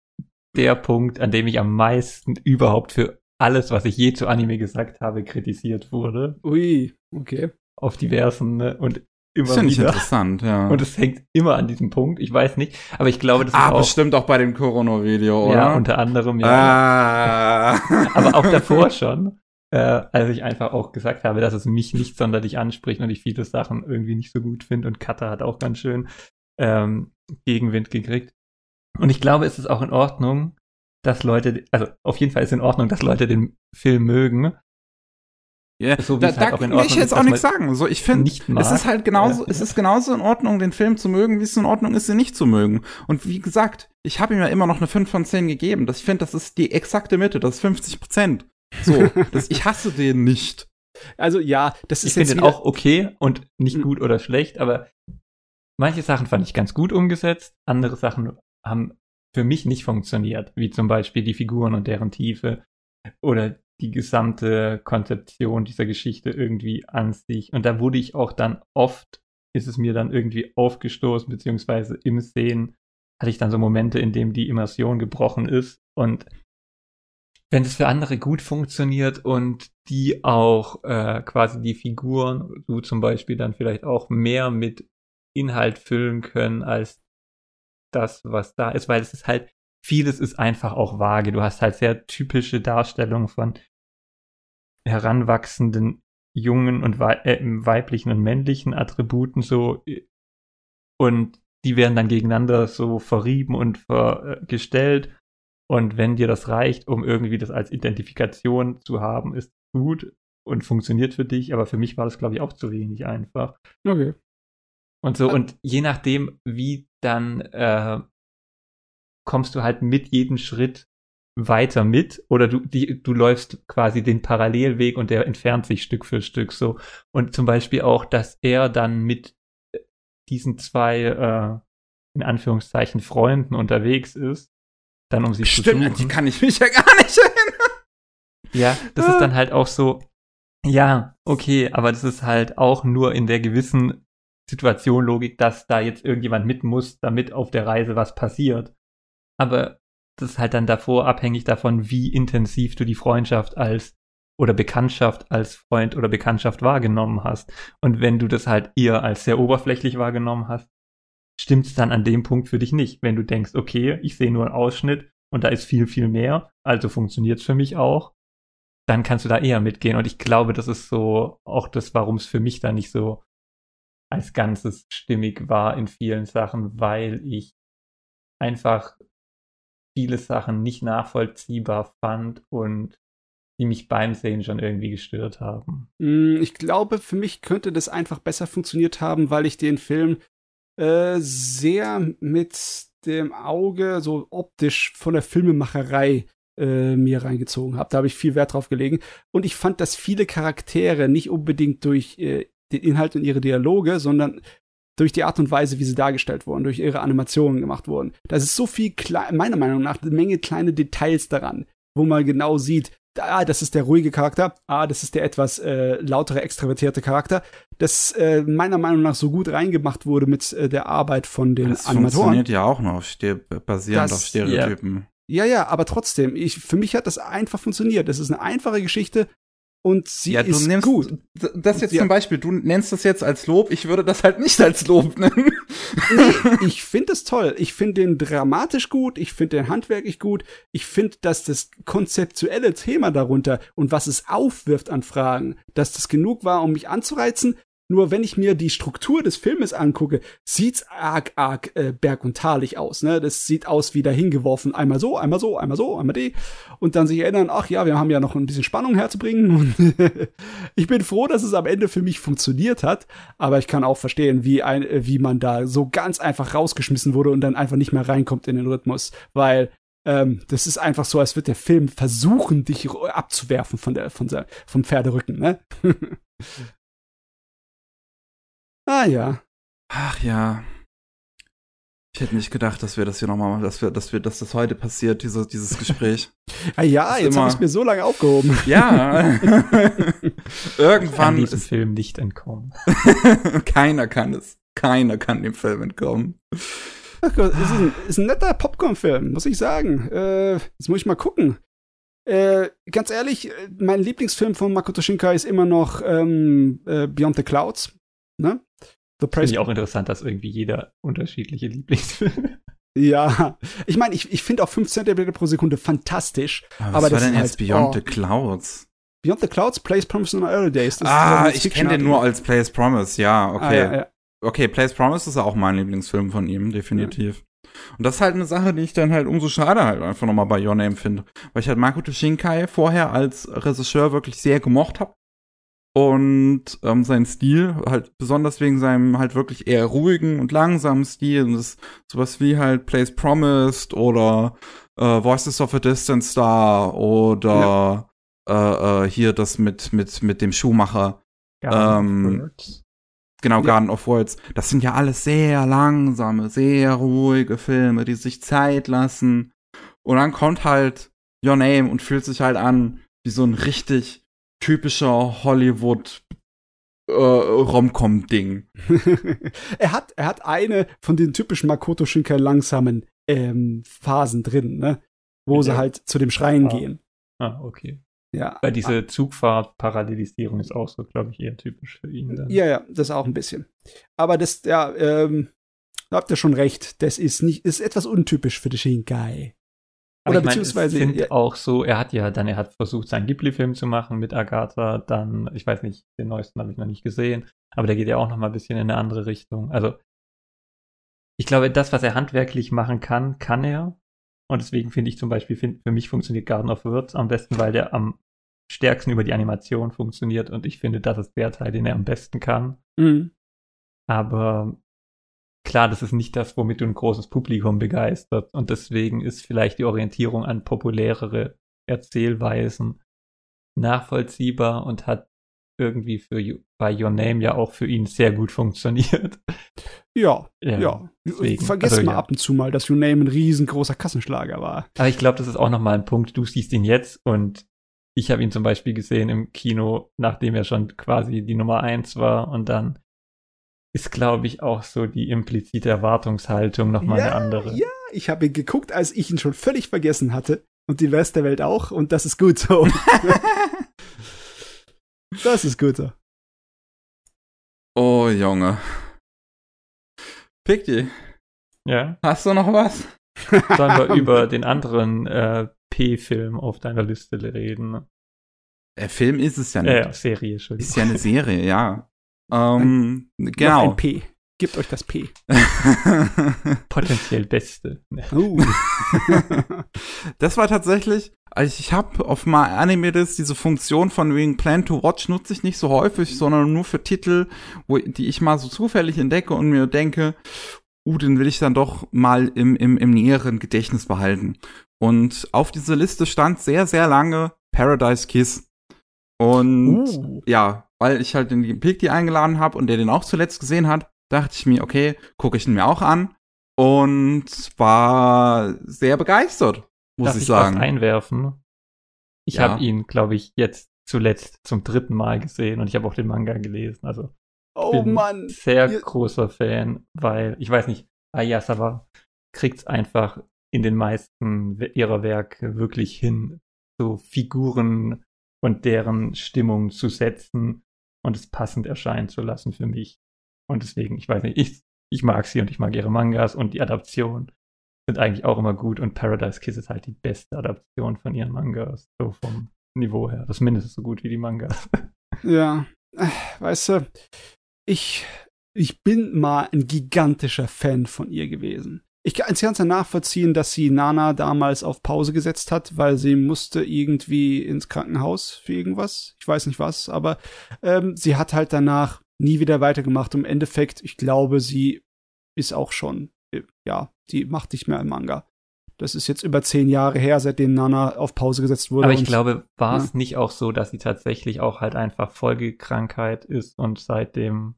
der Punkt, an dem ich am meisten überhaupt für alles, was ich je zu Anime gesagt habe, kritisiert wurde. Ui, okay. Auf diversen ne? und immer Das finde ich interessant, ja. Und es hängt immer an diesem Punkt. Ich weiß nicht, aber ich glaube, das ist ah, auch bestimmt auch bei dem Corona-Video, oder? ja unter anderem ja. Ah. aber auch davor schon, äh, als ich einfach auch gesagt habe, dass es mich nicht sonderlich anspricht und ich viele Sachen irgendwie nicht so gut finde und Kata hat auch ganz schön ähm, Gegenwind gekriegt. Und ich glaube, es ist auch in Ordnung, dass Leute, also auf jeden Fall ist in Ordnung, dass Leute den Film mögen. Ja, So wie da halt da will ich jetzt auch nichts sagen. So, ich finde, es ist halt genauso, Ja. es ist genauso in Ordnung, den Film zu mögen, wie es in Ordnung ist, ihn nicht zu mögen. Und wie gesagt, ich habe ihm ja immer noch eine 5 von 10 gegeben. Das, ich finde, das ist die exakte Mitte, das ist 50 Prozent. So, das, ich hasse den nicht. Also ja, das ich ist finde jetzt den auch okay und nicht gut oder schlecht, aber manche Sachen fand ich ganz gut umgesetzt, andere Sachen haben für mich nicht funktioniert, wie zum Beispiel die Figuren und deren Tiefe oder die gesamte Konzeption dieser Geschichte irgendwie an sich. Und da wurde ich auch dann oft, ist es mir dann irgendwie aufgestoßen, beziehungsweise im Sehen hatte ich dann so Momente, in denen die Immersion gebrochen ist und wenn es für andere gut funktioniert und die auch äh, quasi die Figuren, du zum Beispiel dann vielleicht auch mehr mit Inhalt füllen können als das, was da ist, weil es ist halt, vieles ist einfach auch vage. Du hast halt sehr typische Darstellungen von heranwachsenden jungen und wei äh, weiblichen und männlichen Attributen so äh, und die werden dann gegeneinander so verrieben und ver, äh, gestellt und wenn dir das reicht, um irgendwie das als Identifikation zu haben, ist gut und funktioniert für dich, aber für mich war das glaube ich auch zu wenig einfach. okay. Und so, Ah. und je nachdem, wie dann äh, kommst du halt mit jedem Schritt weiter mit oder du, die, du läufst quasi den Parallelweg und der entfernt sich Stück für Stück so. Und zum Beispiel auch, dass er dann mit äh, diesen zwei, äh, in Anführungszeichen, Freunden unterwegs ist, dann um sie zu Stimmt, suchen. an die kann ich mich ja gar nicht erinnern. Ja, das ist dann halt auch so, ja, okay, aber das ist halt auch nur in der gewissen Situation Logik, dass da jetzt irgendjemand mit muss, damit auf der Reise was passiert. Aber das ist halt dann davor abhängig davon, wie intensiv du die Freundschaft als oder Bekanntschaft als Freund oder Bekanntschaft wahrgenommen hast. Und wenn du das halt eher als sehr oberflächlich wahrgenommen hast, stimmt es dann an dem Punkt für dich nicht. Wenn du denkst, okay, ich sehe nur einen Ausschnitt und da ist viel, viel mehr, also funktioniert es für mich auch, dann kannst du da eher mitgehen. Und ich glaube, das ist so auch das, warum es für mich da nicht so als Ganzes stimmig war in vielen Sachen, weil ich einfach viele Sachen nicht nachvollziehbar fand und die mich beim Sehen schon irgendwie gestört haben. Mm, Ich glaube, für mich könnte das einfach besser funktioniert haben, weil ich den Film äh, sehr mit dem Auge so optisch von der Filmemacherei äh, mir reingezogen habe. Da habe ich viel Wert drauf gelegen. Und ich fand, dass viele Charaktere nicht unbedingt durch äh, den Inhalt und ihre Dialoge, sondern durch die Art und Weise, wie sie dargestellt wurden, durch ihre Animationen gemacht wurden. Da ist so viel, meiner Meinung nach, eine Menge kleine Details daran, wo man genau sieht, ah, das ist der ruhige Charakter, ah, das ist der etwas äh, lautere, extravertierte Charakter, das äh, meiner Meinung nach so gut reingemacht wurde mit äh, der Arbeit von den Das Animatoren. funktioniert ja auch noch basierend Das- auf Stereotypen. Ja, ja, aber trotzdem, ich, für mich hat das einfach funktioniert. Das ist eine einfache Geschichte und sie Ja, du ist nimmst gut. das jetzt Ja. zum Beispiel, du nennst das jetzt als Lob, ich würde das halt nicht als Lob nennen. Nee, ich finde es toll. Ich finde den dramatisch gut, ich finde den handwerklich gut. Ich finde, dass das konzeptuelle Thema darunter und was es aufwirft an Fragen, dass das genug war, um mich anzureizen. Nur wenn ich mir die Struktur des Filmes angucke, sieht's arg, arg äh, berg- und talig aus. Ne? Das sieht aus wie dahingeworfen. Einmal so, einmal so, einmal so, einmal die. Und dann sich erinnern, ach ja, wir haben ja noch ein bisschen Spannung herzubringen. Und ich bin froh, dass es am Ende für mich funktioniert hat. Aber ich kann auch verstehen, wie, ein, äh, wie man da so ganz einfach rausgeschmissen wurde und dann einfach nicht mehr reinkommt in den Rhythmus. Weil ähm, das ist einfach so, als wird der Film versuchen, dich abzuwerfen von der, von der, vom Pferderücken. Ne? ah ja. Ach ja. Ich hätte nicht gedacht, dass wir das hier nochmal, dass wir, dass wir, dass das heute passiert, diese, dieses Gespräch. Ah ja, Ist jetzt habe ich mir so lange aufgehoben. ja. Kann Irgendwann diesem ist, Film nicht entkommen. keiner kann es. Keiner kann dem Film entkommen. Ach Gott, es ist ein, ist ein netter Popcorn-Film, muss ich sagen. Äh, jetzt muss ich mal gucken. Äh, ganz ehrlich, äh, mein Lieblingsfilm von Makoto Shinkai ist immer noch ähm, äh, Beyond the Clouds. Ne? The Finde Praise ich auch interessant, dass irgendwie jeder unterschiedliche Lieblingsfilme. Ja, ich meine, ich, ich finde auch 5 cm pro Sekunde fantastisch. Aber, Aber was das war denn jetzt halt- Beyond oh. the Clouds? Beyond the Clouds, Place Promise in Early Days. Das ah, ist, ich kenne den nur als Place Promise, ja, okay. Ah, ja, ja. Okay, Place Promise ist auch mein Lieblingsfilm von ihm, definitiv. Und das ist halt eine Sache, die ich dann halt umso schade halt einfach nochmal bei Your Name finde. Weil ich halt Makoto Shinkai vorher als Regisseur wirklich sehr gemocht habe. Und ähm, sein Stil, halt besonders wegen seinem halt wirklich eher ruhigen und langsamen Stil. Und das sowas wie halt Place Promised oder äh, Voices of a Distant Star oder äh, äh, hier das mit, mit, mit dem Schuhmacher. Ähm, Words. Genau, Ja. Garden of Words. Das sind ja alles sehr langsame, sehr ruhige Filme, die sich Zeit lassen. Und dann kommt halt Your Name und fühlt sich halt an wie so ein richtig typischer Hollywood äh, Romcom-Ding. er, hat, er hat eine von den typischen Makoto Shinkai langsamen ähm, Phasen drin, ne? Wo sie Ja. halt zu dem Schreien Ah. gehen. Ah, okay. Ja. Weil diese Zugfahrt-Parallelisierung ist auch so, glaube ich, eher typisch für ihn. Dann. Ja, ja, das auch ein bisschen. Aber das, ja, ähm, da habt ihr schon recht. Das ist nicht, ist etwas untypisch für die Shinkai. Aber Oder ich mein, beziehungsweise- Ich finde ja. auch so, er hat ja dann, er hat versucht, seinen Ghibli-Film zu machen mit Agatha. Dann, ich weiß nicht, den neuesten habe ich noch nicht gesehen, aber der geht ja auch noch mal ein bisschen in eine andere Richtung. Also, ich glaube, das, was er handwerklich machen kann, kann er. Und deswegen finde ich zum Beispiel, find, für mich funktioniert Garden of Words am besten, weil der am stärksten über die Animation funktioniert. Und ich finde, das ist der Teil, den er am besten kann. Mhm. Aber klar, das ist nicht das, womit du ein großes Publikum begeistert. Und deswegen ist vielleicht die Orientierung an populärere Erzählweisen nachvollziehbar und hat irgendwie für bei Your Name ja auch für ihn sehr gut funktioniert. Ja, ja. deswegen. Vergesst Also, mal ja. ab und zu mal, dass Your Name ein riesengroßer Kassenschlager war. Aber ich glaube, das ist auch nochmal ein Punkt. Du siehst ihn jetzt und ich habe ihn zum Beispiel gesehen im Kino, nachdem er schon quasi die Nummer eins war. Und dann ist, glaube ich, auch so die implizite Erwartungshaltung nochmal eine andere. Ja, ich habe ihn geguckt, als ich ihn schon völlig vergessen hatte. Und die Rest der Welt auch. Und das ist gut so. das ist gut so. Oh, Junge. Piggy, ja. hast du noch was? Sollen wir über den anderen äh, P-Film auf deiner Liste reden? Der Film ist es ja nicht. Äh, Serie, Entschuldigung. Ist ja eine Serie, ja. Ähm, Noch genau. ein P. Gebt euch das P. Potenziell Beste. Uh. das war tatsächlich, also ich habe auf My Animators diese Funktion von wegen Plan to Watch nutze ich nicht so häufig, sondern nur für Titel, wo, die ich mal so zufällig entdecke und mir denke, uh, den will ich dann doch mal im, im, im näheren Gedächtnis behalten. Und auf dieser Liste stand sehr, sehr lange Paradise Kiss. Und Uh. ja, weil ich halt den Piggy eingeladen habe und der den auch zuletzt gesehen hat, dachte ich mir, okay, gucke ich ihn mir auch an. Und war sehr begeistert, muss Darf ich ich was sagen. einwerfen? Ich Ja. habe ihn, glaube ich, jetzt zuletzt zum dritten Mal gesehen und ich habe auch den Manga gelesen. Also Oh bin Mann. sehr ihr- großer Fan, weil ich weiß nicht, Ayasawa kriegt's einfach in den meisten ihrer Werke wirklich hin, so Figuren und deren Stimmung zu setzen und es passend erscheinen zu lassen für mich. Und deswegen, ich weiß nicht, ich, ich mag sie und ich mag ihre Mangas und die Adaptionen sind eigentlich auch immer gut und Paradise Kiss ist halt die beste Adaption von ihren Mangas, so vom Niveau her. Das ist mindestens so gut wie die Mangas. Ja, weißt du, ich, ich bin mal ein gigantischer Fan von ihr gewesen. Ich kann es ganz nachvollziehen, dass sie Nana damals auf Pause gesetzt hat, weil sie musste irgendwie ins Krankenhaus für irgendwas. Ich weiß nicht was, aber ähm, sie hat halt danach nie wieder weitergemacht. Im Endeffekt, ich glaube, sie ist auch schon, äh, ja, die macht nicht mehr im Manga. Das ist jetzt über zehn Jahre her, seitdem Nana auf Pause gesetzt wurde. Aber ich und- glaube, war es nicht auch so, dass sie tatsächlich auch halt einfach Folgekrankheit ist und seitdem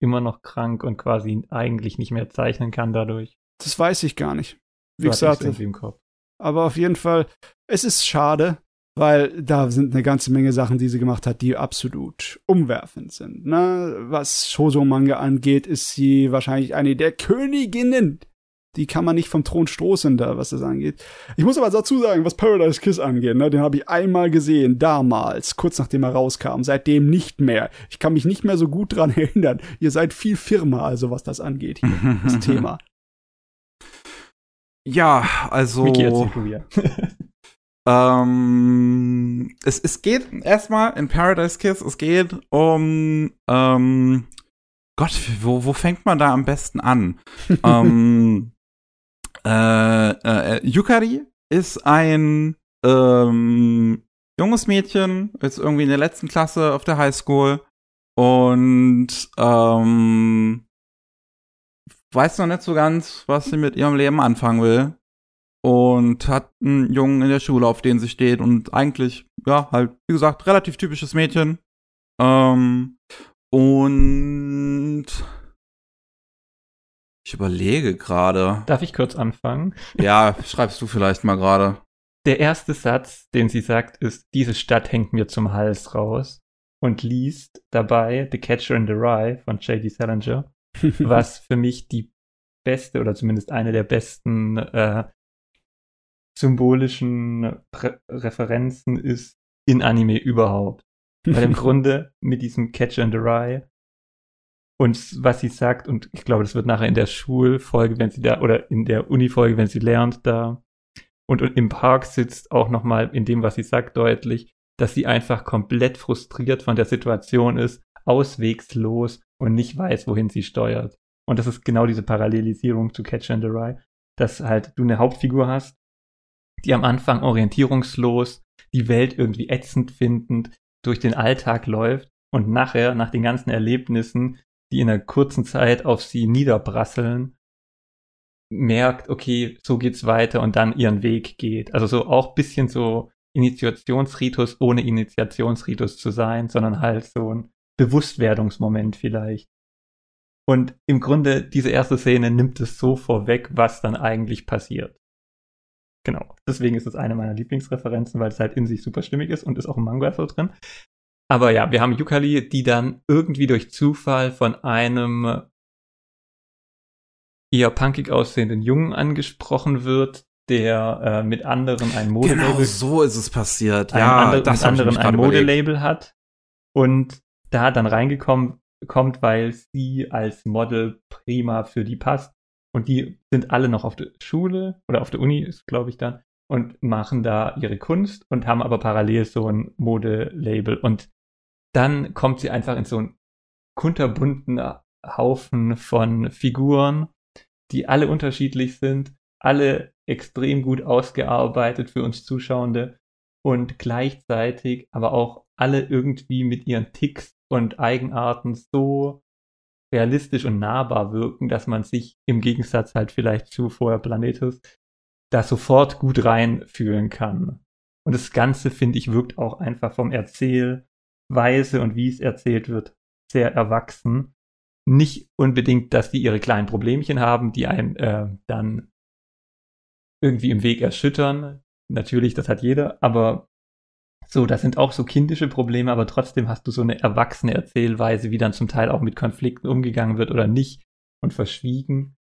immer noch krank und quasi eigentlich nicht mehr zeichnen kann dadurch? Das weiß ich gar nicht. Wie gesagt. Aber auf jeden Fall, es ist schade, weil da sind eine ganze Menge Sachen, die sie gemacht hat, die absolut umwerfend sind. Ne? Was Shoujo-Manga angeht, ist sie wahrscheinlich eine der Königinnen. Die kann man nicht vom Thron stoßen, da, was das angeht. Ich muss aber dazu sagen, was Paradise Kiss angeht, ne, den habe ich einmal gesehen, damals, kurz nachdem er rauskam, seitdem nicht mehr. Ich kann mich nicht mehr so gut dran erinnern. Ihr seid viel firmer, also was das angeht hier, das Thema. Ja, also Miki, ja. ähm, es, es geht erstmal in Paradise Kiss, es geht um ähm, Gott, wo, wo fängt man da am besten an? ähm, äh, äh, Yukari ist ein ähm, junges Mädchen, ist irgendwie in der letzten Klasse auf der Highschool und ähm, weiß noch nicht so ganz, was sie mit ihrem Leben anfangen will. Und hat einen Jungen in der Schule, auf den sie steht. Und eigentlich, ja, halt, wie gesagt, relativ typisches Mädchen. Ähm, und ich überlege gerade. Darf ich kurz anfangen? Ja, schreibst du vielleicht mal gerade. Der erste Satz, den sie sagt, ist, diese Stadt hängt mir zum Hals raus und liest dabei The Catcher in the Rye von J.D. Salinger, was für mich die beste oder zumindest eine der besten äh, symbolischen Prä Referenzen ist in Anime überhaupt. Weil im Grunde mit diesem Catcher in the Rye und was sie sagt, und ich glaube, das wird nachher in der Schulfolge, wenn sie da, oder in der Unifolge, wenn sie lernt, da und, und im Park sitzt, auch nochmal in dem, was sie sagt, deutlich, dass sie einfach komplett frustriert von der Situation ist, auswegslos und nicht weiß, wohin sie steuert. Und das ist genau diese Parallelisierung zu Catcher in the Rye, dass halt du eine Hauptfigur hast, die am Anfang orientierungslos, die Welt irgendwie ätzend findend, durch den Alltag läuft und nachher, nach den ganzen Erlebnissen, die in einer kurzen Zeit auf sie niederprasseln, merkt, okay, so geht's weiter und dann ihren Weg geht. Also so auch bisschen so Initiationsritus ohne Initiationsritus zu sein, sondern halt so ein Bewusstwerdungsmoment vielleicht. Und im Grunde, diese erste Szene nimmt es so vorweg, was dann eigentlich passiert. Genau. Deswegen ist es eine meiner Lieblingsreferenzen, weil es halt in sich super stimmig ist und ist auch im Manga so drin. Aber ja, wir haben Yukari, die dann irgendwie durch Zufall von einem eher punkig aussehenden Jungen angesprochen wird, der äh, mit anderen ein Modelabel Genau so ist es passiert. Ja, andere, das mit anderen ein. Modelabel hat und da dann reingekommen kommt, weil sie als Model prima für die passt. Und die sind alle noch auf der Schule oder auf der Uni, ist glaube ich dann, und machen da ihre Kunst und haben aber parallel so ein Modelabel. Und dann kommt sie einfach in so einen kunterbunten Haufen von Figuren, die alle unterschiedlich sind, alle extrem gut ausgearbeitet für uns Zuschauende und gleichzeitig aber auch alle irgendwie mit ihren Ticks und Eigenarten so realistisch und nahbar wirken, dass man sich im Gegensatz halt vielleicht zu vorher Planetus da sofort gut reinfühlen kann. Und das Ganze, finde ich, wirkt auch einfach vom Erzählweise und wie es erzählt wird, sehr erwachsen. Nicht unbedingt, dass die ihre kleinen Problemchen haben, die einen äh, dann irgendwie im Weg erschüttern. Natürlich, das hat jeder, aber so, das sind auch so kindische Probleme, aber trotzdem hast du so eine erwachsene Erzählweise, wie dann zum Teil auch mit Konflikten umgegangen wird oder nicht und verschwiegen.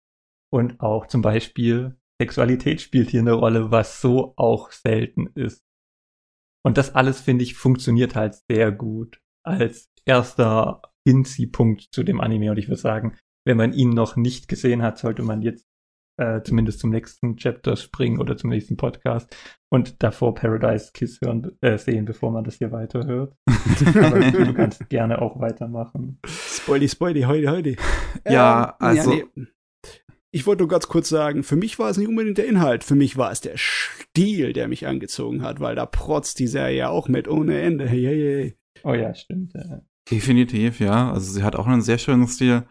Und auch zum Beispiel Sexualität spielt hier eine Rolle, was so auch selten ist. Und das alles, finde ich, funktioniert halt sehr gut als erster Hinziehpunkt zu dem Anime. Und ich würde sagen, wenn man ihn noch nicht gesehen hat, sollte man jetzt äh, zumindest zum nächsten Chapter springen oder zum nächsten Podcast und davor Paradise Kiss hören, äh, sehen, bevor man das hier weiterhört. Aber du kannst gerne auch weitermachen. Spoily, spoily, heute, heute. Ja, also. Ja, nee. Ich wollte nur ganz kurz sagen, für mich war es nicht unbedingt der Inhalt, für mich war es der Stil, der mich angezogen hat, weil da protzt die Serie auch mit ohne Ende. Hey, hey, hey. Oh ja, stimmt. Ja. Definitiv, ja. Also sie hat auch einen sehr schönen Stil.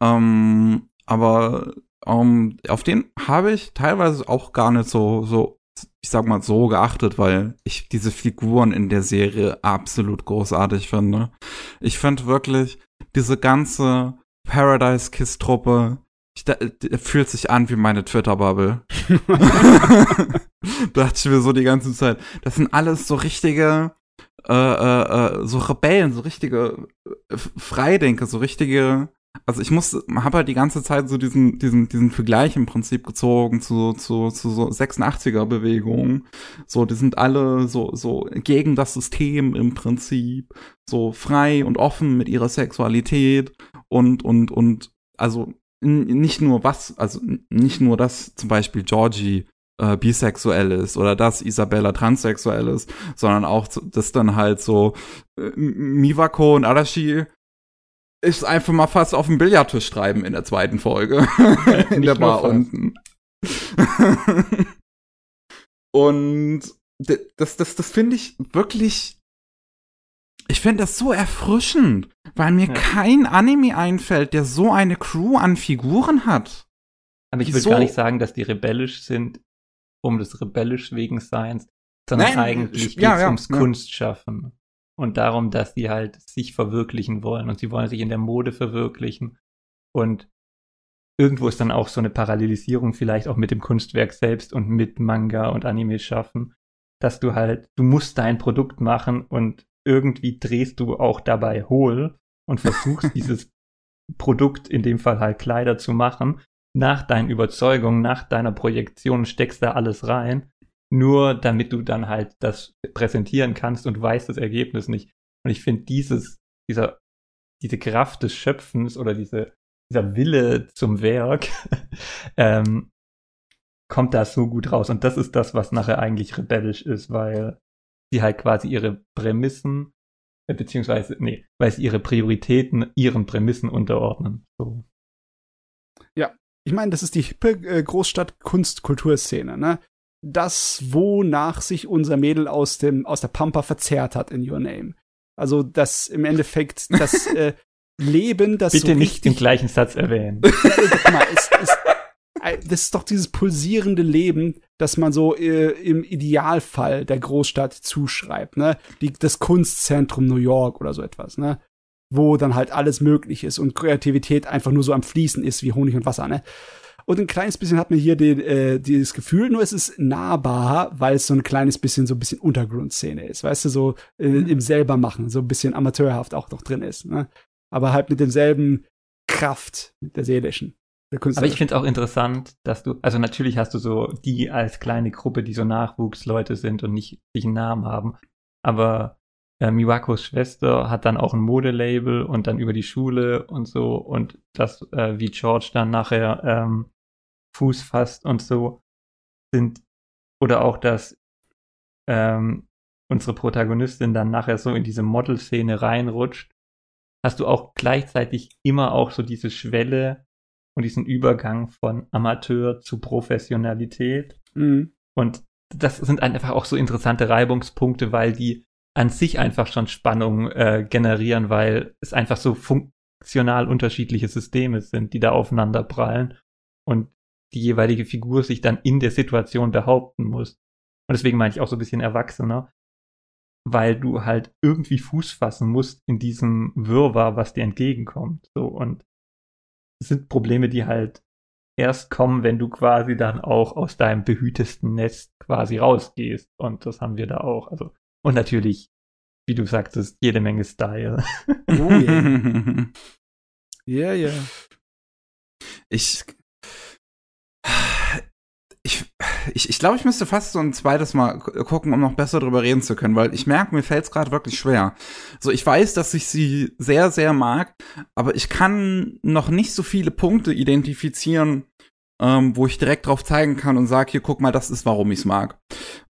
Ähm, aber um, auf den habe ich teilweise auch gar nicht so, so, ich sag mal, so geachtet, weil ich diese Figuren in der Serie absolut großartig finde. Ich finde wirklich, diese ganze Paradise Kiss Truppe, ich, da, fühlt sich an wie meine Twitter-Bubble. dachte ich mir so die ganze Zeit. Das sind alles so richtige, äh, äh, äh so Rebellen, so richtige äh, Freidenker, so richtige also ich muss, habe halt die ganze Zeit so diesen, diesen, diesen Vergleich im Prinzip gezogen zu, zu, zu so 86er Bewegungen. So, die sind alle so, so gegen das System im Prinzip, so frei und offen mit ihrer Sexualität und, und, und, also nicht nur was, also nicht nur, dass zum Beispiel Georgie äh, bisexuell ist oder dass Isabella transsexuell ist, sondern auch, dass dann halt so äh, Mivako und Arashi ist einfach mal fast auf dem Billardtisch treiben in der zweiten Folge. in der Bar unten. Und das, das, das finde ich wirklich. Ich finde das so erfrischend, weil mir ja. kein Anime einfällt, der so eine Crew an Figuren hat. Aber ich würde so gar nicht sagen, dass die rebellisch sind, um des rebellisch wegen Seins, sondern Nein, eigentlich geht es ja, ja, ums Kunstschaffen und darum, dass sie halt sich verwirklichen wollen und sie wollen sich in der Mode verwirklichen. Und irgendwo ist dann auch so eine Parallelisierung vielleicht auch mit dem Kunstwerk selbst und mit Manga und Anime schaffen, dass du halt, du musst dein Produkt machen und irgendwie drehst du auch dabei hohl und versuchst dieses Produkt, in dem Fall halt Kleider zu machen, nach deinen Überzeugungen, nach deiner Projektion steckst da alles rein nur damit du dann halt das präsentieren kannst und weißt das Ergebnis nicht. Und ich finde dieses, dieser, diese Kraft des Schöpfens oder diese, dieser Wille zum Werk ähm, kommt da so gut raus. Und das ist das, was nachher eigentlich rebellisch ist, weil sie halt quasi ihre Prämissen, äh, beziehungsweise, nee, weil sie ihre Prioritäten ihren Prämissen unterordnen. So. Ja, ich meine, das ist die hippe äh, Großstadt-Kunst-Kulturszene, ne? Das, wonach sich unser Mädel aus dem aus der Pampa verzerrt hat in Your Name. Also das im Endeffekt das äh, Leben, das bitte so nicht den gleichen Satz erwähnen. mal, es, es, das ist doch dieses pulsierende Leben, das man so äh, im Idealfall der Großstadt zuschreibt, ne? Die, das Kunstzentrum New York oder so etwas, ne? Wo dann halt alles möglich ist und Kreativität einfach nur so am Fließen ist wie Honig und Wasser, ne? Und ein kleines bisschen hat man hier den, äh, dieses Gefühl, nur es ist nahbar, weil es so ein kleines bisschen so ein bisschen Untergrundszene ist. Weißt du, so äh, mhm. im selbermachen, so ein bisschen amateurhaft auch noch drin ist. Ne? Aber halt mit demselben Kraft, der seelischen. Der Aber ich finde es auch interessant, dass du, also natürlich hast du so die als kleine Gruppe, die so Nachwuchsleute sind und nicht sich einen Namen haben. Aber äh, Miwakos Schwester hat dann auch ein Modelabel und dann über die Schule und so und das, äh, wie George dann nachher ähm, Fuß fasst und so sind, oder auch, dass ähm, unsere Protagonistin dann nachher so in diese Model-Szene reinrutscht hast du auch gleichzeitig immer auch so diese Schwelle und diesen Übergang von Amateur zu Professionalität. Mhm. Und das sind einfach auch so interessante Reibungspunkte, weil die an sich einfach schon Spannung äh, generieren, weil es einfach so funktional unterschiedliche Systeme sind, die da aufeinander prallen und die jeweilige Figur sich dann in der Situation behaupten muss. Und deswegen meine ich auch so ein bisschen erwachsener, weil du halt irgendwie Fuß fassen musst in diesem Wirrwarr, was dir entgegenkommt. So und es sind Probleme, die halt erst kommen, wenn du quasi dann auch aus deinem behütesten Nest quasi rausgehst. Und das haben wir da auch. Also, und natürlich, wie du sagtest, jede Menge Style. Oh yeah. Ja, ja. Ich, ich, ich, ich glaube, ich müsste fast so ein zweites Mal gucken, um noch besser drüber reden zu können, weil ich merke, mir fällt es gerade wirklich schwer. So, ich weiß, dass ich sie sehr, sehr mag, aber ich kann noch nicht so viele Punkte identifizieren, ähm, wo ich direkt drauf zeigen kann und sage, hier, guck mal, das ist, warum ich es mag.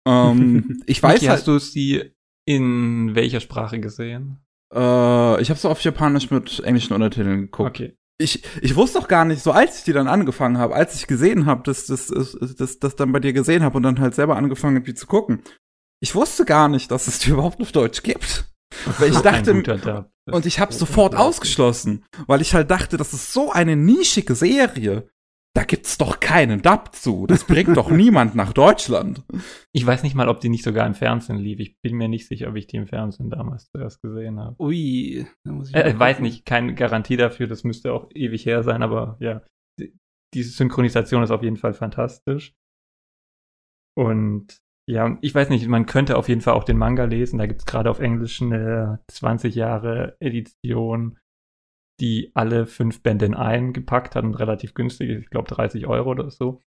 Ähm, ich weiß Niki, halt, hast du sie in welcher Sprache gesehen? äh, ich habe so auf Japanisch mit englischen Untertiteln geguckt. Okay. Ich, ich wusste doch gar nicht, so als ich die dann angefangen habe, als ich gesehen habe, dass das, das, das, das dann bei dir gesehen habe und dann halt selber angefangen habe, die zu gucken. Ich wusste gar nicht, dass es die überhaupt auf Deutsch gibt. Weil ich dachte, und ich habe sofort ausgeschlossen, weil ich halt dachte, das ist so eine nischige Serie. Da gibt's doch keinen Dub zu. Das bringt doch niemand nach Deutschland. Ich weiß nicht mal, ob die nicht sogar im Fernsehen lief. Ich bin mir nicht sicher, ob ich die im Fernsehen damals zuerst gesehen habe. Ui. Da muss ich Äh, ich weiß nicht, keine Garantie dafür, das müsste auch ewig her sein, aber ja, die- diese Synchronisation ist auf jeden Fall fantastisch. Und ja, ich weiß nicht, man könnte auf jeden Fall auch den Manga lesen. Da gibt's gerade auf Englisch eine 20 Jahre Edition, die alle fünf Bände in einen gepackt hat und relativ günstig ich glaube 30 Euro oder so.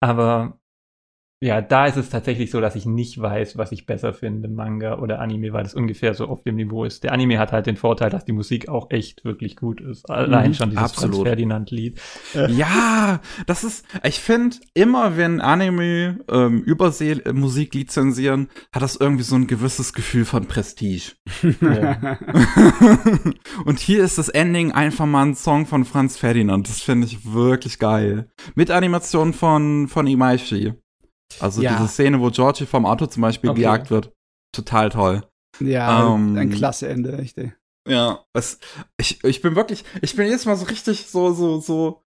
Aber ja, da ist es tatsächlich so, dass ich nicht weiß, was ich besser finde, Manga oder Anime, weil das ungefähr so auf dem Niveau ist. Der Anime hat halt den Vorteil, dass die Musik auch echt wirklich gut ist. Allein Mhm, schon dieses absolut. Franz Ferdinand-Lied. Ja, das ist, ich finde, immer wenn Anime ähm, Übersee äh, Musik lizenzieren, hat das irgendwie so ein gewisses Gefühl von Prestige. Ja. Und hier ist das Ending einfach mal ein Song von Franz Ferdinand. Das finde ich wirklich geil. Mit Animation von, von Imaishi. Also Ja. diese Szene, wo Georgie vom Auto zum Beispiel Okay. gejagt wird. Total toll. ja, Ähm, ein klasse Ende, echt. ey. Ja, es, ich, ich bin wirklich, ich bin jetzt mal so richtig so, so, so,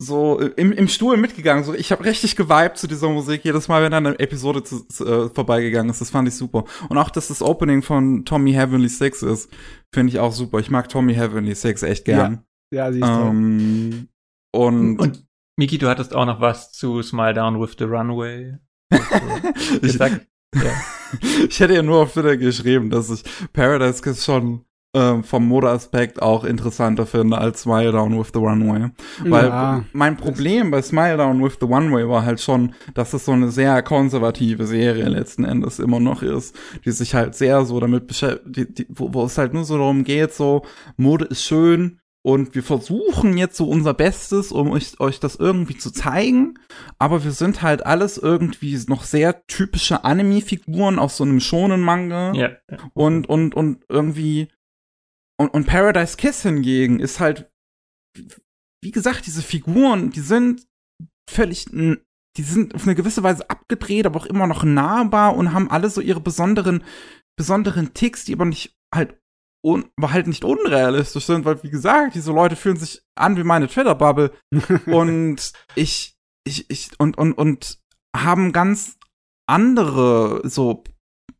so im, im Stuhl mitgegangen. So, ich habe richtig geweibt zu dieser Musik jedes Mal, wenn dann eine Episode zu, zu, äh, vorbeigegangen ist. Das fand ich super. Und auch, dass das Opening von Tommy Heavenly Six ist, finde ich auch super. Ich mag Tommy Heavenly Six echt gern. Ja, sie ist toll. ähm, und, Und Miki, du hattest auch noch was zu Smile Down with the Runway. Ich, gesagt, ja. ich hätte ja nur auf Twitter geschrieben, dass ich Paradise Kiss schon ähm, vom Modeaspekt auch interessanter finde als Smile Down with the Runway. Weil ja. mein Problem bei Smile Down with the One Way war halt schon, dass es so eine sehr konservative Serie letzten Endes immer noch ist, die sich halt sehr so damit beschäftigt, wo, wo es halt nur so darum geht, so Mode ist schön und wir versuchen jetzt so unser Bestes, um euch, euch das irgendwie zu zeigen, aber wir sind halt alles irgendwie noch sehr typische Anime-Figuren aus so einem schonen Manga ja. und, und, und irgendwie, und, und Paradise Kiss hingegen ist halt, wie gesagt, diese Figuren, die sind völlig, die sind auf eine gewisse Weise abgedreht, aber auch immer noch nahbar und haben alle so ihre besonderen, besonderen Ticks, die aber nicht halt, un, halt nicht unrealistisch sind, weil, wie gesagt, diese Leute fühlen sich an wie meine Twitter-Bubble und ich, ich, ich, und, und, und haben ganz andere, so,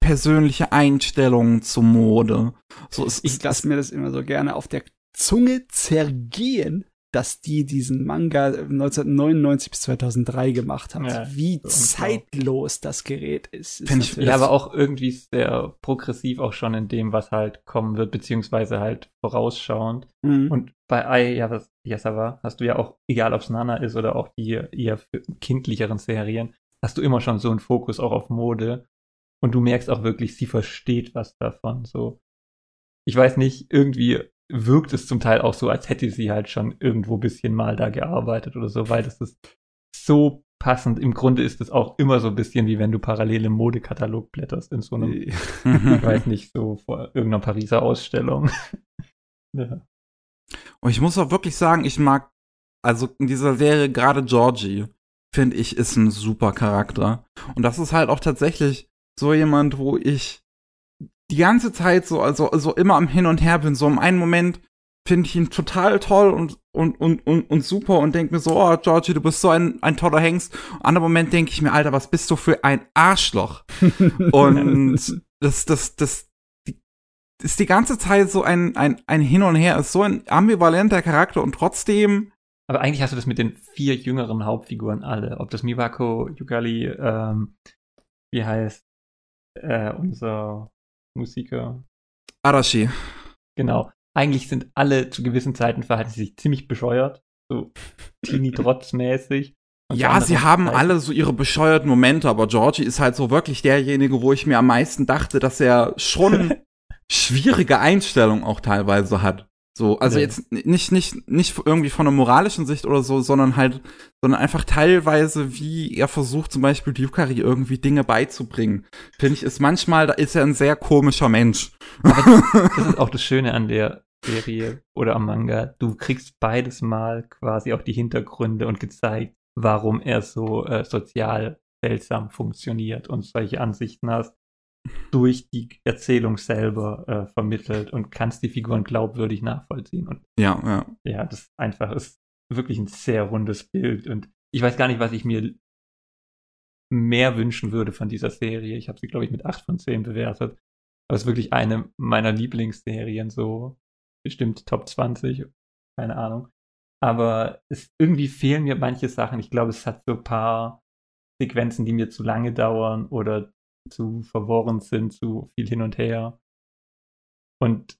persönliche Einstellungen zur Mode. So, es, Ich lasse mir das immer so gerne auf der Zunge zergehen, dass die diesen Manga 1999 bis 2003 gemacht haben. Ja, Wie zeitlos das Gerät ist. ist ich- Ja, aber auch irgendwie sehr progressiv auch schon in dem, was halt kommen wird, beziehungsweise halt vorausschauend. Mhm. Und bei Ai ja, Yasawa hast du ja auch, egal ob es Nana ist oder auch die eher für kindlicheren Serien, hast du immer schon so einen Fokus auch auf Mode. Und du merkst auch wirklich, sie versteht was davon. So, ich weiß nicht, irgendwie wirkt es zum Teil auch so, als hätte sie halt schon irgendwo ein bisschen mal da gearbeitet oder so, weil das ist so passend. Im Grunde ist es auch immer so ein bisschen wie wenn du parallel im Modekatalog blätterst in so einem, ich weiß nicht, so vor irgendeiner Pariser Ausstellung. Ja. Und ich muss auch wirklich sagen, ich mag, also in dieser Serie gerade Georgie, finde ich, ist ein super Charakter. Und das ist halt auch tatsächlich so jemand, wo ich die ganze Zeit so, also, so immer am Hin und Her bin. So im einen Moment finde ich ihn total toll und, und, und, und, und super und denke mir so, oh, Georgie, du bist so ein, ein toller Hengst. Im anderen Moment denke ich mir, Alter, was bist du für ein Arschloch? und das, das, das, die, ist die ganze Zeit so ein, ein, ein Hin und Her, ist so ein ambivalenter Charakter und trotzdem. Aber eigentlich hast du das mit den vier jüngeren Hauptfiguren alle. Ob das Miwako, Yukari, ähm, wie heißt äh, unser Musiker? Arashi. Genau. Eigentlich sind alle zu gewissen Zeiten verhalten sie sich ziemlich bescheuert. So Teenie-Trotz-mäßig. Ja, sie haben Zeiten- alle so ihre bescheuerten Momente, aber Georgie ist halt so wirklich derjenige, wo ich mir am meisten dachte, dass er schon schwierige Einstellungen auch teilweise hat. So, also Nee. jetzt nicht, nicht, nicht irgendwie von einer moralischen Sicht oder so, sondern halt, sondern einfach teilweise, wie er versucht, zum Beispiel Yukari irgendwie Dinge beizubringen. Finde ich, ist manchmal, da ist er ein sehr komischer Mensch. Das ist auch das Schöne an der Serie oder am Manga. Du kriegst beides Mal quasi auch die Hintergründe und gezeigt, warum er so äh, sozial seltsam funktioniert und solche Ansichten hast durch die Erzählung selber äh, vermittelt und kannst die Figuren glaubwürdig nachvollziehen. Und Ja, ja. ja, das ist einfach ist wirklich ein sehr rundes Bild und ich weiß gar nicht, was ich mir mehr wünschen würde von dieser Serie. Ich habe sie, glaube ich, mit 8 von 10 bewertet. Aber es ist wirklich eine meiner Lieblingsserien, so bestimmt Top 20, keine Ahnung. Aber es, irgendwie fehlen mir manche Sachen. Ich glaube, es hat so ein paar Sequenzen, die mir zu lange dauern oder zu verworren sind, zu viel hin und her. Und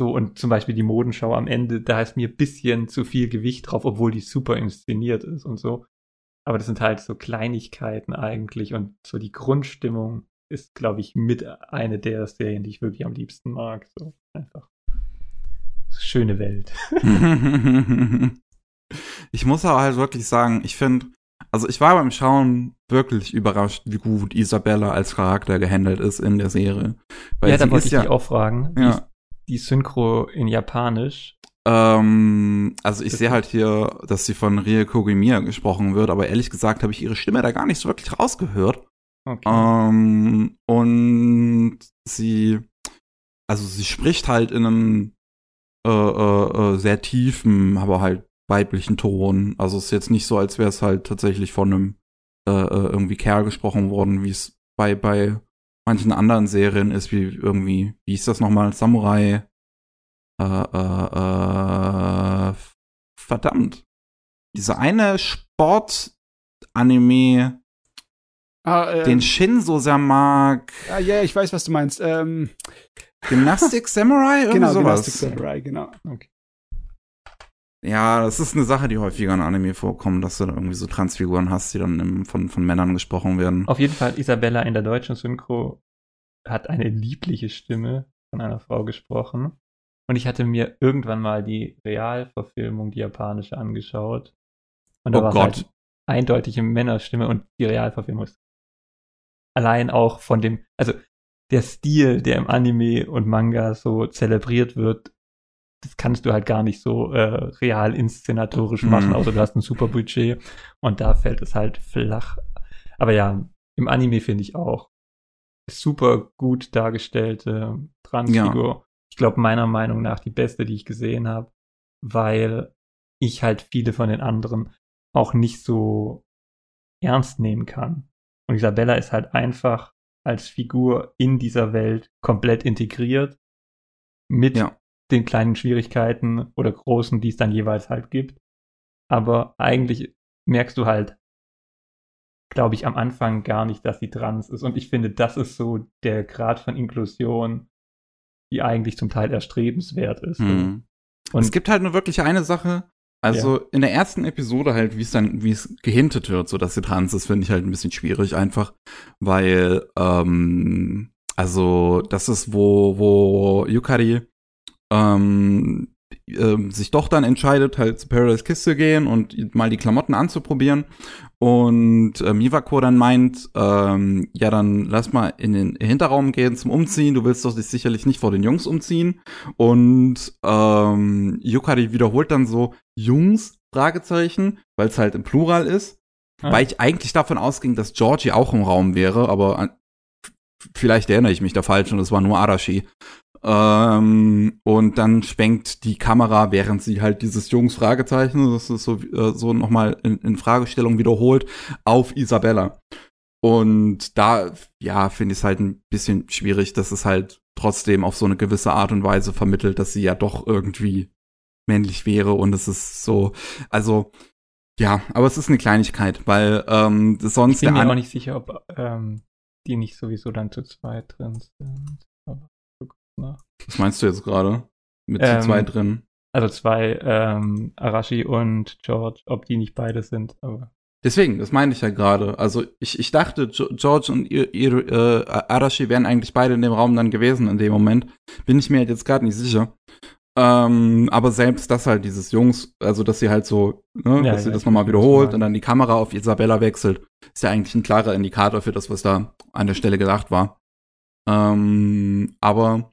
so, und zum Beispiel die Modenschau am Ende, da ist mir ein bisschen zu viel Gewicht drauf, obwohl die super inszeniert ist und so. Aber das sind halt so Kleinigkeiten eigentlich und so die Grundstimmung ist, glaube ich, mit eine der Serien, die ich wirklich am liebsten mag. So einfach. Schöne Welt. ich muss aber halt wirklich sagen, ich finde, also ich war beim Schauen wirklich überrascht, wie gut Isabella als Charakter gehandelt ist in der Serie. Weil ja, da wollte ich dich auch fragen. Ja. die Synchro in Japanisch. Ähm, also ich sehe halt hier, dass sie von Rie Kogimiya gesprochen wird, aber ehrlich gesagt habe ich ihre Stimme da gar nicht so wirklich rausgehört. Okay. Ähm, und sie, also sie spricht halt in einem äh, äh, äh, sehr tiefen, aber halt weiblichen Ton. Also es ist jetzt nicht so, als wäre es halt tatsächlich von einem äh, äh, irgendwie Kerl gesprochen worden, wie es bei bei manchen anderen Serien ist, wie irgendwie, wie ist das nochmal, Samurai? Äh, äh, äh, verdammt. Dieser eine Sport-Anime, Ah, äh, den Shin so sehr mag. ah, ja, ich weiß, was du meinst. Ähm, Gymnastic Samurai? Irgendwie genau, sowas. Gymnastic Samurai, genau. Ja, das ist eine Sache, die häufiger in Anime vorkommt, dass du da irgendwie so Transfiguren hast, die dann im, von, von Männern gesprochen werden. Auf jeden Fall, Isabella in der deutschen Synchro hat eine liebliche Stimme von einer Frau gesprochen. Und ich hatte mir irgendwann mal die Realverfilmung, die japanische, angeschaut. Und da Oh war Gott. halt eindeutige Männerstimme und die Realverfilmung ist allein auch von dem, also der Stil, der im Anime und Manga so zelebriert wird, das kannst du halt gar nicht so äh, real inszenatorisch machen, Mhm. außer du hast ein super Budget und da fällt es halt flach. Aber ja, im Anime finde ich auch super gut dargestellte Transfigur. Ich glaube, meiner Meinung nach die beste, die ich gesehen habe, weil ich halt viele von den anderen auch nicht so ernst nehmen kann. Und Isabella ist halt einfach als Figur in dieser Welt komplett integriert mit Ja. Den kleinen Schwierigkeiten oder großen, die es dann jeweils halt gibt. Aber eigentlich merkst du halt, glaube ich, am Anfang gar nicht, dass sie trans ist. Und ich finde, das ist so der Grad von Inklusion, die eigentlich zum Teil erstrebenswert ist. Mhm. Und es gibt halt nur wirklich eine Sache. Also in der ersten Episode halt, wie es dann, wie es gehintet wird, so dass sie trans ist, finde ich halt ein bisschen schwierig einfach, weil ähm, also das ist wo wo Yukari ähm, äh, sich doch dann entscheidet, halt zu Paradise Kiss zu gehen und mal die Klamotten anzuprobieren. Und äh, Mivako dann meint, ähm, ja, dann lass mal in den Hinterraum gehen zum Umziehen. Du willst doch dich sicherlich nicht vor den Jungs umziehen. Und ähm, Yukari wiederholt dann so, Jungs? Fragezeichen, weil es halt im Plural ist. Ah. Weil ich eigentlich davon ausging, dass Georgie auch im Raum wäre, aber vielleicht erinnere ich mich da falsch und es war nur Arashi. Ähm, und dann schwenkt die Kamera, während sie halt dieses Jungs Fragezeichen, das ist so, äh, so nochmal in, in Fragestellung wiederholt, auf Isabella. Und da, ja, finde ich es halt ein bisschen schwierig, dass es halt trotzdem auf so eine gewisse Art und Weise vermittelt, dass sie ja doch irgendwie männlich wäre und es ist so, also ja, aber es ist eine Kleinigkeit, weil ähm, sonst ich bin mir auch nicht sicher, ob ähm, die nicht sowieso dann zu zweit drin sind. Aber, Was meinst du jetzt gerade mit ähm, zu zweit drin? Also zwei ähm, Arashi und George, ob die nicht beide sind, aber Deswegen, das meine ich ja gerade. Also ich, ich dachte, George und ihr, ihr, äh, Arashi wären eigentlich beide in dem Raum dann gewesen in dem Moment. Bin ich mir halt jetzt gerade nicht sicher. Ähm, aber selbst das halt, dieses Jungs, also dass sie halt so, ne, ja, dass ja, sie das nochmal wiederholt und dann die Kamera auf Isabella wechselt, ist ja eigentlich ein klarer Indikator für das, was da an der Stelle gedacht war. Ähm, aber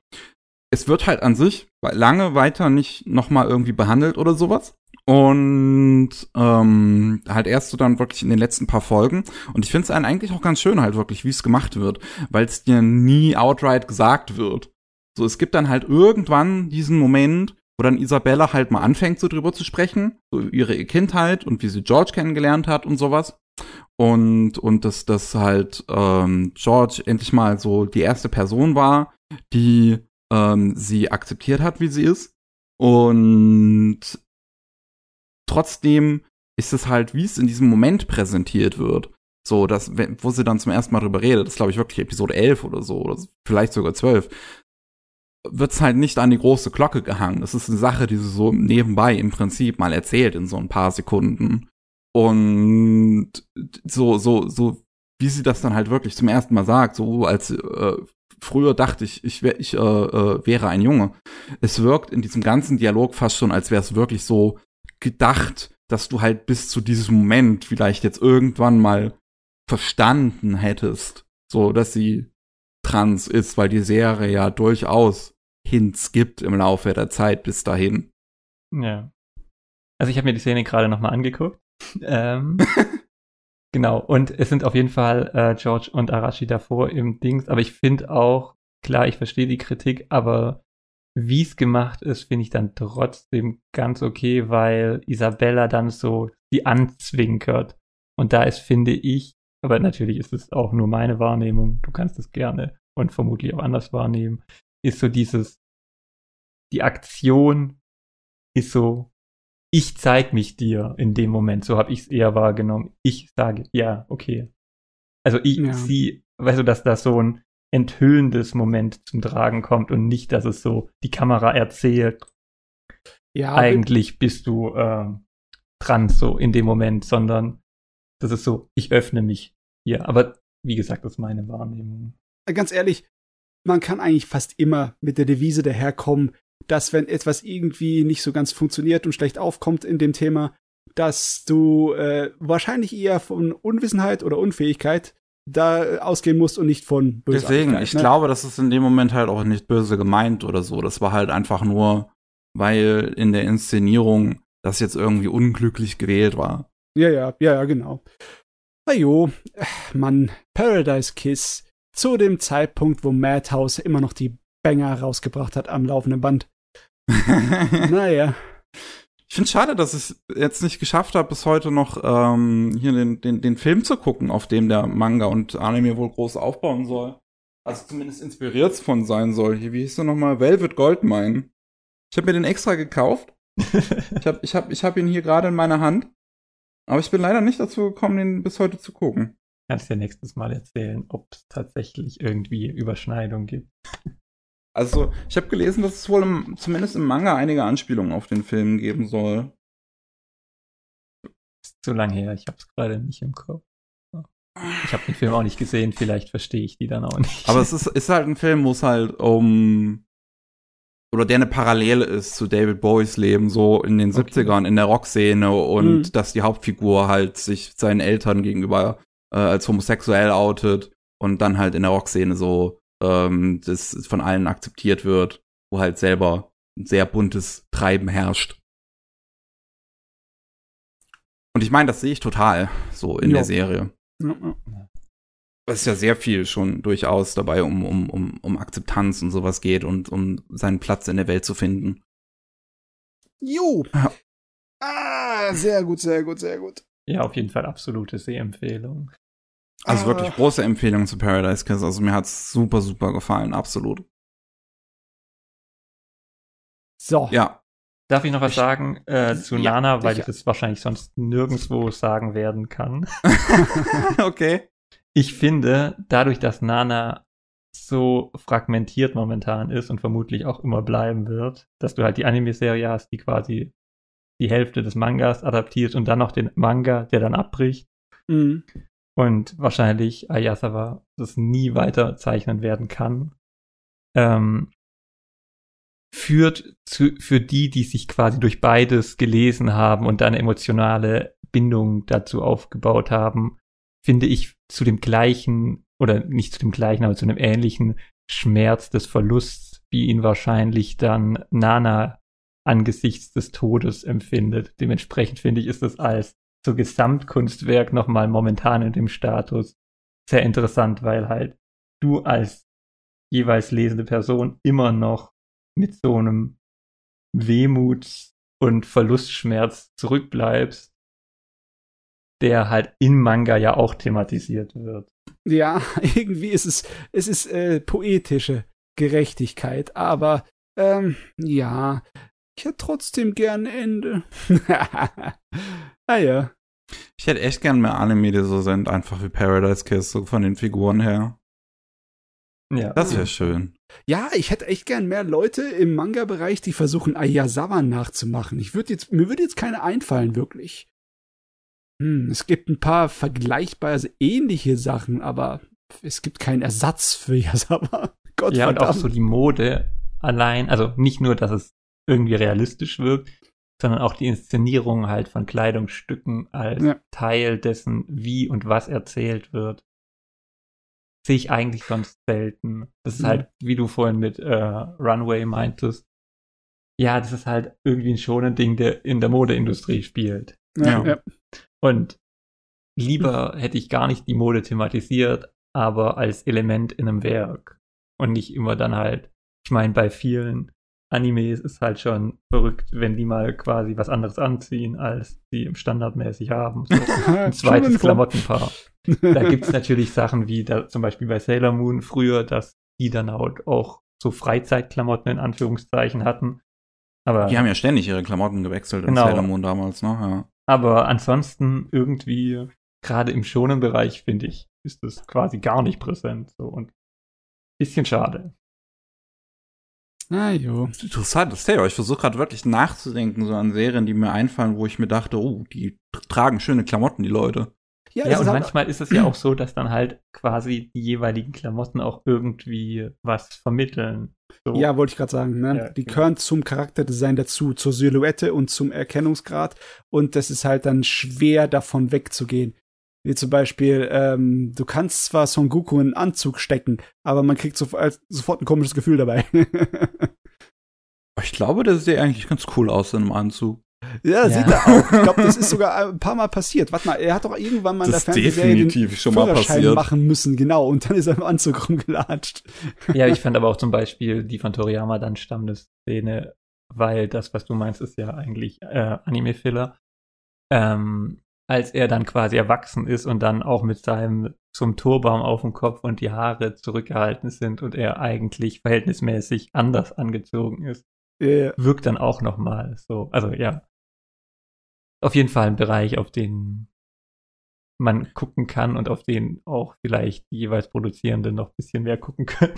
es wird halt an sich lange weiter nicht nochmal irgendwie behandelt oder sowas. Und ähm, halt erst so dann wirklich in den letzten paar Folgen. Und ich finde es eigentlich auch ganz schön halt wirklich, wie es gemacht wird, weil es dir nie outright gesagt wird. So, es gibt dann halt irgendwann diesen Moment, wo dann Isabella halt mal anfängt, so drüber zu sprechen, so ihre Kindheit und wie sie George kennengelernt hat und sowas. Und, und dass das halt ähm, George endlich mal so die erste Person war, die ähm, sie akzeptiert hat, wie sie ist. Und trotzdem ist es halt, wie es in diesem Moment präsentiert wird. So, dass, wo sie dann zum ersten Mal drüber redet, das glaube ich, wirklich Episode 11 oder so, oder vielleicht sogar 12 wird's halt nicht an die große Glocke gehangen. Das ist eine Sache, die sie so nebenbei im Prinzip mal erzählt in so ein paar Sekunden. Und so, so, so, wie sie das dann halt wirklich zum ersten Mal sagt, so als äh, früher dachte ich, ich, wär, ich äh, äh, wäre ein Junge. Es wirkt in diesem ganzen Dialog fast schon, als wäre es wirklich so gedacht, dass du halt bis zu diesem Moment vielleicht jetzt irgendwann mal verstanden hättest, so dass sie trans ist, weil die Serie ja durchaus Hints gibt im Laufe der Zeit bis dahin. Ja. Also ich habe mir die Szene gerade nochmal angeguckt. Ähm, genau, und es sind auf jeden Fall äh, George und Arashi davor im Dings, aber ich finde auch, klar, ich verstehe die Kritik, aber wie es gemacht ist, finde ich dann trotzdem ganz okay, weil Isabella dann so die anzwinkert. Und da ist, finde ich, aber natürlich ist es auch nur meine Wahrnehmung, du kannst es gerne und vermutlich auch anders wahrnehmen, ist so dieses, die Aktion ist so, ich zeig mich dir in dem Moment, so habe ich es eher wahrgenommen. Ich sage, ja, okay. Also ich, ja. sie, weißt du, dass das so ein enthüllendes Moment zum Tragen kommt und nicht, dass es so die Kamera erzählt. Ja, eigentlich bist du äh, dran so in dem Moment, sondern das ist so, ich öffne mich hier. Aber wie gesagt, das ist meine Wahrnehmung. Ganz ehrlich, man kann eigentlich fast immer mit der Devise daherkommen, dass wenn etwas irgendwie nicht so ganz funktioniert und schlecht aufkommt in dem Thema, dass du äh, wahrscheinlich eher von Unwissenheit oder Unfähigkeit da ausgehen musst und nicht von Bösartigkeit. Deswegen, ich ne? glaube, das ist in dem Moment halt auch nicht böse gemeint oder so. Das war halt einfach nur, weil in der Inszenierung das jetzt irgendwie unglücklich gewählt war. Ja, ja, ja, ja, genau. Na jo, Mann, Paradise Kiss zu dem Zeitpunkt, wo Madhouse immer noch die Banger rausgebracht hat am laufenden Band. naja. Ich finde schade, dass ich es jetzt nicht geschafft habe, bis heute noch ähm, hier den, den, den Film zu gucken, auf dem der Manga und Anime wohl groß aufbauen soll. Also zumindest inspiriert von sein soll. Hier, wie hieß der nochmal? Velvet Goldmine. Ich habe mir den extra gekauft. ich habe ich hab, ich hab ihn hier gerade in meiner Hand. Aber ich bin leider nicht dazu gekommen, den bis heute zu gucken. Kannst dir nächstes Mal erzählen, ob es tatsächlich irgendwie Überschneidung gibt. Also, ich habe gelesen, dass es wohl im, zumindest im Manga einige Anspielungen auf den Film geben soll. Ist zu lang her, ich habe es gerade nicht im Kopf. Ich habe den Film auch nicht gesehen, vielleicht verstehe ich die dann auch nicht. Aber es ist, ist halt ein Film, wo es halt um oder der eine Parallele ist zu David Bowies Leben, so in den Okay. 70ern in der Rockszene und Mhm. dass die Hauptfigur halt sich seinen Eltern gegenüber äh, als homosexuell outet und dann halt in der Rockszene so ähm, das von allen akzeptiert wird, wo halt selber ein sehr buntes Treiben herrscht. Und ich meine, das sehe ich total so in Ja. der Serie. Ja, ja. Es ist ja sehr viel schon durchaus dabei, um, um, um, um Akzeptanz und sowas geht und um seinen Platz in der Welt zu finden. Jo. Ja. Ah, sehr gut, sehr gut, sehr gut. Ja, auf jeden Fall absolute Sehempfehlung. Also Ah. wirklich große Empfehlung zu Paradise Kiss. Also mir hat's super, super gefallen, absolut. So. Ja, Darf ich noch was Ich- sagen äh, zu Ja, Nana, weil sicher. ich das wahrscheinlich sonst nirgendwo sagen werden kann? okay. Ich finde, dadurch, dass Nana so fragmentiert momentan ist und vermutlich auch immer bleiben wird, dass du halt die Anime-Serie hast, die quasi die Hälfte des Mangas adaptiert und dann noch den Manga, der dann abbricht Mhm. Und wahrscheinlich Ayasawa das nie weiter zeichnen werden kann, ähm, führt zu, für die, die sich quasi durch beides gelesen haben und dann emotionale Bindung dazu aufgebaut haben, finde ich zu dem gleichen oder nicht zu dem gleichen, aber zu einem ähnlichen Schmerz des Verlusts, wie ihn wahrscheinlich dann Nana angesichts des Todes empfindet. Dementsprechend finde ich, ist es als so Gesamtkunstwerk nochmal momentan in dem Status sehr interessant, weil halt du als jeweils lesende Person immer noch mit so einem Wehmuts- und Verlustschmerz zurückbleibst, der halt im Manga ja auch thematisiert wird. Ja, irgendwie ist es, es ist äh, poetische Gerechtigkeit, aber ähm, ja, ich hätte trotzdem gern Ende. ah ja. Ich hätte echt gern mehr Anime, die so sind, einfach wie Paradise Kiss, so von den Figuren her. Ja. Das wäre schön. Ja, ich hätte echt gern mehr Leute im Manga-Bereich, die versuchen, Ayasawa nachzumachen. Ich würde jetzt, mir würde jetzt keine einfallen, wirklich. Hm, es gibt ein paar vergleichbare, also ähnliche Sachen, aber es gibt keinen Ersatz für Ayasawa. Gott ja, und auch so die Mode allein, also nicht nur, dass es irgendwie realistisch wirkt, sondern auch die Inszenierung halt von Kleidungsstücken als Ja. Teil dessen, wie und was erzählt wird. Sehe ich eigentlich sonst selten. Das ist Mhm. halt, wie du vorhin mit äh, Runway meintest. Ja, das ist halt irgendwie ein schonen Ding, der in der Modeindustrie spielt. ja, Ja. ja. Und lieber hätte ich gar nicht die Mode thematisiert, aber als Element in einem Werk. Und nicht immer dann halt, ich meine, bei vielen Animes ist halt schon verrückt, wenn die mal quasi was anderes anziehen, als die im standardmäßig haben. So ein zweites Klamottenpaar. Da gibt's natürlich Sachen wie da, zum Beispiel bei Sailor Moon früher, dass die dann halt auch so Freizeitklamotten in Anführungszeichen hatten. Aber Die haben ja ständig ihre Klamotten gewechselt Genau. in Sailor Moon damals, ne? Ja. Aber ansonsten irgendwie, gerade im schonen Bereich, finde ich, ist das quasi gar nicht präsent. So und bisschen schade. Na jo. Interessant, das ich versuche gerade wirklich nachzudenken, so an Serien, die mir einfallen, wo ich mir dachte, oh, die tragen schöne Klamotten, die Leute. Ja, Ja, und ist halt- manchmal ist es ja auch so, dass dann halt quasi die jeweiligen Klamotten auch irgendwie was vermitteln. So. Ja, wollte ich gerade sagen. Ne? Ja, die genau. gehören zum Charakterdesign dazu, zur Silhouette und zum Erkennungsgrad. Und das ist halt dann schwer, davon wegzugehen. Wie zum Beispiel, ähm, du kannst zwar Son Goku in einen Anzug stecken, aber man kriegt so, als, sofort ein komisches Gefühl dabei. Ich glaube, das sieht eigentlich ganz cool aus in einem Anzug. ja, Ja. sieht er auch. Ich glaube, das ist sogar ein paar Mal passiert. Warte mal, er hat doch irgendwann mal in der Das ist Fernsehserie den definitiv schon mal passiert. machen müssen, genau. Und dann ist er im Anzug rumgelatscht. Ja, ich fand aber auch zum Beispiel die von Toriyama dann stammende Szene, weil das, was du meinst, ist ja eigentlich äh, Anime-Filler. Ähm, als er dann quasi erwachsen ist und dann auch mit seinem zum Turban auf dem Kopf und die Haare zurückgehalten sind und er eigentlich verhältnismäßig anders angezogen ist, Äh, wirkt dann auch noch mal so. Also ja, auf jeden Fall ein Bereich, auf den man gucken kann und auf den auch vielleicht die jeweils Produzierenden noch ein bisschen mehr gucken können.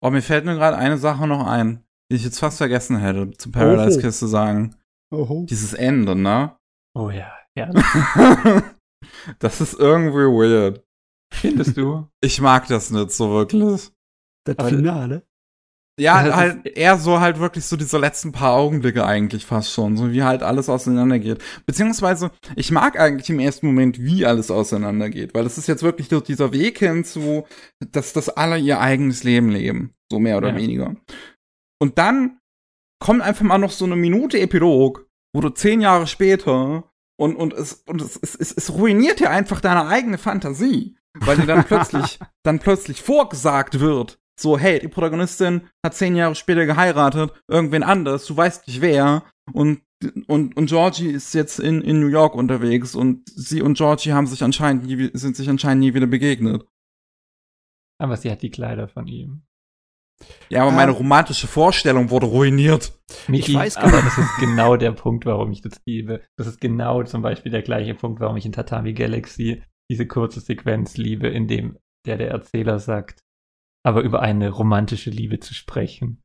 Oh, mir fällt nur gerade eine Sache noch ein, die ich jetzt fast vergessen hätte, zu Paradise Oho. Kiss zu sagen. oho. Dieses Ende, ne? Oh ja, ja. das ist irgendwie weird. Findest du? Ich mag das nicht so wirklich. Das Aber- Finale. Ja, Das halt eher so halt wirklich so diese letzten paar Augenblicke eigentlich fast schon, so wie halt alles auseinandergeht. Beziehungsweise, ich mag eigentlich im ersten Moment, wie alles auseinandergeht, weil es ist jetzt wirklich so dieser Weg hin zu, dass das alle ihr eigenes Leben leben, so mehr oder Ja. weniger. Und dann kommt einfach mal noch so eine Minute Epilog, wo du zehn Jahre später und, und, es, und es, es, es, es ruiniert dir einfach deine eigene Fantasie, weil dir dann plötzlich, dann plötzlich vorgesagt wird, so, hey, die Protagonistin hat zehn Jahre später geheiratet, irgendwen anders, du weißt nicht wer, und, und, und Georgie ist jetzt in, in New York unterwegs und sie und Georgie haben sich anscheinend nie, sind sich anscheinend nie wieder begegnet. Aber sie hat die Kleider von ihm. Ja, aber Ah. meine romantische Vorstellung wurde ruiniert. Michi, weiß gar aber das ist genau der Punkt, warum ich das liebe. Das ist genau zum Beispiel der gleiche Punkt, warum ich in Tatami Galaxy diese kurze Sequenz liebe, in dem der der Erzähler sagt, aber über eine romantische Liebe zu sprechen.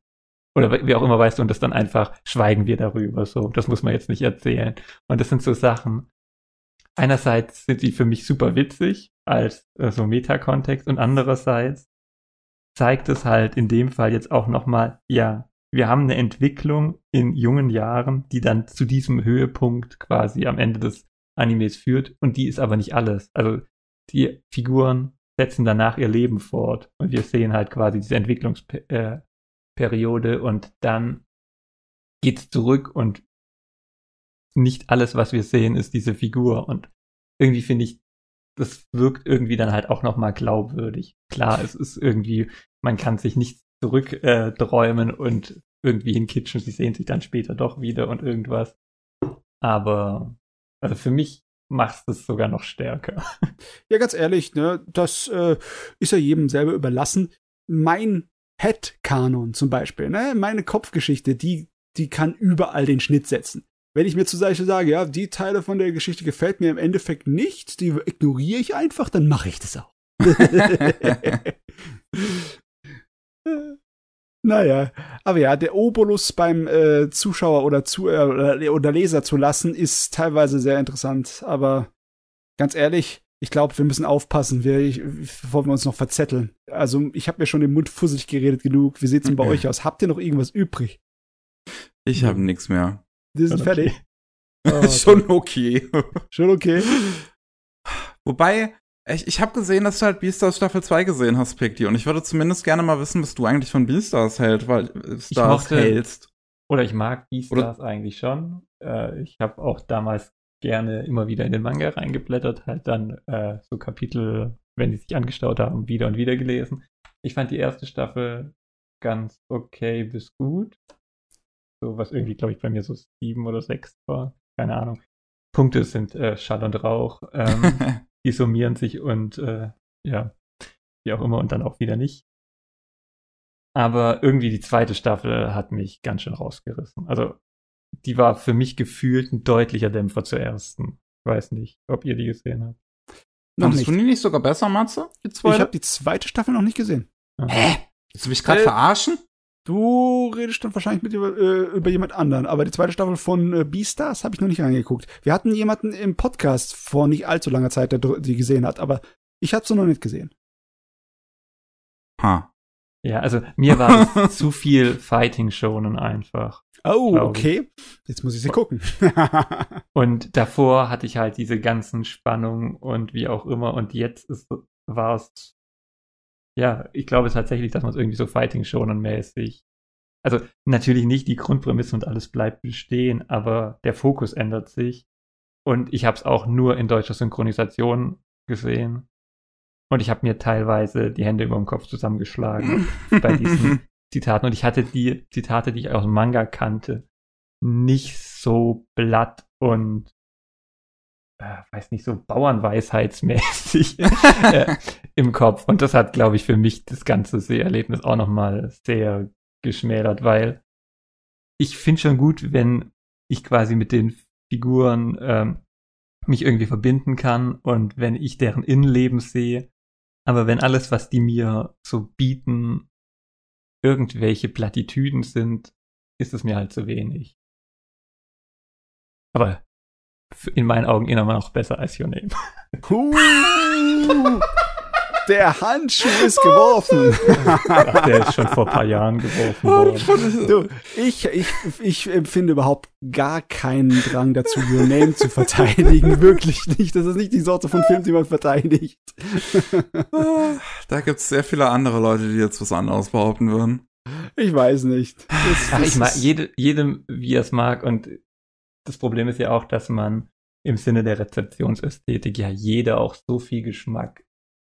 Oder wie auch immer, weißt du, und das dann einfach schweigen wir darüber, so. Das muss man jetzt nicht erzählen. Und das sind so Sachen. Einerseits sind die für mich super witzig als äh, so Metakontext und andererseits zeigt es halt in dem Fall jetzt auch nochmal, ja, wir haben eine Entwicklung in jungen Jahren, die dann zu diesem Höhepunkt quasi am Ende des Animes führt und die ist aber nicht alles. Also die Figuren setzen danach ihr Leben fort und wir sehen halt quasi diese Entwicklungsperiode und dann geht's zurück und nicht alles, was wir sehen, ist diese Figur und irgendwie finde ich, das wirkt irgendwie dann halt auch nochmal glaubwürdig. Klar, es ist irgendwie, man kann sich nicht zurückträumen äh, und irgendwie hinkitschen, sie sehen sich dann später doch wieder und irgendwas. Aber also für mich macht es sogar noch stärker. Ja, ganz ehrlich, ne, das äh, ist ja jedem selber überlassen. Mein Head-Kanon zum Beispiel, ne, meine Kopfgeschichte, die, die kann überall den Schnitt setzen. Wenn ich mir zum Beispiel sage, ja, die Teile von der Geschichte gefällt mir im Endeffekt nicht, die ignoriere ich einfach, dann mache ich das auch. naja, aber ja, der Obolus beim äh, Zuschauer oder, zu, äh, oder, oder Leser zu lassen, ist teilweise sehr interessant, aber ganz ehrlich, ich glaube, wir müssen aufpassen, wir, ich, bevor wir uns noch verzetteln. Also, ich habe mir schon den Mund fusselig geredet genug. Wie sieht's denn bei Okay. euch aus? Habt ihr noch irgendwas übrig? Ich habe nix mehr. Wir sind Okay. fertig. Oh, Schon okay. schon okay. Wobei, ich, ich habe gesehen, dass du halt Beastars Staffel 2 gesehen hast, Picti. Und ich würde zumindest gerne mal wissen, was du eigentlich von Beastars hält, weil, äh, Stars mochte- hältst. Oder ich mag Oder- Beastars eigentlich schon. Äh, ich habe auch damals gerne immer wieder in den Manga reingeblättert, halt dann äh, so Kapitel, wenn die sich angestaut haben, wieder und wieder gelesen. Ich fand die erste Staffel ganz okay bis gut. So was irgendwie, glaube ich, bei mir so sieben oder sechs war. Keine Ahnung. Punkte sind äh, Schall und Rauch. Ähm, die summieren sich und äh, ja, wie auch immer und dann auch wieder nicht. Aber irgendwie die zweite Staffel hat mich ganz schön rausgerissen. Also die war für mich gefühlt ein deutlicher Dämpfer zur ersten. Ich weiß nicht, ob ihr die gesehen habt. Fandest du die nicht sogar besser, Matze? Die Ich habe die zweite Staffel noch nicht gesehen. Hä? Willst du mich gerade Äh, verarschen? Du redest dann wahrscheinlich mit über, äh, über jemand anderen, aber die zweite Staffel von äh, Beastars habe ich noch nicht angeguckt. Wir hatten jemanden im Podcast vor nicht allzu langer Zeit, der die gesehen hat, aber ich habe sie noch nicht gesehen. Ha. Ja, also mir war das zu viel Fighting Shonen einfach. Oh, okay. Jetzt muss ich sie gucken. Und davor hatte ich halt diese ganzen Spannungen und wie auch immer. Und jetzt ist, war es, ja, ich glaube tatsächlich, dass man es irgendwie so Fighting Shonen mäßig. Also natürlich nicht die Grundprämisse und alles bleibt bestehen, aber der Fokus ändert sich. Und ich habe es auch nur in deutscher Synchronisation gesehen. Und ich habe mir teilweise die Hände über dem Kopf zusammengeschlagen bei diesen Zitaten. Und ich hatte die Zitate, die ich aus dem Manga kannte, nicht so blatt und äh, weiß nicht, so Bauernweisheitsmäßig äh, im Kopf. Und das hat, glaube ich, für mich das ganze Seherlebnis auch nochmal sehr geschmälert, weil ich finde schon gut, wenn ich quasi mit den Figuren ähm, mich irgendwie verbinden kann und wenn ich deren Innenleben sehe. Aber wenn alles, was die mir so bieten, irgendwelche Plattitüden sind, ist es mir halt zu wenig. Aber in meinen Augen immer noch besser als Your Name. Huh. Der Handschuh ist geworfen. Ach, der ist schon vor ein paar Jahren geworfen worden. Du, ich, ich, ich empfinde überhaupt gar keinen Drang dazu, Your Name zu verteidigen. Wirklich nicht. Das ist nicht die Sorte von Film, die man verteidigt. Da gibt's sehr viele andere Leute, die jetzt was anderes behaupten würden. Ich weiß nicht. Das, Ach, ich mag jedem, wie er es mag. Und das Problem ist ja auch, dass man im Sinne der Rezeptionsästhetik ja jeder auch so viel Geschmack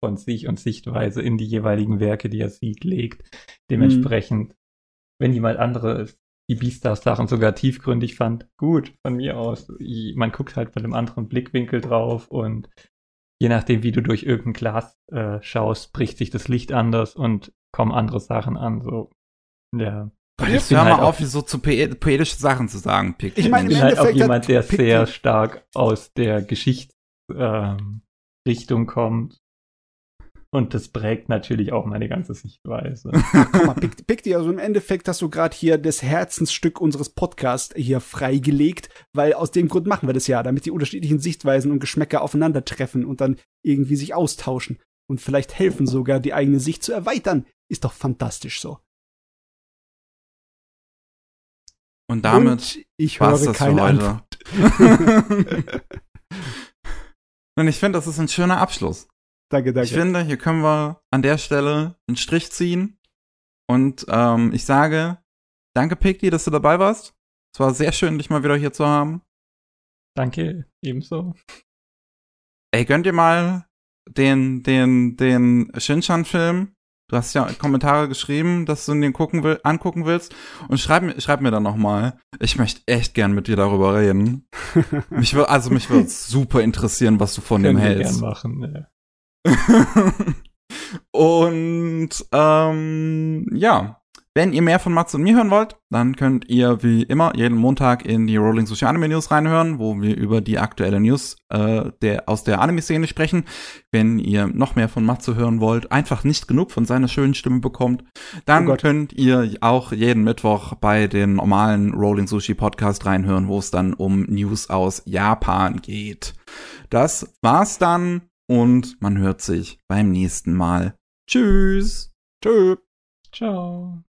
von sich und Sichtweise in die jeweiligen Werke, die er sieht, legt. Dementsprechend, wenn jemand anderes die Beastars-Sachen sogar tiefgründig fand, gut, von mir aus. Man guckt halt mit einem anderen Blickwinkel drauf und je nachdem, wie du durch irgendein Glas äh, schaust, bricht sich das Licht anders und kommen andere Sachen an. So, ja. Gott, Ich jetzt bin hör mal halt auch- auf, so zu poe- poetische Sachen zu sagen, Pick. Ich meine, ich im bin halt auch jemand, der Pick- sehr stark aus der Geschichtsrichtung ähm, Richtung kommt. Und das prägt natürlich auch meine ganze Sichtweise. Guck mal, pick, pick dir, also im Endeffekt hast du gerade hier das Herzensstück unseres Podcasts hier freigelegt, weil aus dem Grund machen wir das ja, damit die unterschiedlichen Sichtweisen und Geschmäcker aufeinandertreffen und dann irgendwie sich austauschen und vielleicht helfen sogar, die eigene Sicht zu erweitern. Ist doch fantastisch so. Und damit und ich war's höre das für keine heute. Antwort. Und ich finde, das ist ein schöner Abschluss. danke, danke. Ich finde, hier können wir an der Stelle einen Strich ziehen. Und ähm, ich sage, danke, Piggy, dass du dabei warst. Es war sehr schön, dich mal wieder hier zu haben. Danke, ebenso. Ey, gönnt ihr mal den, den, den Shinchan-Film? Du hast ja Kommentare geschrieben, dass du den gucken will, angucken willst. Und schreib, mir- schreib mir dann noch mal. Ich möchte echt gern mit dir darüber reden. mich wür, also mich würde super interessieren, was du von dem Können wir hältst. gern machen. ne. und ähm, ja, wenn ihr mehr von Mats und mir hören wollt, dann könnt ihr wie immer jeden Montag in die Rolling Social Anime News reinhören, wo wir über die aktuelle News äh, der, aus der Anime-Szene sprechen. Wenn ihr noch mehr von Matze hören wollt, einfach nicht genug von seiner schönen Stimme bekommt, dann Oh könnt ihr auch jeden Mittwoch bei den normalen Rolling Sushi Podcast reinhören, wo es dann um News aus Japan geht. Das war's dann und man hört sich beim nächsten Mal. Tschüss. Tschö. Ciao.